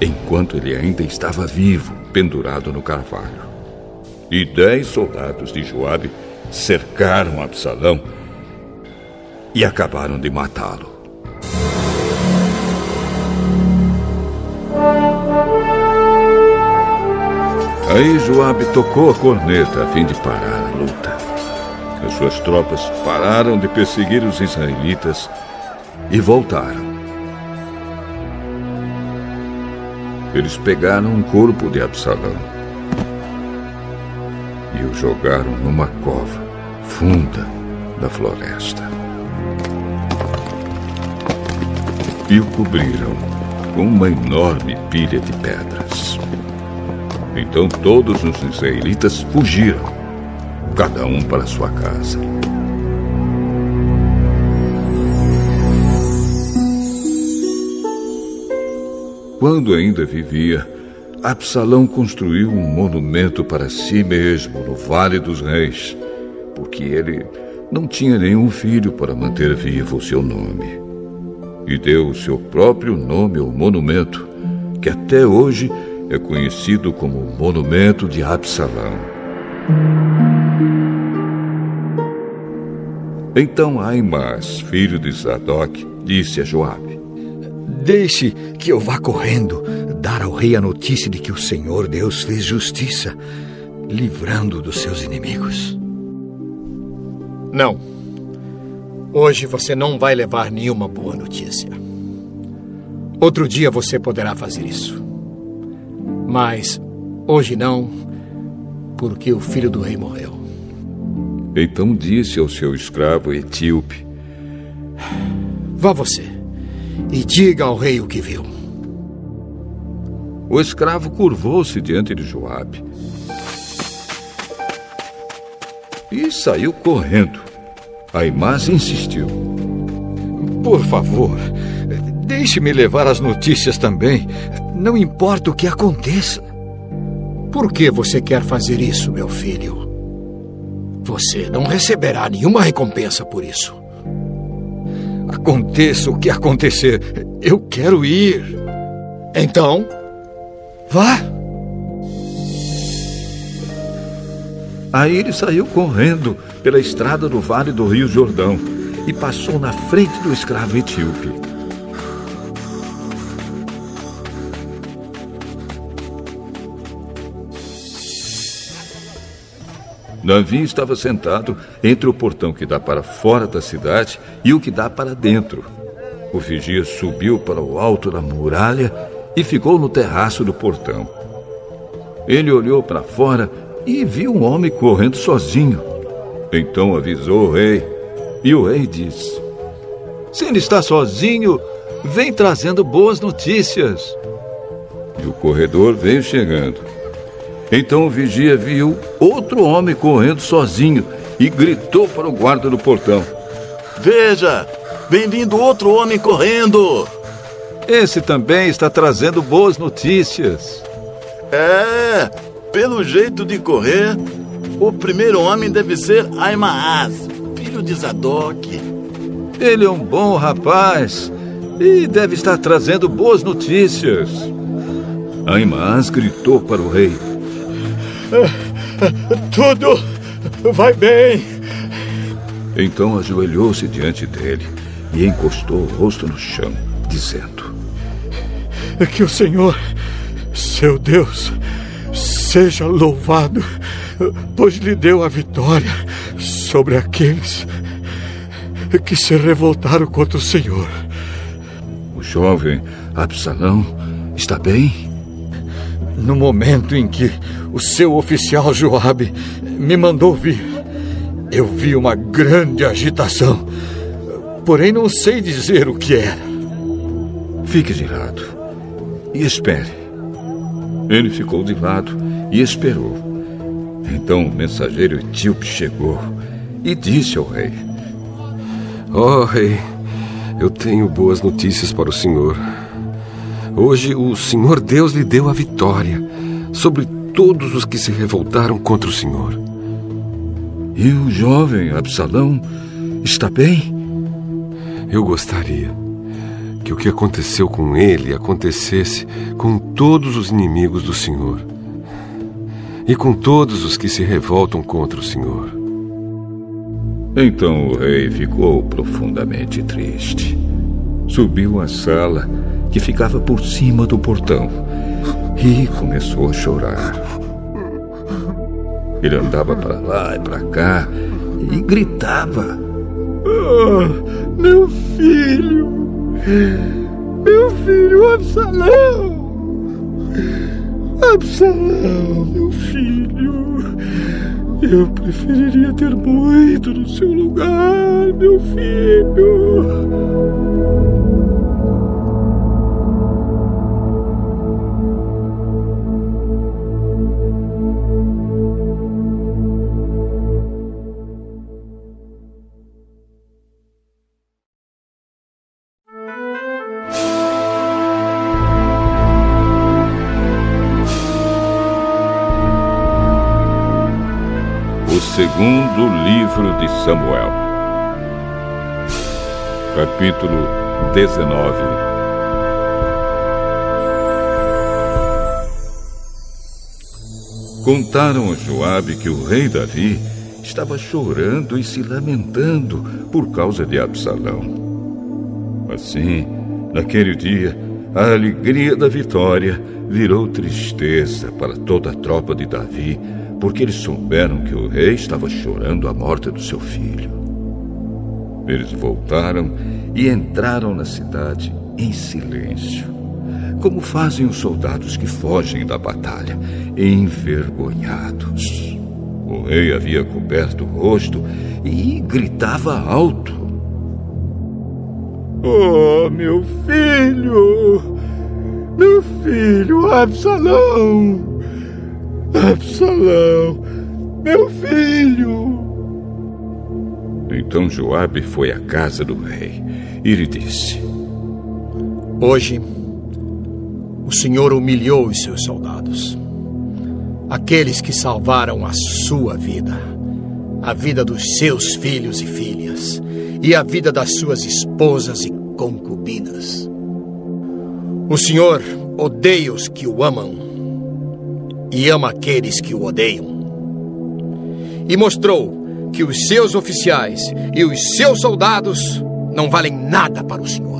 Enquanto ele ainda estava vivo, pendurado no carvalho. E dez soldados de Joabe cercaram Absalão e acabaram de matá-lo. Aí Joabe tocou a corneta a fim de parar a luta. As suas tropas pararam de perseguir os israelitas e voltaram. Eles pegaram um corpo de Absalão e o jogaram numa cova funda da floresta. E o cobriram com uma enorme pilha de pedras. Então todos os israelitas fugiram, cada um para sua casa. Quando ainda vivia, Absalão construiu um monumento para si mesmo no Vale dos Reis, porque ele não tinha nenhum filho para manter vivo o seu nome. E deu o seu próprio nome ao monumento, que até hoje é conhecido como Monumento de Absalão. Então Aimas, filho de Zadok, disse a Joabe: Deixe que eu vá correndo dar ao rei a notícia de que o Senhor Deus fez justiça, livrando dos seus inimigos. Não. Hoje você não vai levar nenhuma boa notícia. Outro dia você poderá fazer isso. Mas hoje não, porque o filho do rei morreu. Então disse ao seu escravo etíope: Vá você e diga ao rei o que viu. O escravo curvou-se diante de Joabe e saiu correndo. Aimás insistiu: Por favor, Deixe-me levar as notícias também. Não importa o que aconteça. Por que você quer fazer isso, meu filho? Você não receberá nenhuma recompensa por isso. Aconteça o que acontecer, eu quero ir. Então, vá. Aí ele saiu correndo pela estrada do vale do Rio Jordão e passou na frente do escravo etíope. Davi estava sentado entre o portão que dá para fora da cidade e o que dá para dentro. O vigia subiu para o alto da muralha e ficou no terraço do portão. Ele olhou para fora e viu um homem correndo sozinho. Então avisou o rei, e o rei disse: Se ele está sozinho, vem trazendo boas notícias. E o corredor veio chegando. Então o vigia viu outro homem correndo sozinho e gritou para o guarda do portão: Veja, vem vindo outro homem correndo. Esse também está trazendo boas notícias. É, pelo jeito de correr, o primeiro homem deve ser Aimaas, filho de Zadok. Ele é um bom rapaz e deve estar trazendo boas notícias. Aimaas gritou para o rei: Tudo vai bem. Então ajoelhou-se diante dele e encostou o rosto no chão, dizendo: Que o Senhor, seu Deus, seja louvado, pois lhe deu a vitória sobre aqueles que se revoltaram contra o Senhor. O jovem Absalão está bem? No momento em que o seu oficial Joabe me mandou vir, eu vi uma grande agitação. Porém, não sei dizer o que era. Fique de lado e espere. Ele ficou de lado e esperou. Então o mensageiro etíope chegou e disse ao rei: Ó oh, rei, eu tenho boas notícias para o senhor. Hoje o Senhor Deus lhe deu a vitória sobre todos os que se revoltaram contra o Senhor. E o jovem Absalão está bem? Eu gostaria que o que aconteceu com ele acontecesse com todos os inimigos do Senhor e com todos os que se revoltam contra o Senhor. Então o rei ficou profundamente triste. Subiu à sala que ficava por cima do portão e começou a chorar. Ele andava para lá e para cá e gritava: oh, Meu filho! Meu filho Absalão! Absalão, meu filho! Eu preferiria ter morrido no seu lugar, meu filho! Livro de Samuel, capítulo 19. Contaram a Joabe que o rei Davi estava chorando e se lamentando por causa de Absalão. Assim, naquele dia, a alegria da vitória virou tristeza para toda a tropa de Davi porque eles souberam que o rei estava chorando a morte do seu filho. Eles voltaram e entraram na cidade em silêncio, como fazem os soldados que fogem da batalha, envergonhados. O rei havia coberto o rosto e gritava alto: Oh, meu filho! Meu filho Absalão! Absalão, meu filho! Então Joabe foi à casa do rei e lhe disse: Hoje, o Senhor humilhou os seus soldados, aqueles que salvaram a sua vida, a vida dos seus filhos e filhas, e a vida das suas esposas e concubinas. O Senhor odeia os que o amam e ama aqueles que o odeiam. E mostrou que os seus oficiais e os seus soldados não valem nada para o Senhor.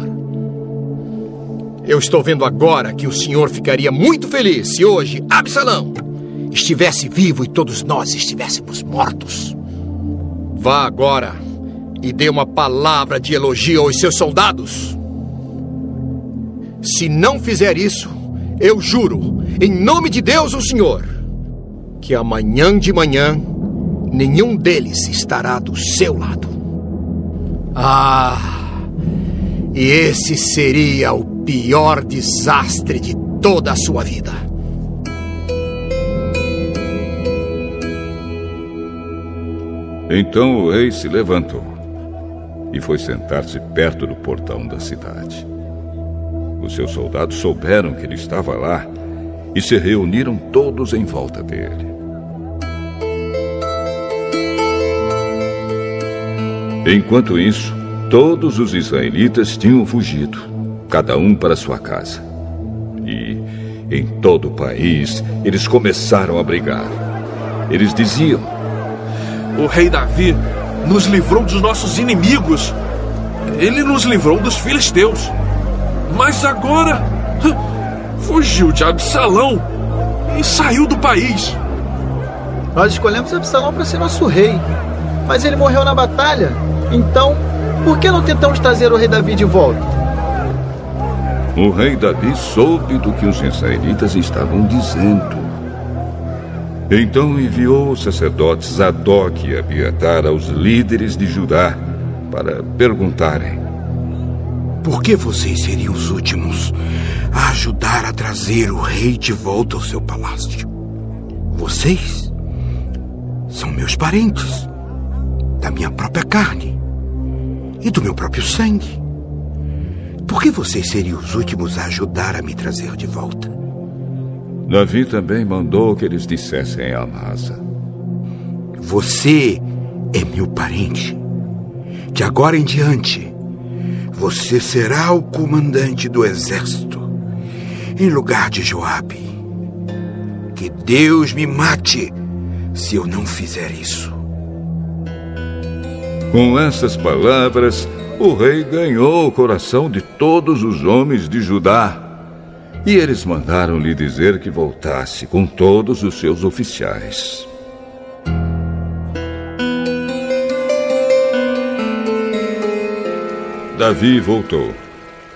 Eu estou vendo agora que o Senhor ficaria muito feliz se hoje Absalão estivesse vivo e todos nós estivéssemos mortos. Vá agora e dê uma palavra de elogio aos seus soldados. Se não fizer isso, eu juro, em nome de Deus, o Senhor, que amanhã de manhã nenhum deles estará do seu lado. Ah! E esse seria o pior desastre de toda a sua vida. Então o rei se levantou e foi sentar-se perto do portão da cidade. Os seus soldados souberam que ele estava lá e se reuniram todos em volta dele. Enquanto isso, todos os israelitas tinham fugido, cada um para sua casa. E em todo o país eles começaram a brigar. Eles diziam: O rei Davi nos livrou dos nossos inimigos. Ele nos livrou dos filisteus. Mas agora fugiu de Absalão e saiu do país. Nós escolhemos Absalão para ser nosso rei, mas ele morreu na batalha. Então, por que não tentamos trazer o rei Davi de volta? O rei Davi soube do que os israelitas estavam dizendo. Então enviou os sacerdotes Zadok e Abiatar aos líderes de Judá para perguntarem: Por que vocês seriam os últimos a ajudar a trazer o rei de volta ao seu palácio? Vocês são meus parentes, da minha própria carne e do meu próprio sangue. Por que vocês seriam os últimos a ajudar a me trazer de volta? Davi também mandou que eles dissessem a Amasa: Você é meu parente. De agora em diante, você será o comandante do exército, em lugar de Joabe. Que Deus me mate se eu não fizer isso. Com essas palavras, o rei ganhou o coração de todos os homens de Judá. E eles mandaram lhe dizer que voltasse com todos os seus oficiais. Davi voltou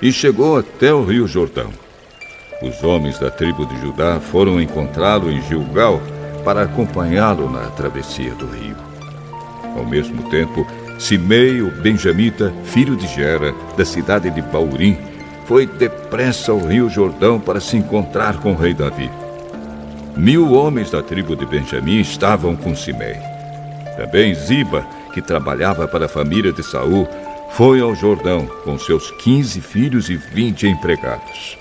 e chegou até o rio Jordão. Os homens da tribo de Judá foram encontrá-lo em Gilgal para acompanhá-lo na travessia do rio. Ao mesmo tempo, Simei, o benjamita, filho de Gera, da cidade de Baurim, foi depressa ao rio Jordão para se encontrar com o rei Davi. Mil homens da tribo de Benjamim estavam com Simei. Também Ziba, que trabalhava para a família de Saul, foi ao Jordão com seus quinze filhos e vinte empregados.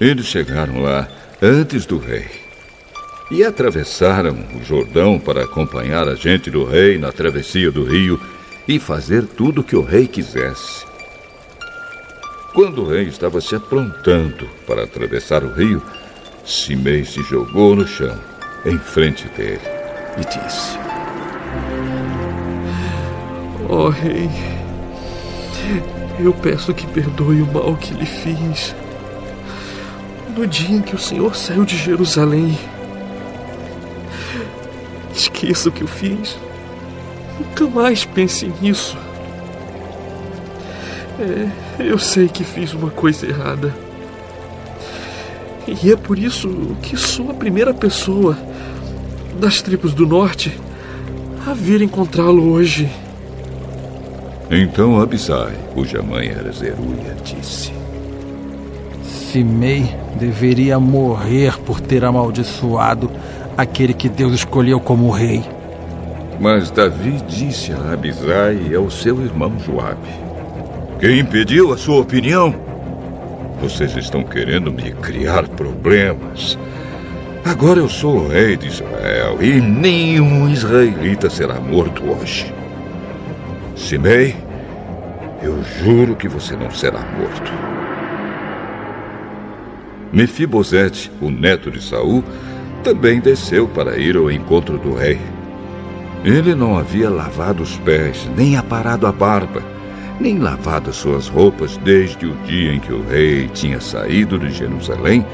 Eles chegaram lá antes do rei e atravessaram o Jordão para acompanhar a gente do rei na travessia do rio e fazer tudo o que o rei quisesse. Quando o rei estava se aprontando para atravessar o rio, Simei se jogou no chão, em frente dele, e disse: oh, rei, eu peço que perdoe o mal que lhe fiz. No dia em que o Senhor saiu de Jerusalém, esqueça o que eu fiz. Nunca mais pense nisso. É, eu sei que fiz uma coisa errada. E é por isso que sou a primeira pessoa das tribos do norte a vir encontrá-lo hoje. Então Abisai, cuja mãe era Zeruia, disse: Simei deveria morrer por ter amaldiçoado aquele que Deus escolheu como rei. Mas Davi disse a Abisai e ao seu irmão Joabe: Quem pediu a sua opinião? Vocês estão querendo me criar problemas. Agora eu sou o rei de Israel e nenhum israelita será morto hoje. Simei, eu juro que você não será morto. Mefibosete, o neto de Saul, também desceu para ir ao encontro do rei. Ele não havia lavado os pés, nem aparado a barba, nem lavado suas roupas desde o dia em que o rei tinha saído de Jerusalém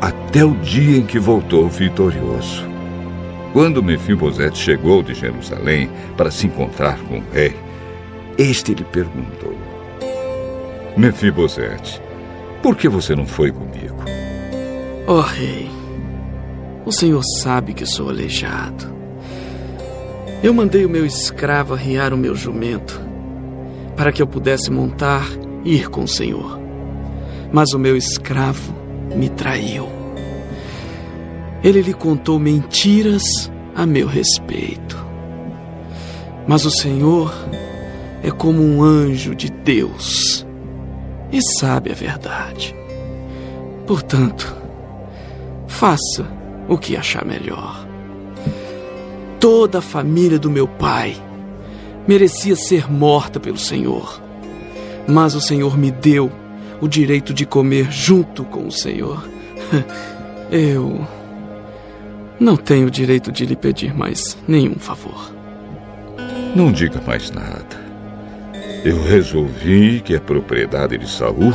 até o dia em que voltou vitorioso. Quando Mefibosete chegou de Jerusalém para se encontrar com o rei, este lhe perguntou: Mefibosete, por que você não foi comigo? Oh, rei, o senhor sabe que sou aleijado. Eu mandei o meu escravo arriar o meu jumento para que eu pudesse montar e ir com o senhor. Mas o meu escravo me traiu. Ele lhe contou mentiras a meu respeito. Mas o Senhor é como um anjo de Deus e sabe a verdade. Portanto, faça o que achar melhor. Toda a família do meu pai merecia ser morta pelo Senhor, mas o Senhor me deu o direito de comer junto com o Senhor. Eu não tenho o direito de lhe pedir mais nenhum favor. Não diga mais nada. Eu resolvi que a propriedade de Saul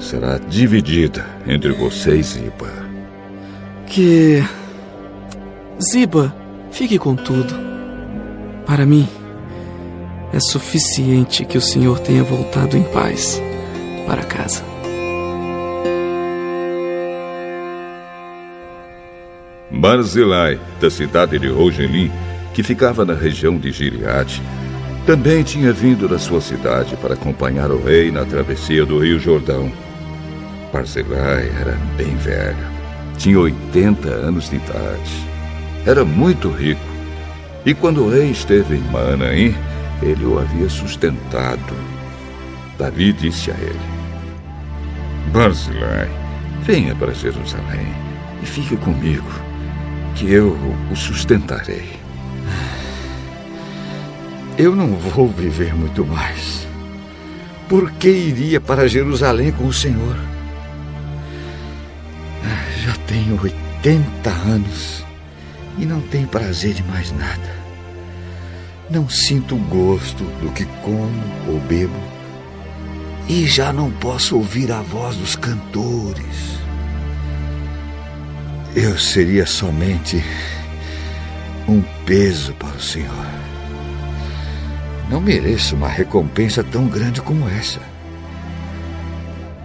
será dividida entre você e Ziba. Que Ziba fique com tudo. Para mim, é suficiente que o Senhor tenha voltado em paz para casa. Barzilai, da cidade de Rogelim, que ficava na região de Gileade, também tinha vindo da sua cidade para acompanhar o rei na travessia do Rio Jordão. Barzilai era bem velho, tinha 80 anos de idade. Era muito rico. E quando o rei esteve em Maanaim, ele o havia sustentado. Davi disse a ele: Barzilai, venha para Jerusalém e fique comigo, que eu o sustentarei. Eu não vou viver muito mais. Por que iria para Jerusalém com o Senhor? Já tenho 80 anos e não tenho prazer de mais nada. Não sinto gosto do que como ou bebo e já não posso ouvir a voz dos cantores. Eu seria somente um peso para o Senhor. Não mereço uma recompensa tão grande como essa.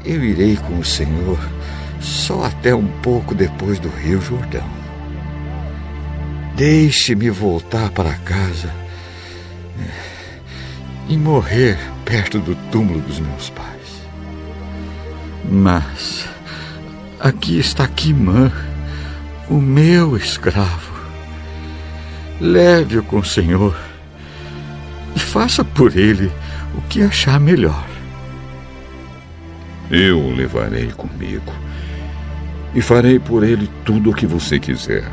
Eu irei com o Senhor só até um pouco depois do Rio Jordão. Deixe-me voltar para casa e morrer perto do túmulo dos meus pais. Mas aqui está Kimã, o meu escravo. Leve-o com o Senhor e faça por ele o que achar melhor. Eu o levarei comigo e farei por ele tudo o que você quiser.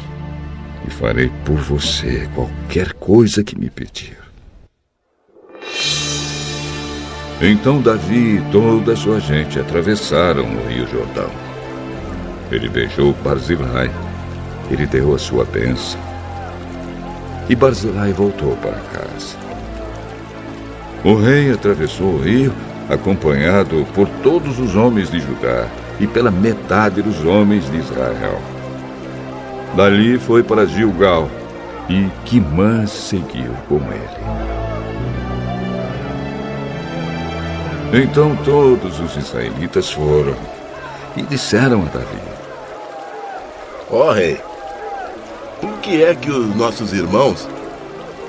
E farei por você qualquer coisa que me pedir. Então Davi e toda a sua gente atravessaram o rio Jordão. Ele beijou Barzilai. Ele deu a sua bênção. E Barzilai voltou para casa. O rei atravessou o rio, acompanhado por todos os homens de Judá e pela metade dos homens de Israel. Dali foi para Gilgal e Quimã seguiu com ele. Então todos os israelitas foram e disseram a Davi: Ó oh, rei, que é que os nossos irmãos,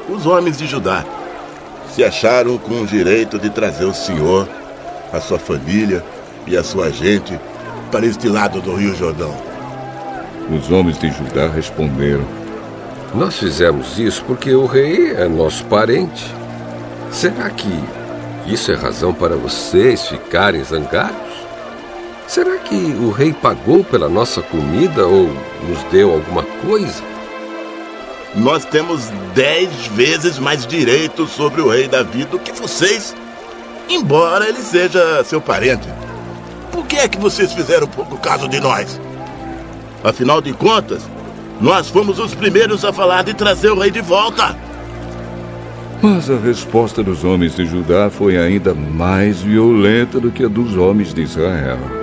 os homens de Judá, se acharam com o direito de trazer o senhor, a sua família e a sua gente para este lado do Rio Jordão? Os homens de Judá responderam: Nós fizemos isso porque o rei é nosso parente. Será que isso é razão para vocês ficarem zangados? Será que o rei pagou pela nossa comida ou nos deu alguma coisa? Nós temos dez vezes mais direitos sobre o rei Davi do que vocês, embora ele seja seu parente. Por que é que vocês fizeram pouco caso de nós? Afinal de contas, nós fomos os primeiros a falar de trazer o rei de volta. Mas a resposta dos homens de Judá foi ainda mais violenta do que a dos homens de Israel.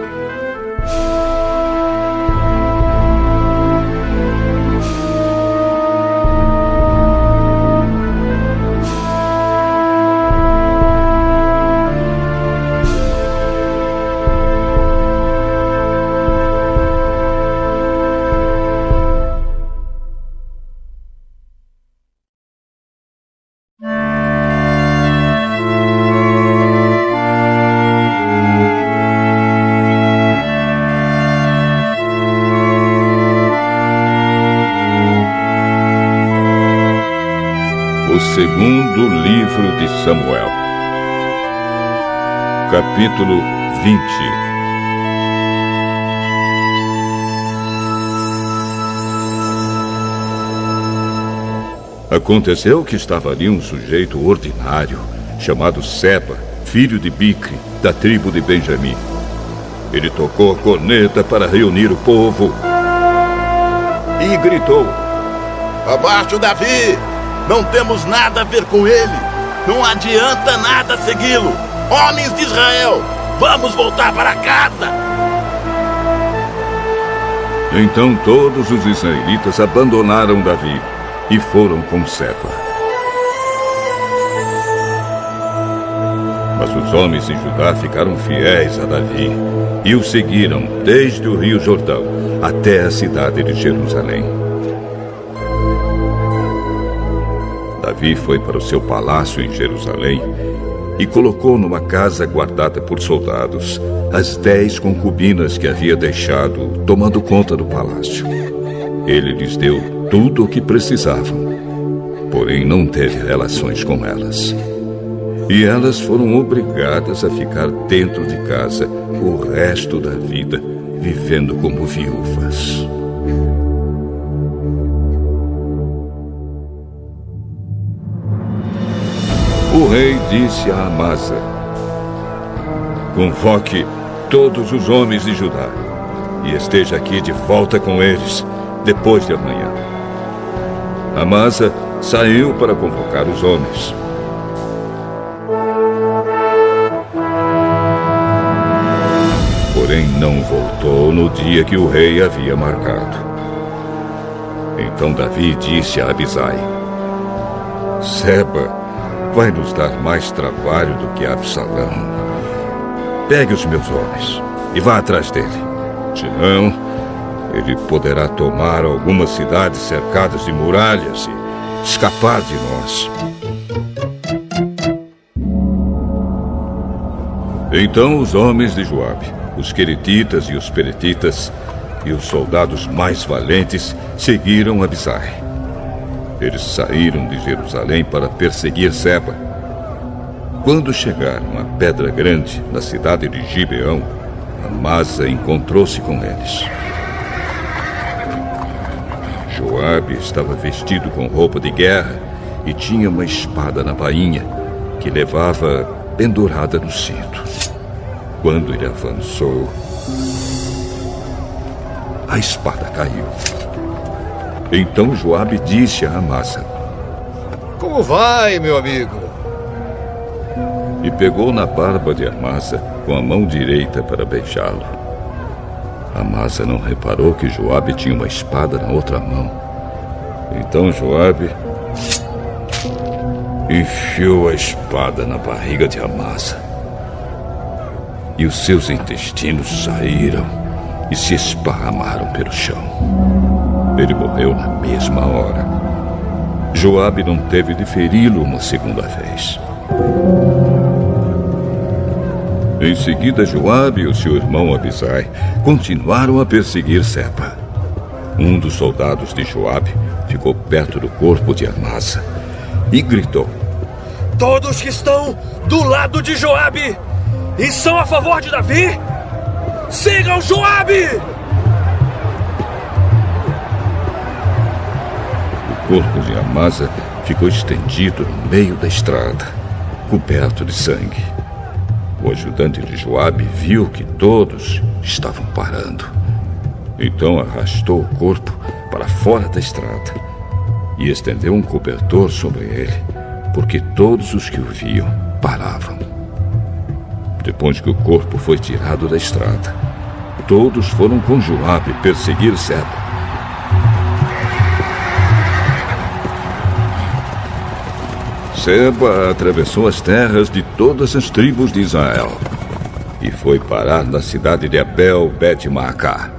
Capítulo 20. Aconteceu que estava ali um sujeito ordinário, chamado Seba, filho de Bicre, da tribo de Benjamim. Ele tocou a corneta para reunir o povo e gritou: Abaixo, Davi! Não temos nada a ver com ele. Não adianta nada segui-lo. Homens de Israel, vamos voltar para casa. Então todos os israelitas abandonaram Davi e foram com Seba. Mas os homens de Judá ficaram fiéis a Davi e o seguiram desde o rio Jordão até a cidade de Jerusalém. Davi foi para o seu palácio em Jerusalém e colocou numa casa guardada por soldados as dez concubinas que havia deixado tomando conta do palácio. Ele lhes deu tudo o que precisavam, porém não teve relações com elas. E elas foram obrigadas a ficar dentro de casa o resto da vida, vivendo como viúvas. O rei disse a Amasa: Convoque todos os homens de Judá e esteja aqui de volta com eles depois de amanhã. Amasa saiu para convocar os homens. Porém, não voltou no dia que o rei havia marcado. Então Davi disse a Abisai: Seba vai nos dar mais trabalho do que Absalão. Pegue os meus homens e vá atrás dele. Senão, ele poderá tomar algumas cidades cercadas de muralhas e escapar de nós. Então os homens de Joabe, os queretitas e os peretitas e os soldados mais valentes seguiram Abisai. Eles saíram de Jerusalém para perseguir Seba. Quando chegaram à Pedra Grande, na cidade de Gibeão, Amasa encontrou-se com eles. Joabe estava vestido com roupa de guerra e tinha uma espada na bainha que levava pendurada no cinto. Quando ele avançou, a espada caiu. Então Joabe disse a Amasa: Como vai, meu amigo? E pegou na barba de Amasa com a mão direita para beijá-lo. Amasa não reparou que Joabe tinha uma espada na outra mão. Então Joabe enfiou a espada na barriga de Amasa. E os seus intestinos saíram e se esparramaram pelo chão. Ele morreu na mesma hora. Joabe não teve de feri-lo uma segunda vez. Em seguida, Joabe e o seu irmão Abisai continuaram a perseguir Seba. Um dos soldados de Joabe ficou perto do corpo de Amasa e gritou: Todos que estão do lado de Joabe e são a favor de Davi, Sigam Joabe! Corpo de Amasa ficou estendido no meio da estrada, coberto de sangue. O ajudante de Joabe viu que todos estavam parando. Então arrastou o corpo para fora da estrada e estendeu um cobertor sobre ele, porque todos os que o viam paravam. Depois que o corpo foi tirado da estrada, todos foram com Joabe perseguir Seba. Seba atravessou as terras de todas as tribos de Israel e foi parar na cidade de Abel bet Maacá.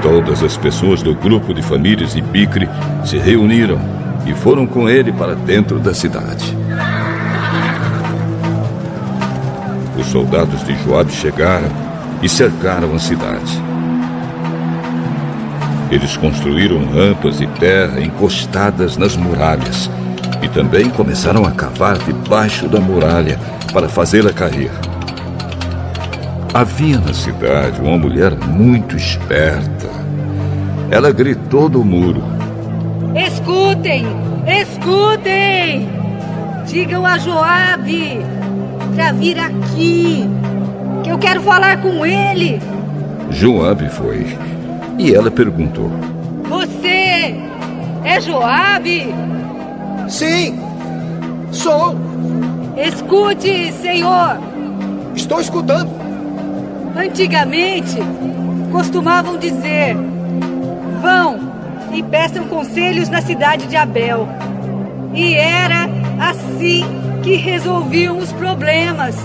Todas as pessoas do grupo de famílias de Bicre se reuniram e foram com ele para dentro da cidade. Os soldados de Joabe chegaram e cercaram a cidade. Eles construíram rampas de terra encostadas nas muralhas e também começaram a cavar debaixo da muralha para fazê-la cair. Havia na cidade uma mulher muito esperta. Ela gritou do muro: Escutem! Escutem! Digam a Joabe para vir aqui, que eu quero falar com ele. Joabe foi e ela perguntou: Você é Joabe? Sim, sou. Escute, senhor. Estou escutando. Antigamente, costumavam dizer: Vão e peçam conselhos na cidade de Abel. E era assim que resolviam os problemas.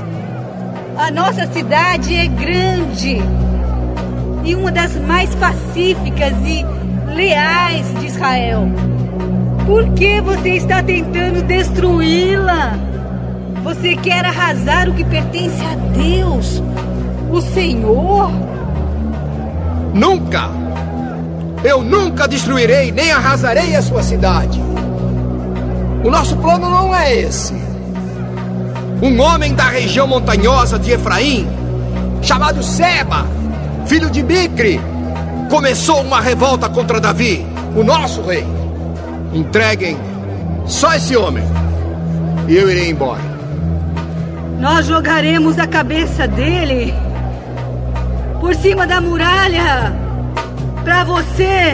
A nossa cidade é grande e uma das mais pacíficas e leais de Israel. Por que você está tentando destruí-la? Você quer arrasar o que pertence a Deus, o Senhor? Nunca! Eu nunca destruirei nem arrasarei a sua cidade. O nosso plano não é esse. Um homem da região montanhosa de Efraim, chamado Seba, filho de Bicre, começou uma revolta contra Davi, o nosso rei. Entreguem só esse homem e eu irei embora. Nós jogaremos a cabeça dele por cima da muralha para você.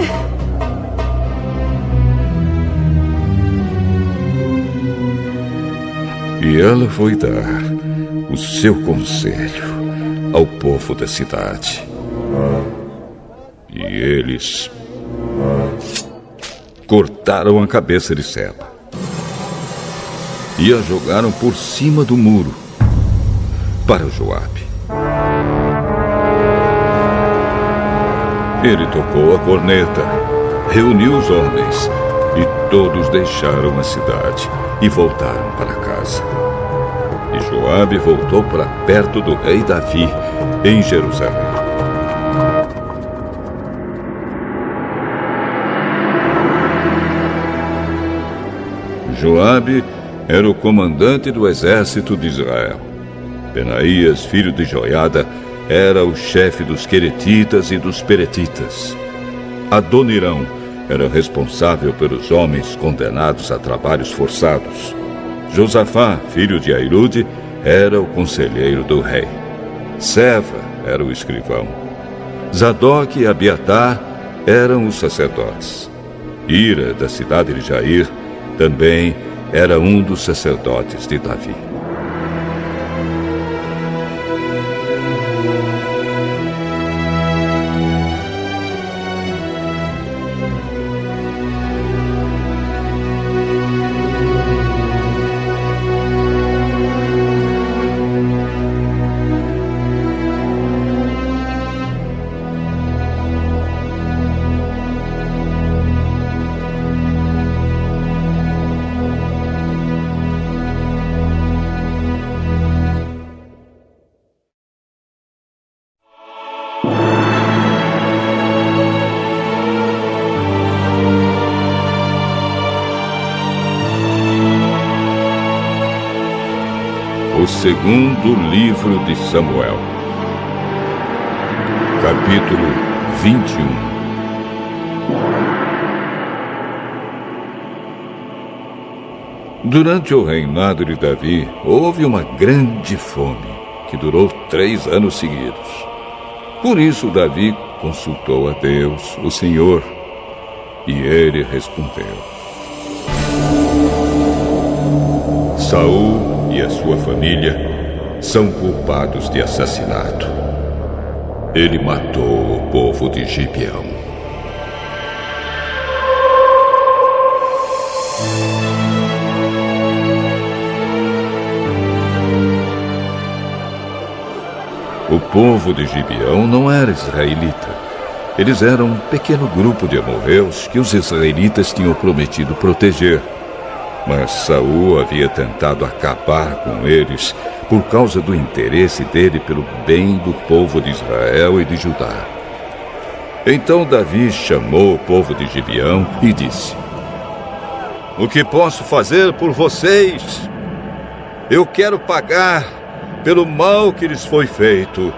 E ela foi dar o seu conselho ao povo da cidade. E eles cortaram a cabeça de Seba e a jogaram por cima do muro para Joabe. Ele tocou a corneta, reuniu os homens e todos deixaram a cidade e voltaram para casa. E Joabe voltou para perto do rei Davi, em Jerusalém. Joabe era o comandante do exército de Israel. Benaías, filho de Joiada, era o chefe dos queretitas e dos peretitas. Adonirão era responsável pelos homens condenados a trabalhos forçados. Josafá, filho de Airude, era o conselheiro do rei. Seva era o escrivão. Zadok e Abiatar eram os sacerdotes. Ira, da cidade de Jair, também era um dos sacerdotes de Davi. Segundo livro de Samuel, capítulo 21. Durante o reinado de Davi, houve uma grande fome, que durou três anos seguidos. Por isso, Davi consultou a Deus, o Senhor, e ele respondeu: Saul a sua família são culpados de assassinato. Ele matou o povo de Gibeão. O povo de Gibeão não era israelita. Eles eram um pequeno grupo de amorreus que os israelitas tinham prometido proteger. Mas Saul havia tentado acabar com eles por causa do interesse dele pelo bem do povo de Israel e de Judá. Então Davi chamou o povo de Gibeão e disse: O que posso fazer por vocês? Eu quero pagar pelo mal que lhes foi feito,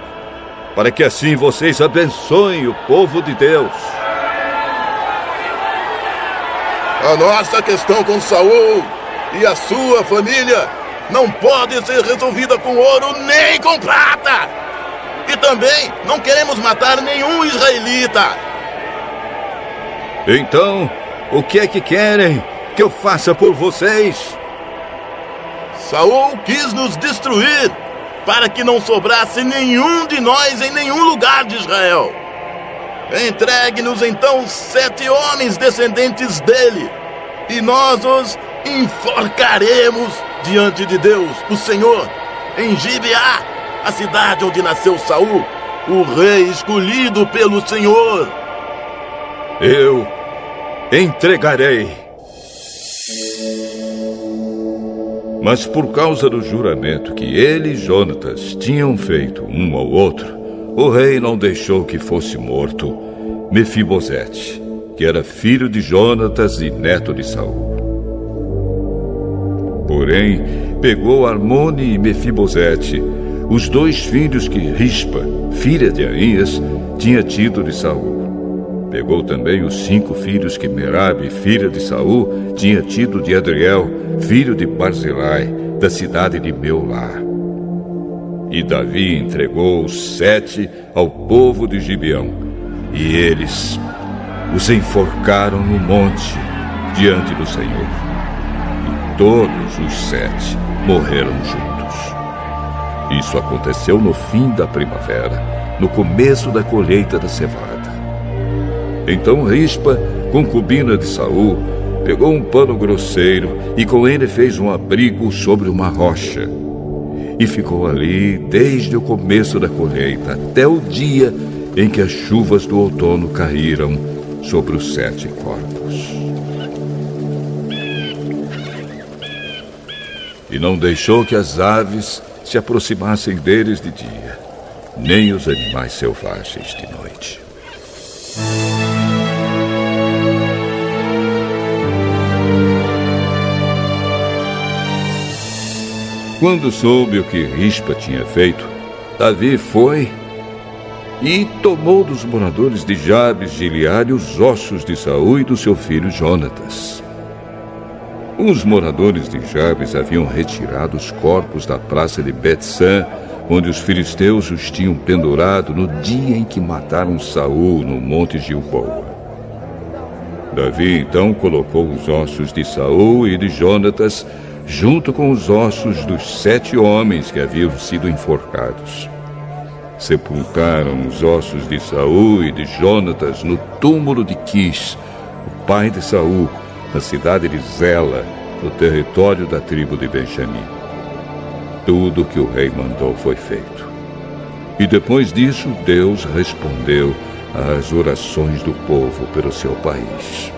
para que assim vocês abençoem o povo de Deus. A nossa questão com Saul e a sua família não pode ser resolvida com ouro nem com prata. E também não queremos matar nenhum israelita. Então, o que é que querem que eu faça por vocês? Saul quis nos destruir para que não sobrasse nenhum de nós em nenhum lugar de Israel. Entregue-nos então sete homens descendentes dele, e nós os enforcaremos diante de Deus, o Senhor, em Gibeá, a cidade onde nasceu Saul, o rei escolhido pelo Senhor. Eu entregarei Mas por causa do juramento que ele e Jonatas tinham feito um ao outro, o rei não deixou que fosse morto Mefibosete, que era filho de Jonatas e neto de Saul. Porém, pegou Armone e Mefibosete, os dois filhos que Rispa, filha de Aías, tinha tido de Saul. Pegou também os cinco filhos que Merabe, filha de Saul, tinha tido de Adriel, filho de Barzilai, da cidade de Meulá. E Davi entregou os sete ao povo de Gibeão, e eles os enforcaram no monte diante do Senhor. E todos os sete morreram juntos. Isso aconteceu no fim da primavera, no começo da colheita da cevada. Então Rispa, concubina de Saul, Pegou um pano grosseiro e com ele fez um abrigo sobre uma rocha. E ficou ali desde o começo da colheita até o dia em que as chuvas do outono caíram sobre os sete corpos. E não deixou que as aves se aproximassem deles de dia, nem os animais selvagens de noite. Quando soube o que Rispa tinha feito, Davi foi e tomou dos moradores de Jabes de Gileade os ossos de Saul e do seu filho Jonatas. Os moradores de Jabes haviam retirado os corpos da praça de Betsã, onde os filisteus os tinham pendurado no dia em que mataram Saul no monte Gilboa. Davi então colocou os ossos de Saul e de Jonatas junto com os ossos dos sete homens que haviam sido enforcados. Sepultaram os ossos de Saul e de Jonatas no túmulo de Quis, o pai de Saul, na cidade de Zela, no território da tribo de Benjamim. Tudo o que o rei mandou foi feito. E depois disso, Deus respondeu às orações do povo pelo seu país.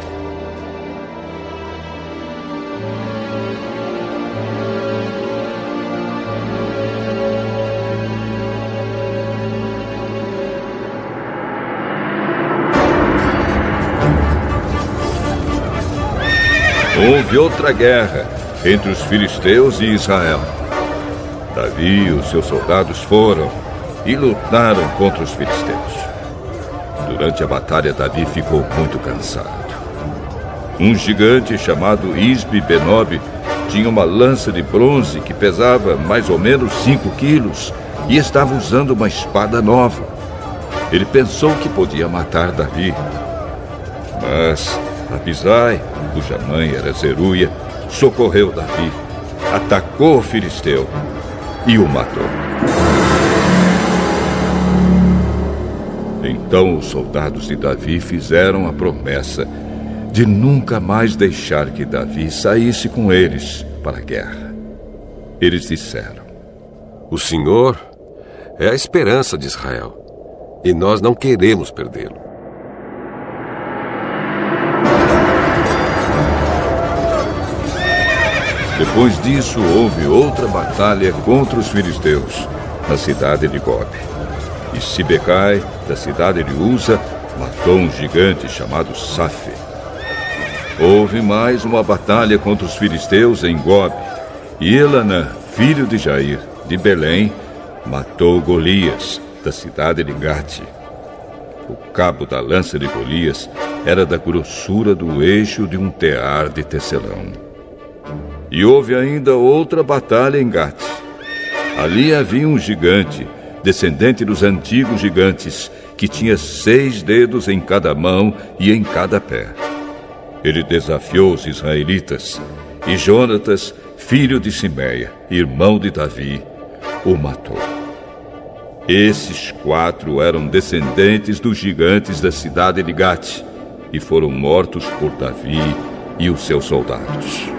Houve outra guerra entre os filisteus e Israel. Davi e os seus soldados foram e lutaram contra os filisteus. Durante a batalha, Davi ficou muito cansado. Um gigante chamado Isbe Benob tinha uma lança de bronze que pesava mais ou menos 5 quilos e estava usando uma espada nova. Ele pensou que podia matar Davi. Mas Abisai, cuja mãe era Zeruia, socorreu Davi, atacou o filisteu e o matou. Então os soldados de Davi fizeram a promessa de nunca mais deixar que Davi saísse com eles para a guerra. Eles disseram: O Senhor é a esperança de Israel e nós não queremos perdê-lo. Depois disso, houve outra batalha contra os filisteus, na cidade de Gob. E Sibecai, da cidade de Uza, matou um gigante chamado Safe. Houve mais uma batalha contra os filisteus em Gob. E Elanã, filho de Jair, de Belém, matou Golias, da cidade de Gate. O cabo da lança de Golias era da grossura do eixo de um tear de tecelão. E houve ainda outra batalha em Gat. Ali havia um gigante, descendente dos antigos gigantes, que tinha seis dedos em cada mão e em cada pé. Ele desafiou os israelitas, e Jonatas, filho de Simeia, irmão de Davi, o matou. Esses quatro eram descendentes dos gigantes da cidade de Gate e foram mortos por Davi e os seus soldados.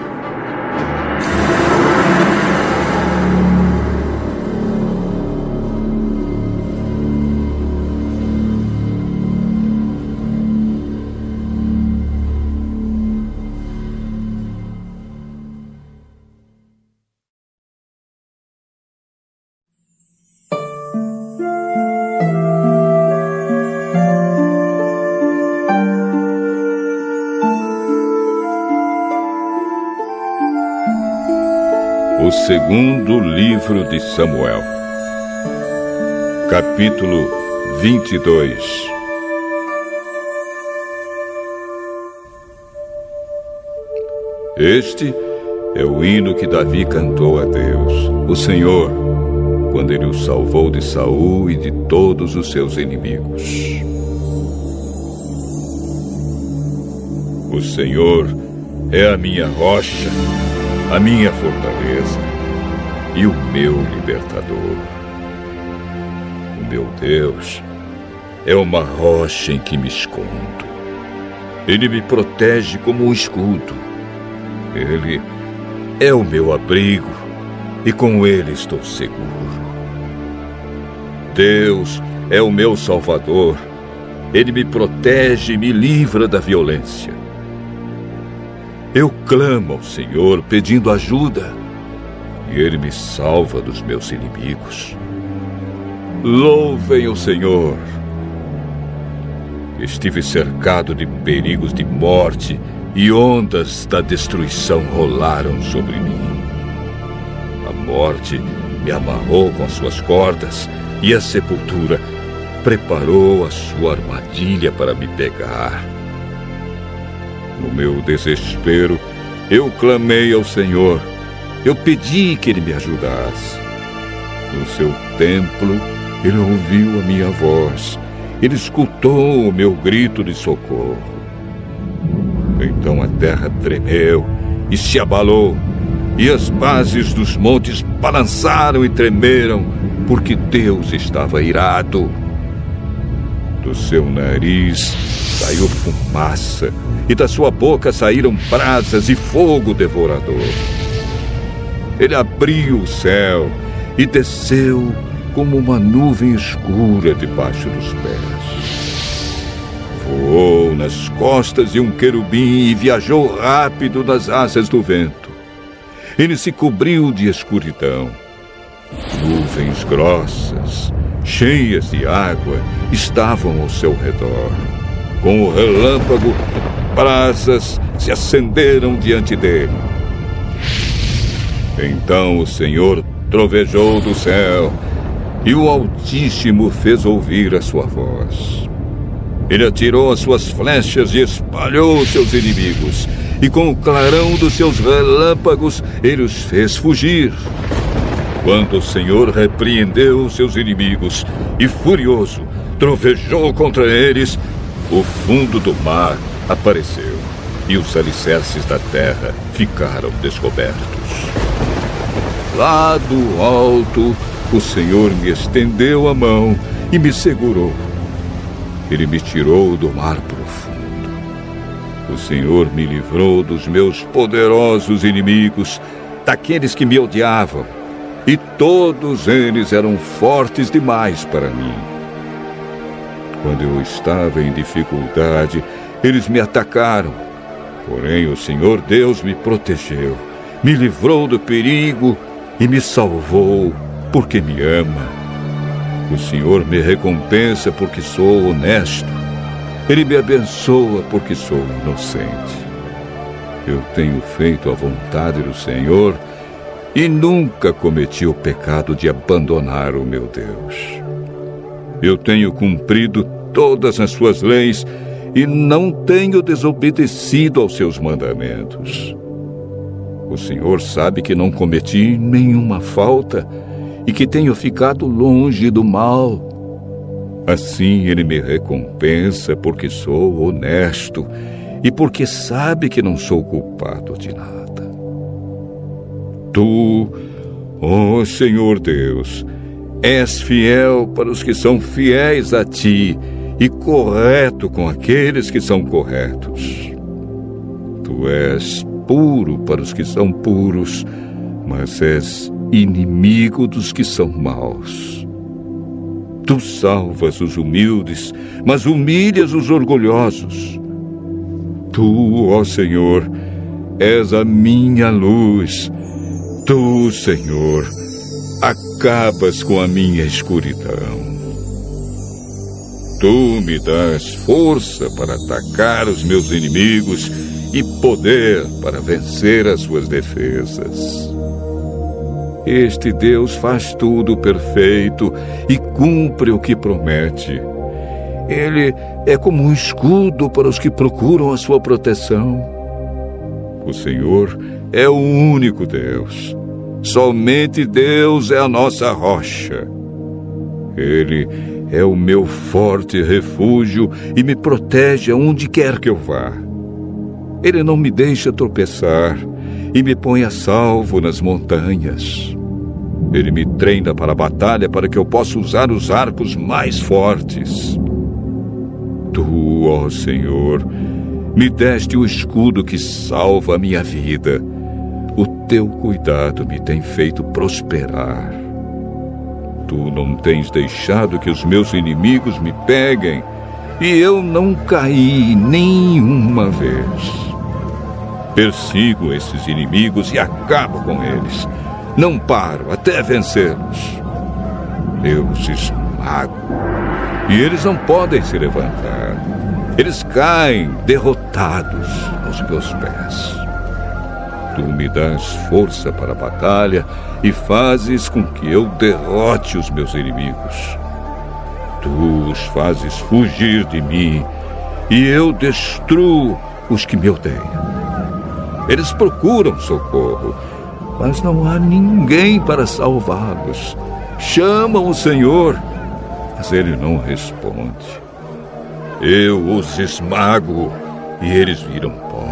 Segundo livro de Samuel, capítulo 22. Este é o hino que Davi cantou a Deus, o Senhor, quando ele o salvou de Saul e de todos os seus inimigos. O Senhor é a minha rocha a minha fortaleza e o meu libertador. O meu Deus é uma rocha em que me escondo. Ele me protege como um escudo. Ele é o meu abrigo e com ele estou seguro. Deus é o meu salvador. Ele me protege e me livra da violência. Eu clamo ao Senhor pedindo ajuda e Ele me salva dos meus inimigos. Louvem o Senhor. Estive cercado de perigos de morte e ondas da destruição rolaram sobre mim. A morte me amarrou com as suas cordas e a sepultura preparou a sua armadilha para me pegar. No meu desespero, eu clamei ao Senhor. Eu pedi que Ele me ajudasse. No seu templo, Ele ouviu a minha voz. Ele escutou o meu grito de socorro. Então a terra tremeu e se abalou, e as bases dos montes balançaram e tremeram, porque Deus estava irado. Do seu nariz saiu fumaça, e da sua boca saíram brasas e fogo devorador. Ele abriu o céu e desceu como uma nuvem escura debaixo dos pés. Voou nas costas de um querubim e viajou rápido nas asas do vento. Ele se cobriu de escuridão. Nuvens grossas, cheias de água, estavam ao seu redor. Com o relâmpago, brasas se acenderam diante dele. Então o Senhor trovejou do céu, e o Altíssimo fez ouvir a sua voz. Ele atirou as suas flechas e espalhou seus inimigos, e com o clarão dos seus relâmpagos ele os fez fugir. Quando o Senhor repreendeu seus inimigos e, furioso, trovejou contra eles, o fundo do mar apareceu e os alicerces da terra ficaram descobertos. Lá do alto, o Senhor me estendeu a mão e me segurou. Ele me tirou do mar profundo. O Senhor me livrou dos meus poderosos inimigos, daqueles que me odiavam, e todos eles eram fortes demais para mim. Quando eu estava em dificuldade, eles me atacaram. Porém, o Senhor Deus me protegeu, me livrou do perigo e me salvou porque me ama. O Senhor me recompensa porque sou honesto. Ele me abençoa porque sou inocente. Eu tenho feito a vontade do Senhor e nunca cometi o pecado de abandonar o meu Deus. Eu tenho cumprido todas as suas leis e não tenho desobedecido aos seus mandamentos. O Senhor sabe que não cometi nenhuma falta e que tenho ficado longe do mal. Assim ele me recompensa porque sou honesto e porque sabe que não sou culpado de nada. Tu, ó oh Senhor Deus, és fiel para os que são fiéis a ti e correto com aqueles que são corretos. Tu és puro para os que são puros, mas és inimigo dos que são maus. Tu salvas os humildes, mas humilhas os orgulhosos. Tu, ó Senhor, és a minha luz. Tu, Senhor, acabas com a minha escuridão. Tu me das força para atacar os meus inimigos e poder para vencer as suas defesas. Este Deus faz tudo perfeito e cumpre o que promete. Ele é como um escudo para os que procuram a sua proteção. O Senhor é o único Deus. Somente Deus é a nossa rocha. Ele é o meu forte refúgio e me protege aonde quer que eu vá. Ele não me deixa tropeçar e me põe a salvo nas montanhas. Ele me treina para a batalha para que eu possa usar os arcos mais fortes. Tu, ó Senhor, me deste o escudo que salva a minha vida. O teu cuidado me tem feito prosperar. Tu não tens deixado que os meus inimigos me peguem, e eu não caí nenhuma vez. Persigo esses inimigos e acabo com eles. Não paro até vencê-los. Eu os esmago, e eles não podem se levantar. Eles caem derrotados aos meus pés. Tu me das força para a batalha e fazes com que eu derrote os meus inimigos. Tu os fazes fugir de mim e eu destruo os que me odeiam. Eles procuram socorro, mas não há ninguém para salvá-los. Chamam o Senhor, mas ele não responde. Eu os esmago e eles viram pó.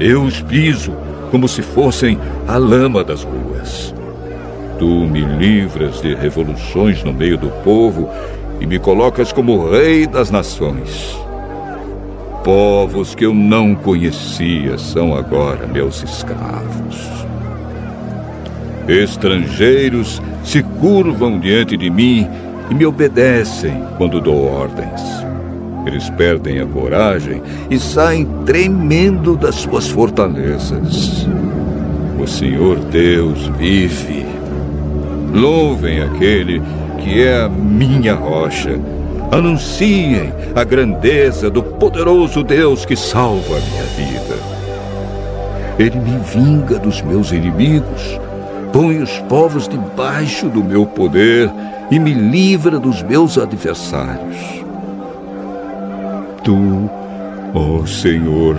Eu os piso como se fossem a lama das ruas. Tu me livras de revoluções no meio do povo e me colocas como rei das nações. Povos que eu não conhecia são agora meus escravos. Estrangeiros se curvam diante de mim e me obedecem quando dou ordens. Eles perdem a coragem e saem tremendo das suas fortalezas. O Senhor Deus vive. Louvem aquele que é a minha rocha. Anunciem a grandeza do poderoso Deus que salva a minha vida. Ele me vinga dos meus inimigos põe os povos debaixo do meu poder e me livra dos meus adversários. Tu, ó oh Senhor,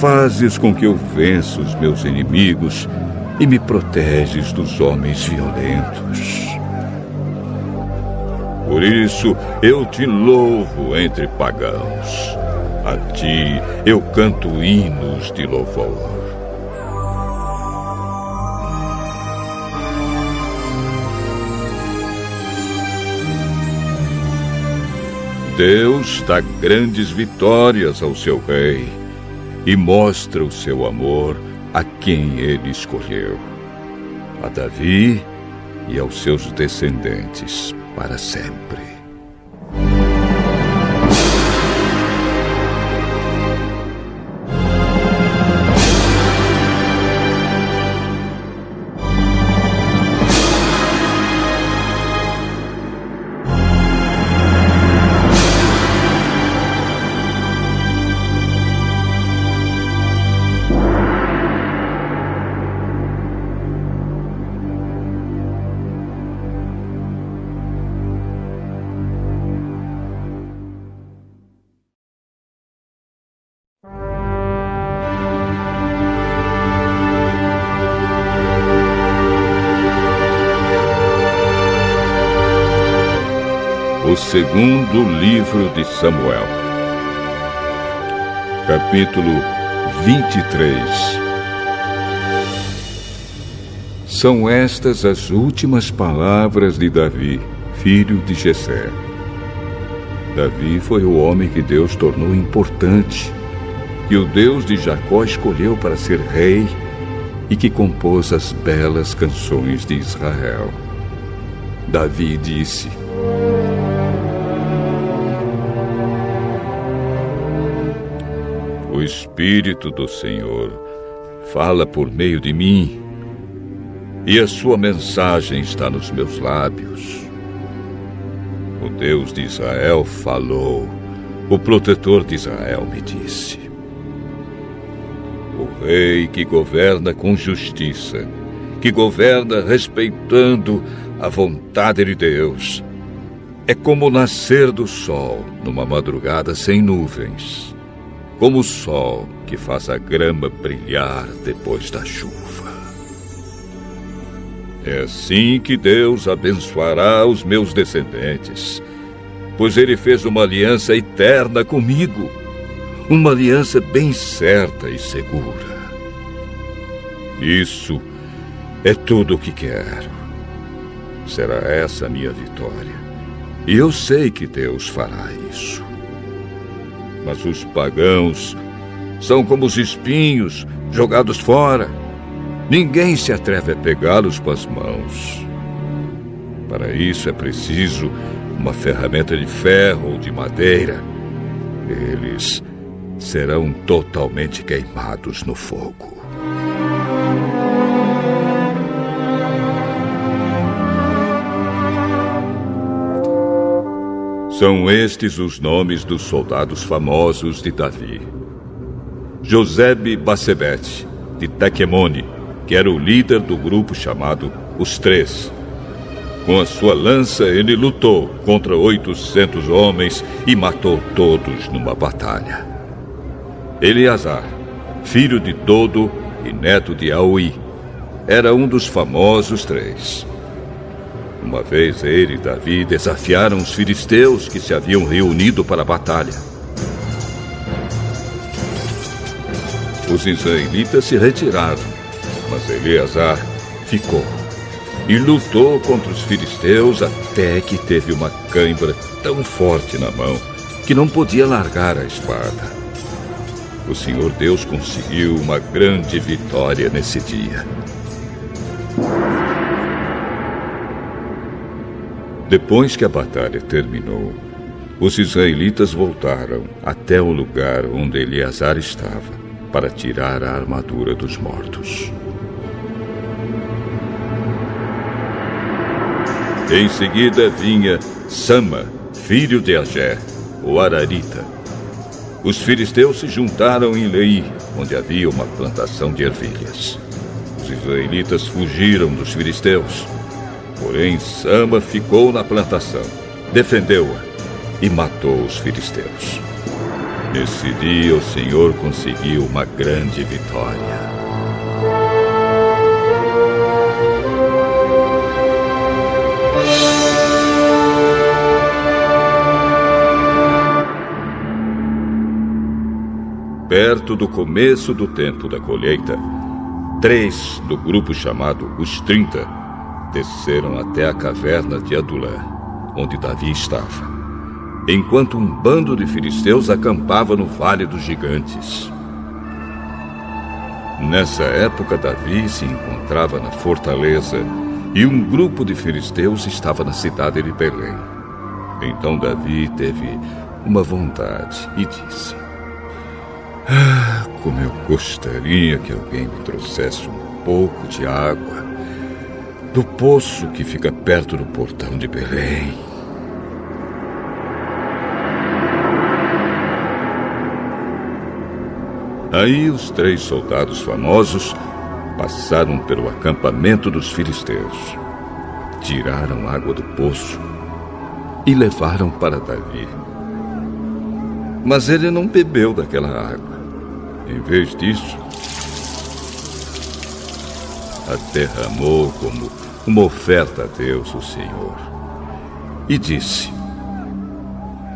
fazes com que eu vença os meus inimigos e me proteges dos homens violentos. Por isso eu te louvo entre pagãos. A ti eu canto hinos de louvor. Deus dá grandes vitórias ao seu rei e mostra o seu amor a quem ele escolheu, a Davi e aos seus descendentes para sempre. Segundo livro de Samuel, capítulo 23. São estas as últimas palavras de Davi, filho de Jessé. Davi foi o homem que Deus tornou importante, que o Deus de Jacó escolheu para ser rei e que compôs as belas canções de Israel. Davi disse: O Espírito do Senhor fala por meio de mim, e a sua mensagem está nos meus lábios. O Deus de Israel falou, o protetor de Israel me disse. O rei que governa com justiça, que governa respeitando a vontade de Deus, é como o nascer do sol numa madrugada sem nuvens como o sol que faz a grama brilhar depois da chuva. É assim que Deus abençoará os meus descendentes, pois Ele fez uma aliança eterna comigo, uma aliança bem certa e segura. Isso é tudo o que quero. Será essa a minha vitória. E eu sei que Deus fará isso. Mas os pagãos são como os espinhos jogados fora. Ninguém se atreve a pegá-los com as mãos. Para isso é preciso uma ferramenta de ferro ou de madeira. Eles serão totalmente queimados no fogo. São estes os nomes dos soldados famosos de Davi. Josebe Bassebete, de Tequemone, que era o líder do grupo chamado Os Três. Com a sua lança, ele lutou contra 800 homens e matou todos numa batalha. Eleazar, filho de Dodo e neto de Aui, era um dos famosos três. Uma vez ele e Davi desafiaram os filisteus que se haviam reunido para a batalha. Os israelitas se retiraram, mas Eleazar ficou e lutou contra os filisteus até que teve uma cãibra tão forte na mão que não podia largar a espada. O Senhor Deus conseguiu uma grande vitória nesse dia. Depois que a batalha terminou, os israelitas voltaram até o lugar onde Eleazar estava para tirar a armadura dos mortos. Em seguida vinha Sama, filho de Agé, o Ararita. Os filisteus se juntaram em Lei, onde havia uma plantação de ervilhas. Os israelitas fugiram dos filisteus. Porém, Sama ficou na plantação, defendeu-a e matou os filisteus. Nesse dia, o Senhor conseguiu uma grande vitória. perto do começo do tempo da colheita, três do grupo chamado Os Trinta desceram até a caverna de Adulã, onde Davi estava, enquanto um bando de filisteus acampava no Vale dos Gigantes. Nessa época, Davi se encontrava na fortaleza e um grupo de filisteus estava na cidade de Belém. Então Davi teve uma vontade e disse: ah, como eu gostaria que alguém me trouxesse um pouco de água do poço que fica perto do portão de Belém. Aí os três soldados famosos passaram pelo acampamento dos filisteus, tiraram água do poço e levaram para Davi. Mas ele não bebeu daquela água. Em vez disso, a derramou como uma oferta a Deus, o Senhor. E disse: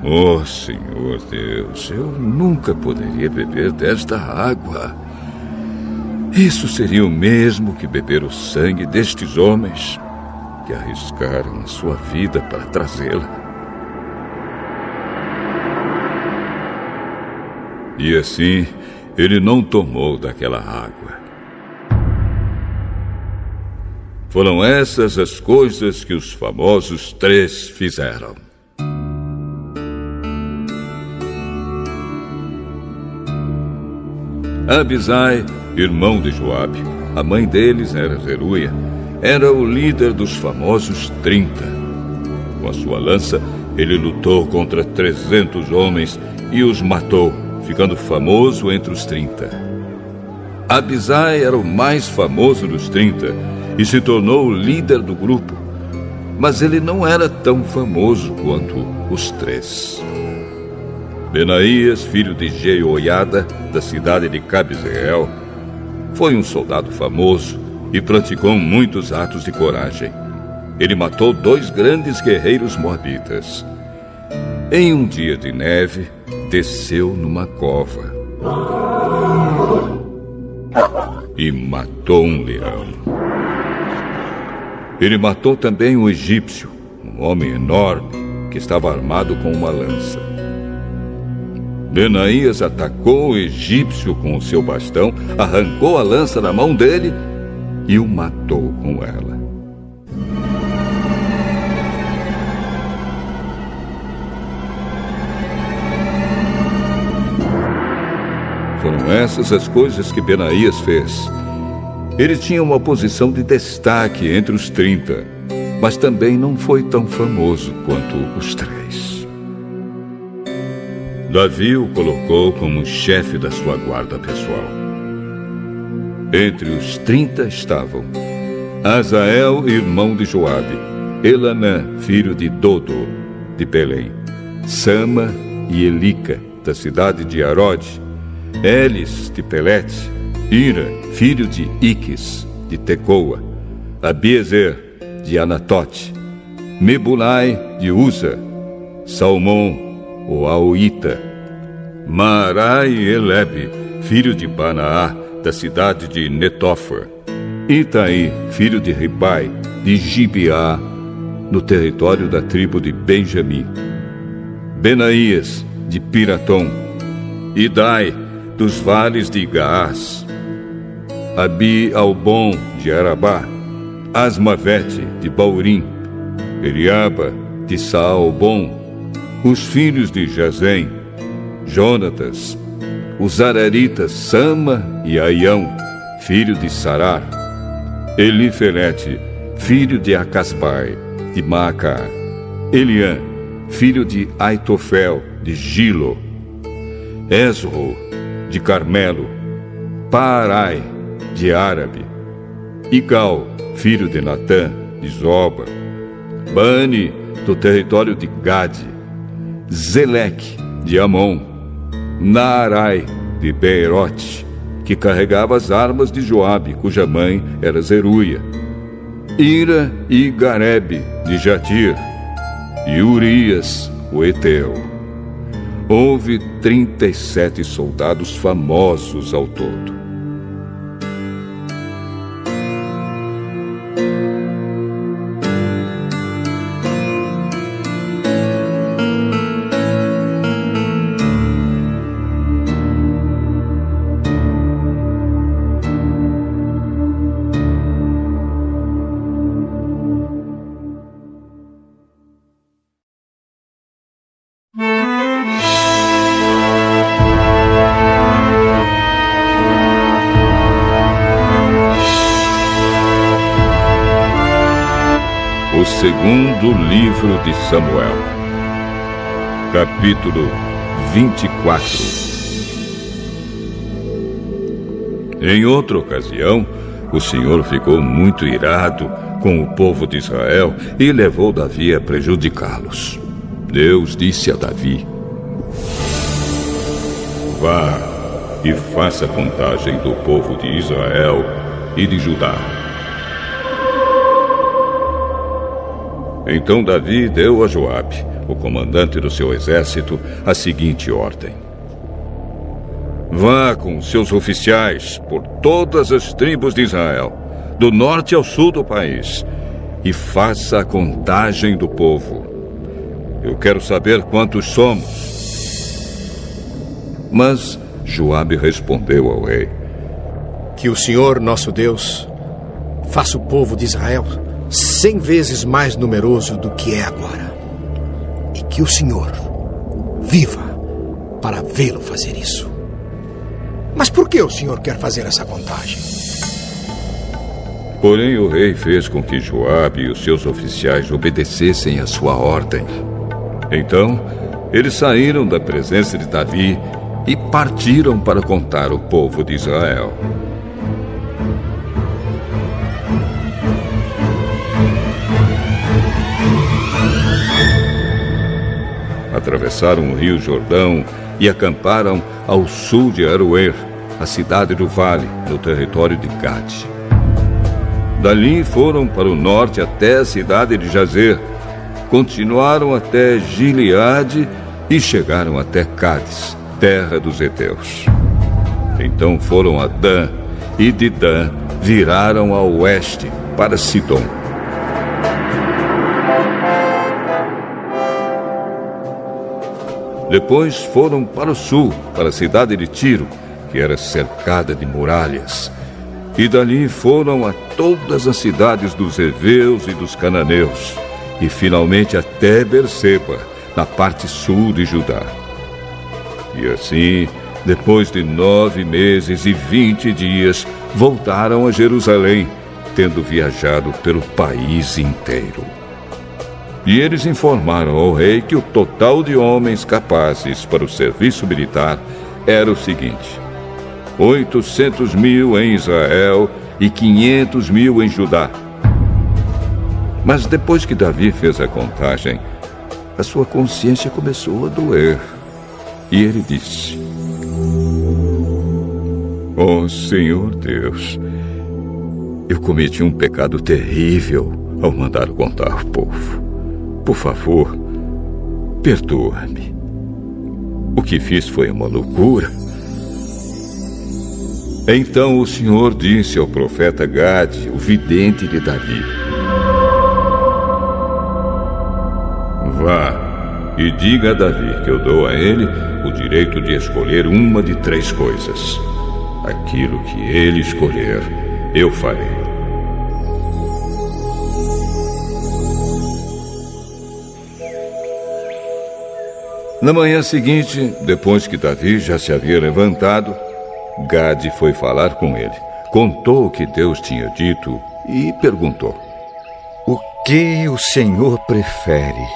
Oh Senhor Deus, eu nunca poderia beber desta água. Isso seria o mesmo que beber o sangue destes homens que arriscaram a sua vida para trazê-la. E assim, ele não tomou daquela água. Foram essas as coisas que os famosos três fizeram. Abisai, irmão de Joabe, a mãe deles era Zeruia, era o líder dos famosos trinta. Com a sua lança, ele lutou contra trezentos homens e os matou ficando famoso entre os 30. Abisai era o mais famoso dos 30 e se tornou o líder do grupo, mas ele não era tão famoso quanto os três. Benaías, filho de Jeoiada, da cidade de Cabzeel, foi um soldado famoso e praticou muitos atos de coragem. Ele matou dois grandes guerreiros moabitas. Em um dia de neve, desceu numa cova e matou um leão. Ele matou também um egípcio, um homem enorme que estava armado com uma lança. Benaías atacou o egípcio com o seu bastão, arrancou a lança da mão dele e o matou com ela. Foram essas as coisas que Benaías fez. Ele tinha uma posição de destaque entre os trinta, mas também não foi tão famoso quanto os três. Davi o colocou como chefe da sua guarda pessoal. Entre os trinta estavam Azael, irmão de Joabe, Elanã, filho de Dodo, de Belém, Sama e Elica, da cidade de Arode, Elis de Pelete, Ira, filho de Iques, de Tecoa, Abiezer, de Anatote, Mebulai, de Uza, Salmão, o Aoita, Marai Elebe, filho de Banaá, da cidade de Netófer, Itaí, filho de Ribai, de Gibeá, no território da tribo de Benjamim, Benaías, de Piratom, Idai, dos vales de Gaás, Abi Albon de Arabá, Asmavete de Baurim, Eliaba de Saalbon, os filhos de Jazem, Jonatas, os araritas Sama e Aião, filho de Sarar, Elifelete, filho de Acasbai, de Maacá, Eliã, filho de Aitofel, de Gilo, Esro, de Carmelo, Parai, de Árabe, Igal, filho de Natã, de Zoba, Bani, do território de Gade, Zeleque, de Amon, Naarai, de Beerote, que carregava as armas de Joabe, cuja mãe era Zeruia, Ira e Garebe, de Jatir, e Urias, o Eteu. Houve 37 soldados famosos ao todo. De Samuel, capítulo 24. Em outra ocasião, o Senhor ficou muito irado com o povo de Israel e levou Davi a prejudicá-los. Deus disse a Davi: Vá e faça contagem do povo de Israel e de Judá Então Davi deu a Joabe, o comandante do seu exército, a seguinte ordem: Vá com seus oficiais por todas as tribos de Israel, do norte ao sul do país, e faça a contagem do povo. Eu quero saber quantos somos. Mas Joabe respondeu ao rei: Que o Senhor, nosso Deus, faça o povo de Israel cem vezes mais numeroso do que é agora. E que o Senhor viva para vê-lo fazer isso. Mas por que o Senhor quer fazer essa contagem? Porém, o rei fez com que Joabe e os seus oficiais obedecessem a sua ordem. Então, eles saíram da presença de Davi e partiram para contar o povo de Israel. Atravessaram o rio Jordão e acamparam ao sul de Aroer, a cidade do vale, no território de Gade. Dali foram para o norte até a cidade de Jazer, continuaram até Gileade e chegaram até Cádiz, terra dos heteus. Então foram a Dan e de Dan viraram ao oeste para Sidom. Depois foram para o sul, para a cidade de Tiro, que era cercada de muralhas. E dali foram a todas as cidades dos heveus e dos cananeus, e finalmente até Berseba, na parte sul de Judá. E assim, depois de nove meses e vinte dias, voltaram a Jerusalém, tendo viajado pelo país inteiro. E eles informaram ao rei que o total de homens capazes para o serviço militar era o seguinte: 800 mil em Israel e 500 mil em Judá. Mas depois que Davi fez a contagem, a sua consciência começou a doer. E ele disse: Oh Senhor Deus, eu cometi um pecado terrível ao mandar contar o povo. Por favor, perdoa-me. O que fiz foi uma loucura. Então o Senhor disse ao profeta Gade, o vidente de Davi: Vá e diga a Davi que eu dou a ele o direito de escolher uma de três coisas. Aquilo que ele escolher, eu farei. Na manhã seguinte, depois que Davi já se havia levantado, Gade foi falar com ele. Contou o que Deus tinha dito e perguntou: O que o Senhor prefere?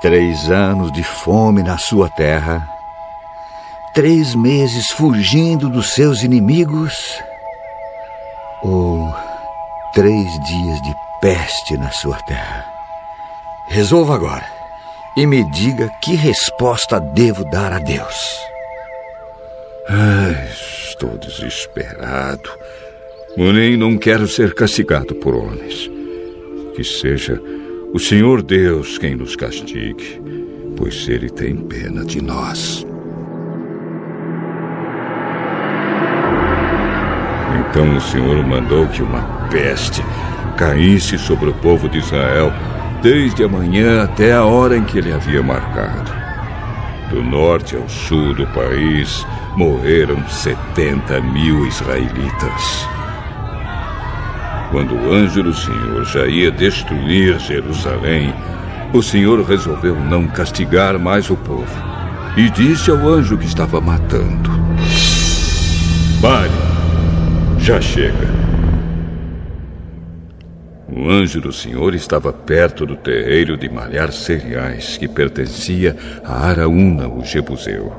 Três anos de fome na sua terra? Três meses fugindo dos seus inimigos? ou três dias de peste na sua terra. Resolva agora e me diga que resposta devo dar a Deus. Ai, estou desesperado. Porém, não quero ser castigado por homens. Que seja o Senhor Deus quem nos castigue, pois Ele tem pena de nós. Então o Senhor mandou que uma peste caísse sobre o povo de Israel, desde a manhã até a hora em que ele havia marcado. Do norte ao sul do país morreram 70 mil israelitas. Quando o anjo do Senhor já ia destruir Jerusalém, o Senhor resolveu não castigar mais o povo e disse ao anjo que estava matando: Pare, já chega. O anjo do Senhor estava perto do terreiro de malhar cereais que pertencia a Araúna, o Jebuseu.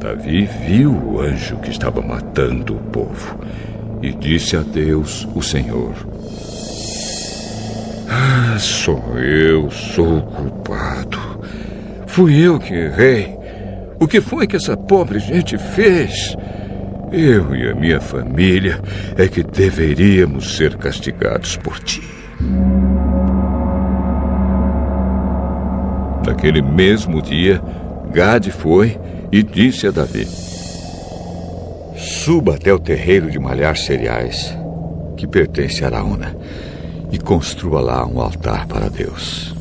Davi viu o anjo que estava matando o povo e disse a Deus, o Senhor: ah, Sou eu, sou culpado. Fui eu que errei. O que foi que essa pobre gente fez? Eu e a minha família é que deveríamos ser castigados por ti. Naquele mesmo dia, Gade foi e disse a Davi: Suba até o terreiro de malhar cereais, que pertence a Araúna, e construa lá um altar para Deus.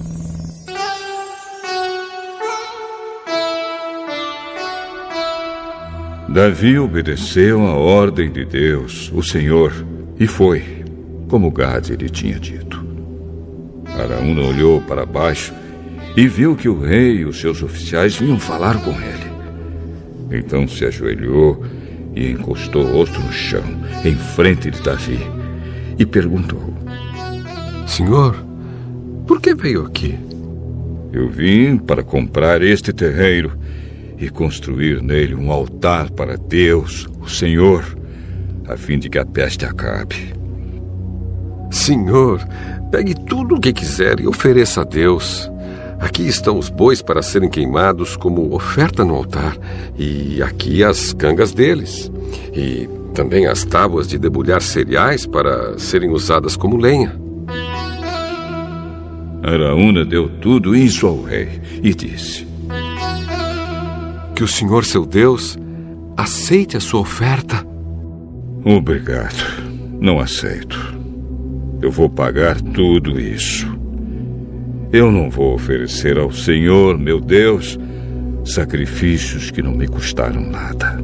Davi obedeceu a ordem de Deus, o Senhor, e foi, como Gade lhe tinha dito. Araúna olhou para baixo e viu que o rei e os seus oficiais vinham falar com ele. Então se ajoelhou e encostou o rosto no chão, em frente de Davi, e perguntou: Senhor, por que veio aqui? Eu vim para comprar este terreiro e construir nele um altar para Deus, o Senhor, a fim de que a peste acabe. Senhor, pegue tudo o que quiser e ofereça a Deus. Aqui estão os bois para serem queimados como oferta no altar, e aqui as cangas deles, e também as tábuas de debulhar cereais para serem usadas como lenha. Araúna deu tudo isso ao rei e disse: Que o Senhor seu Deus aceite a sua oferta. Obrigado. Não aceito. Eu vou pagar tudo isso. Eu não vou oferecer ao Senhor, meu Deus, sacrifícios que não me custaram nada.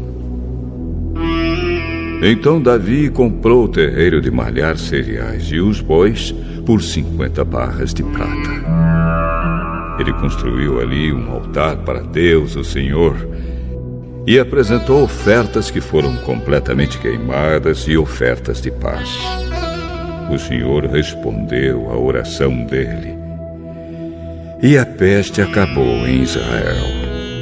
Então Davi comprou o terreiro de malhar cereais e os bois por 50 barras de prata. Ele construiu ali um altar para Deus, o Senhor, e apresentou ofertas que foram completamente queimadas e ofertas de paz. O Senhor respondeu à oração dele e a peste acabou em Israel.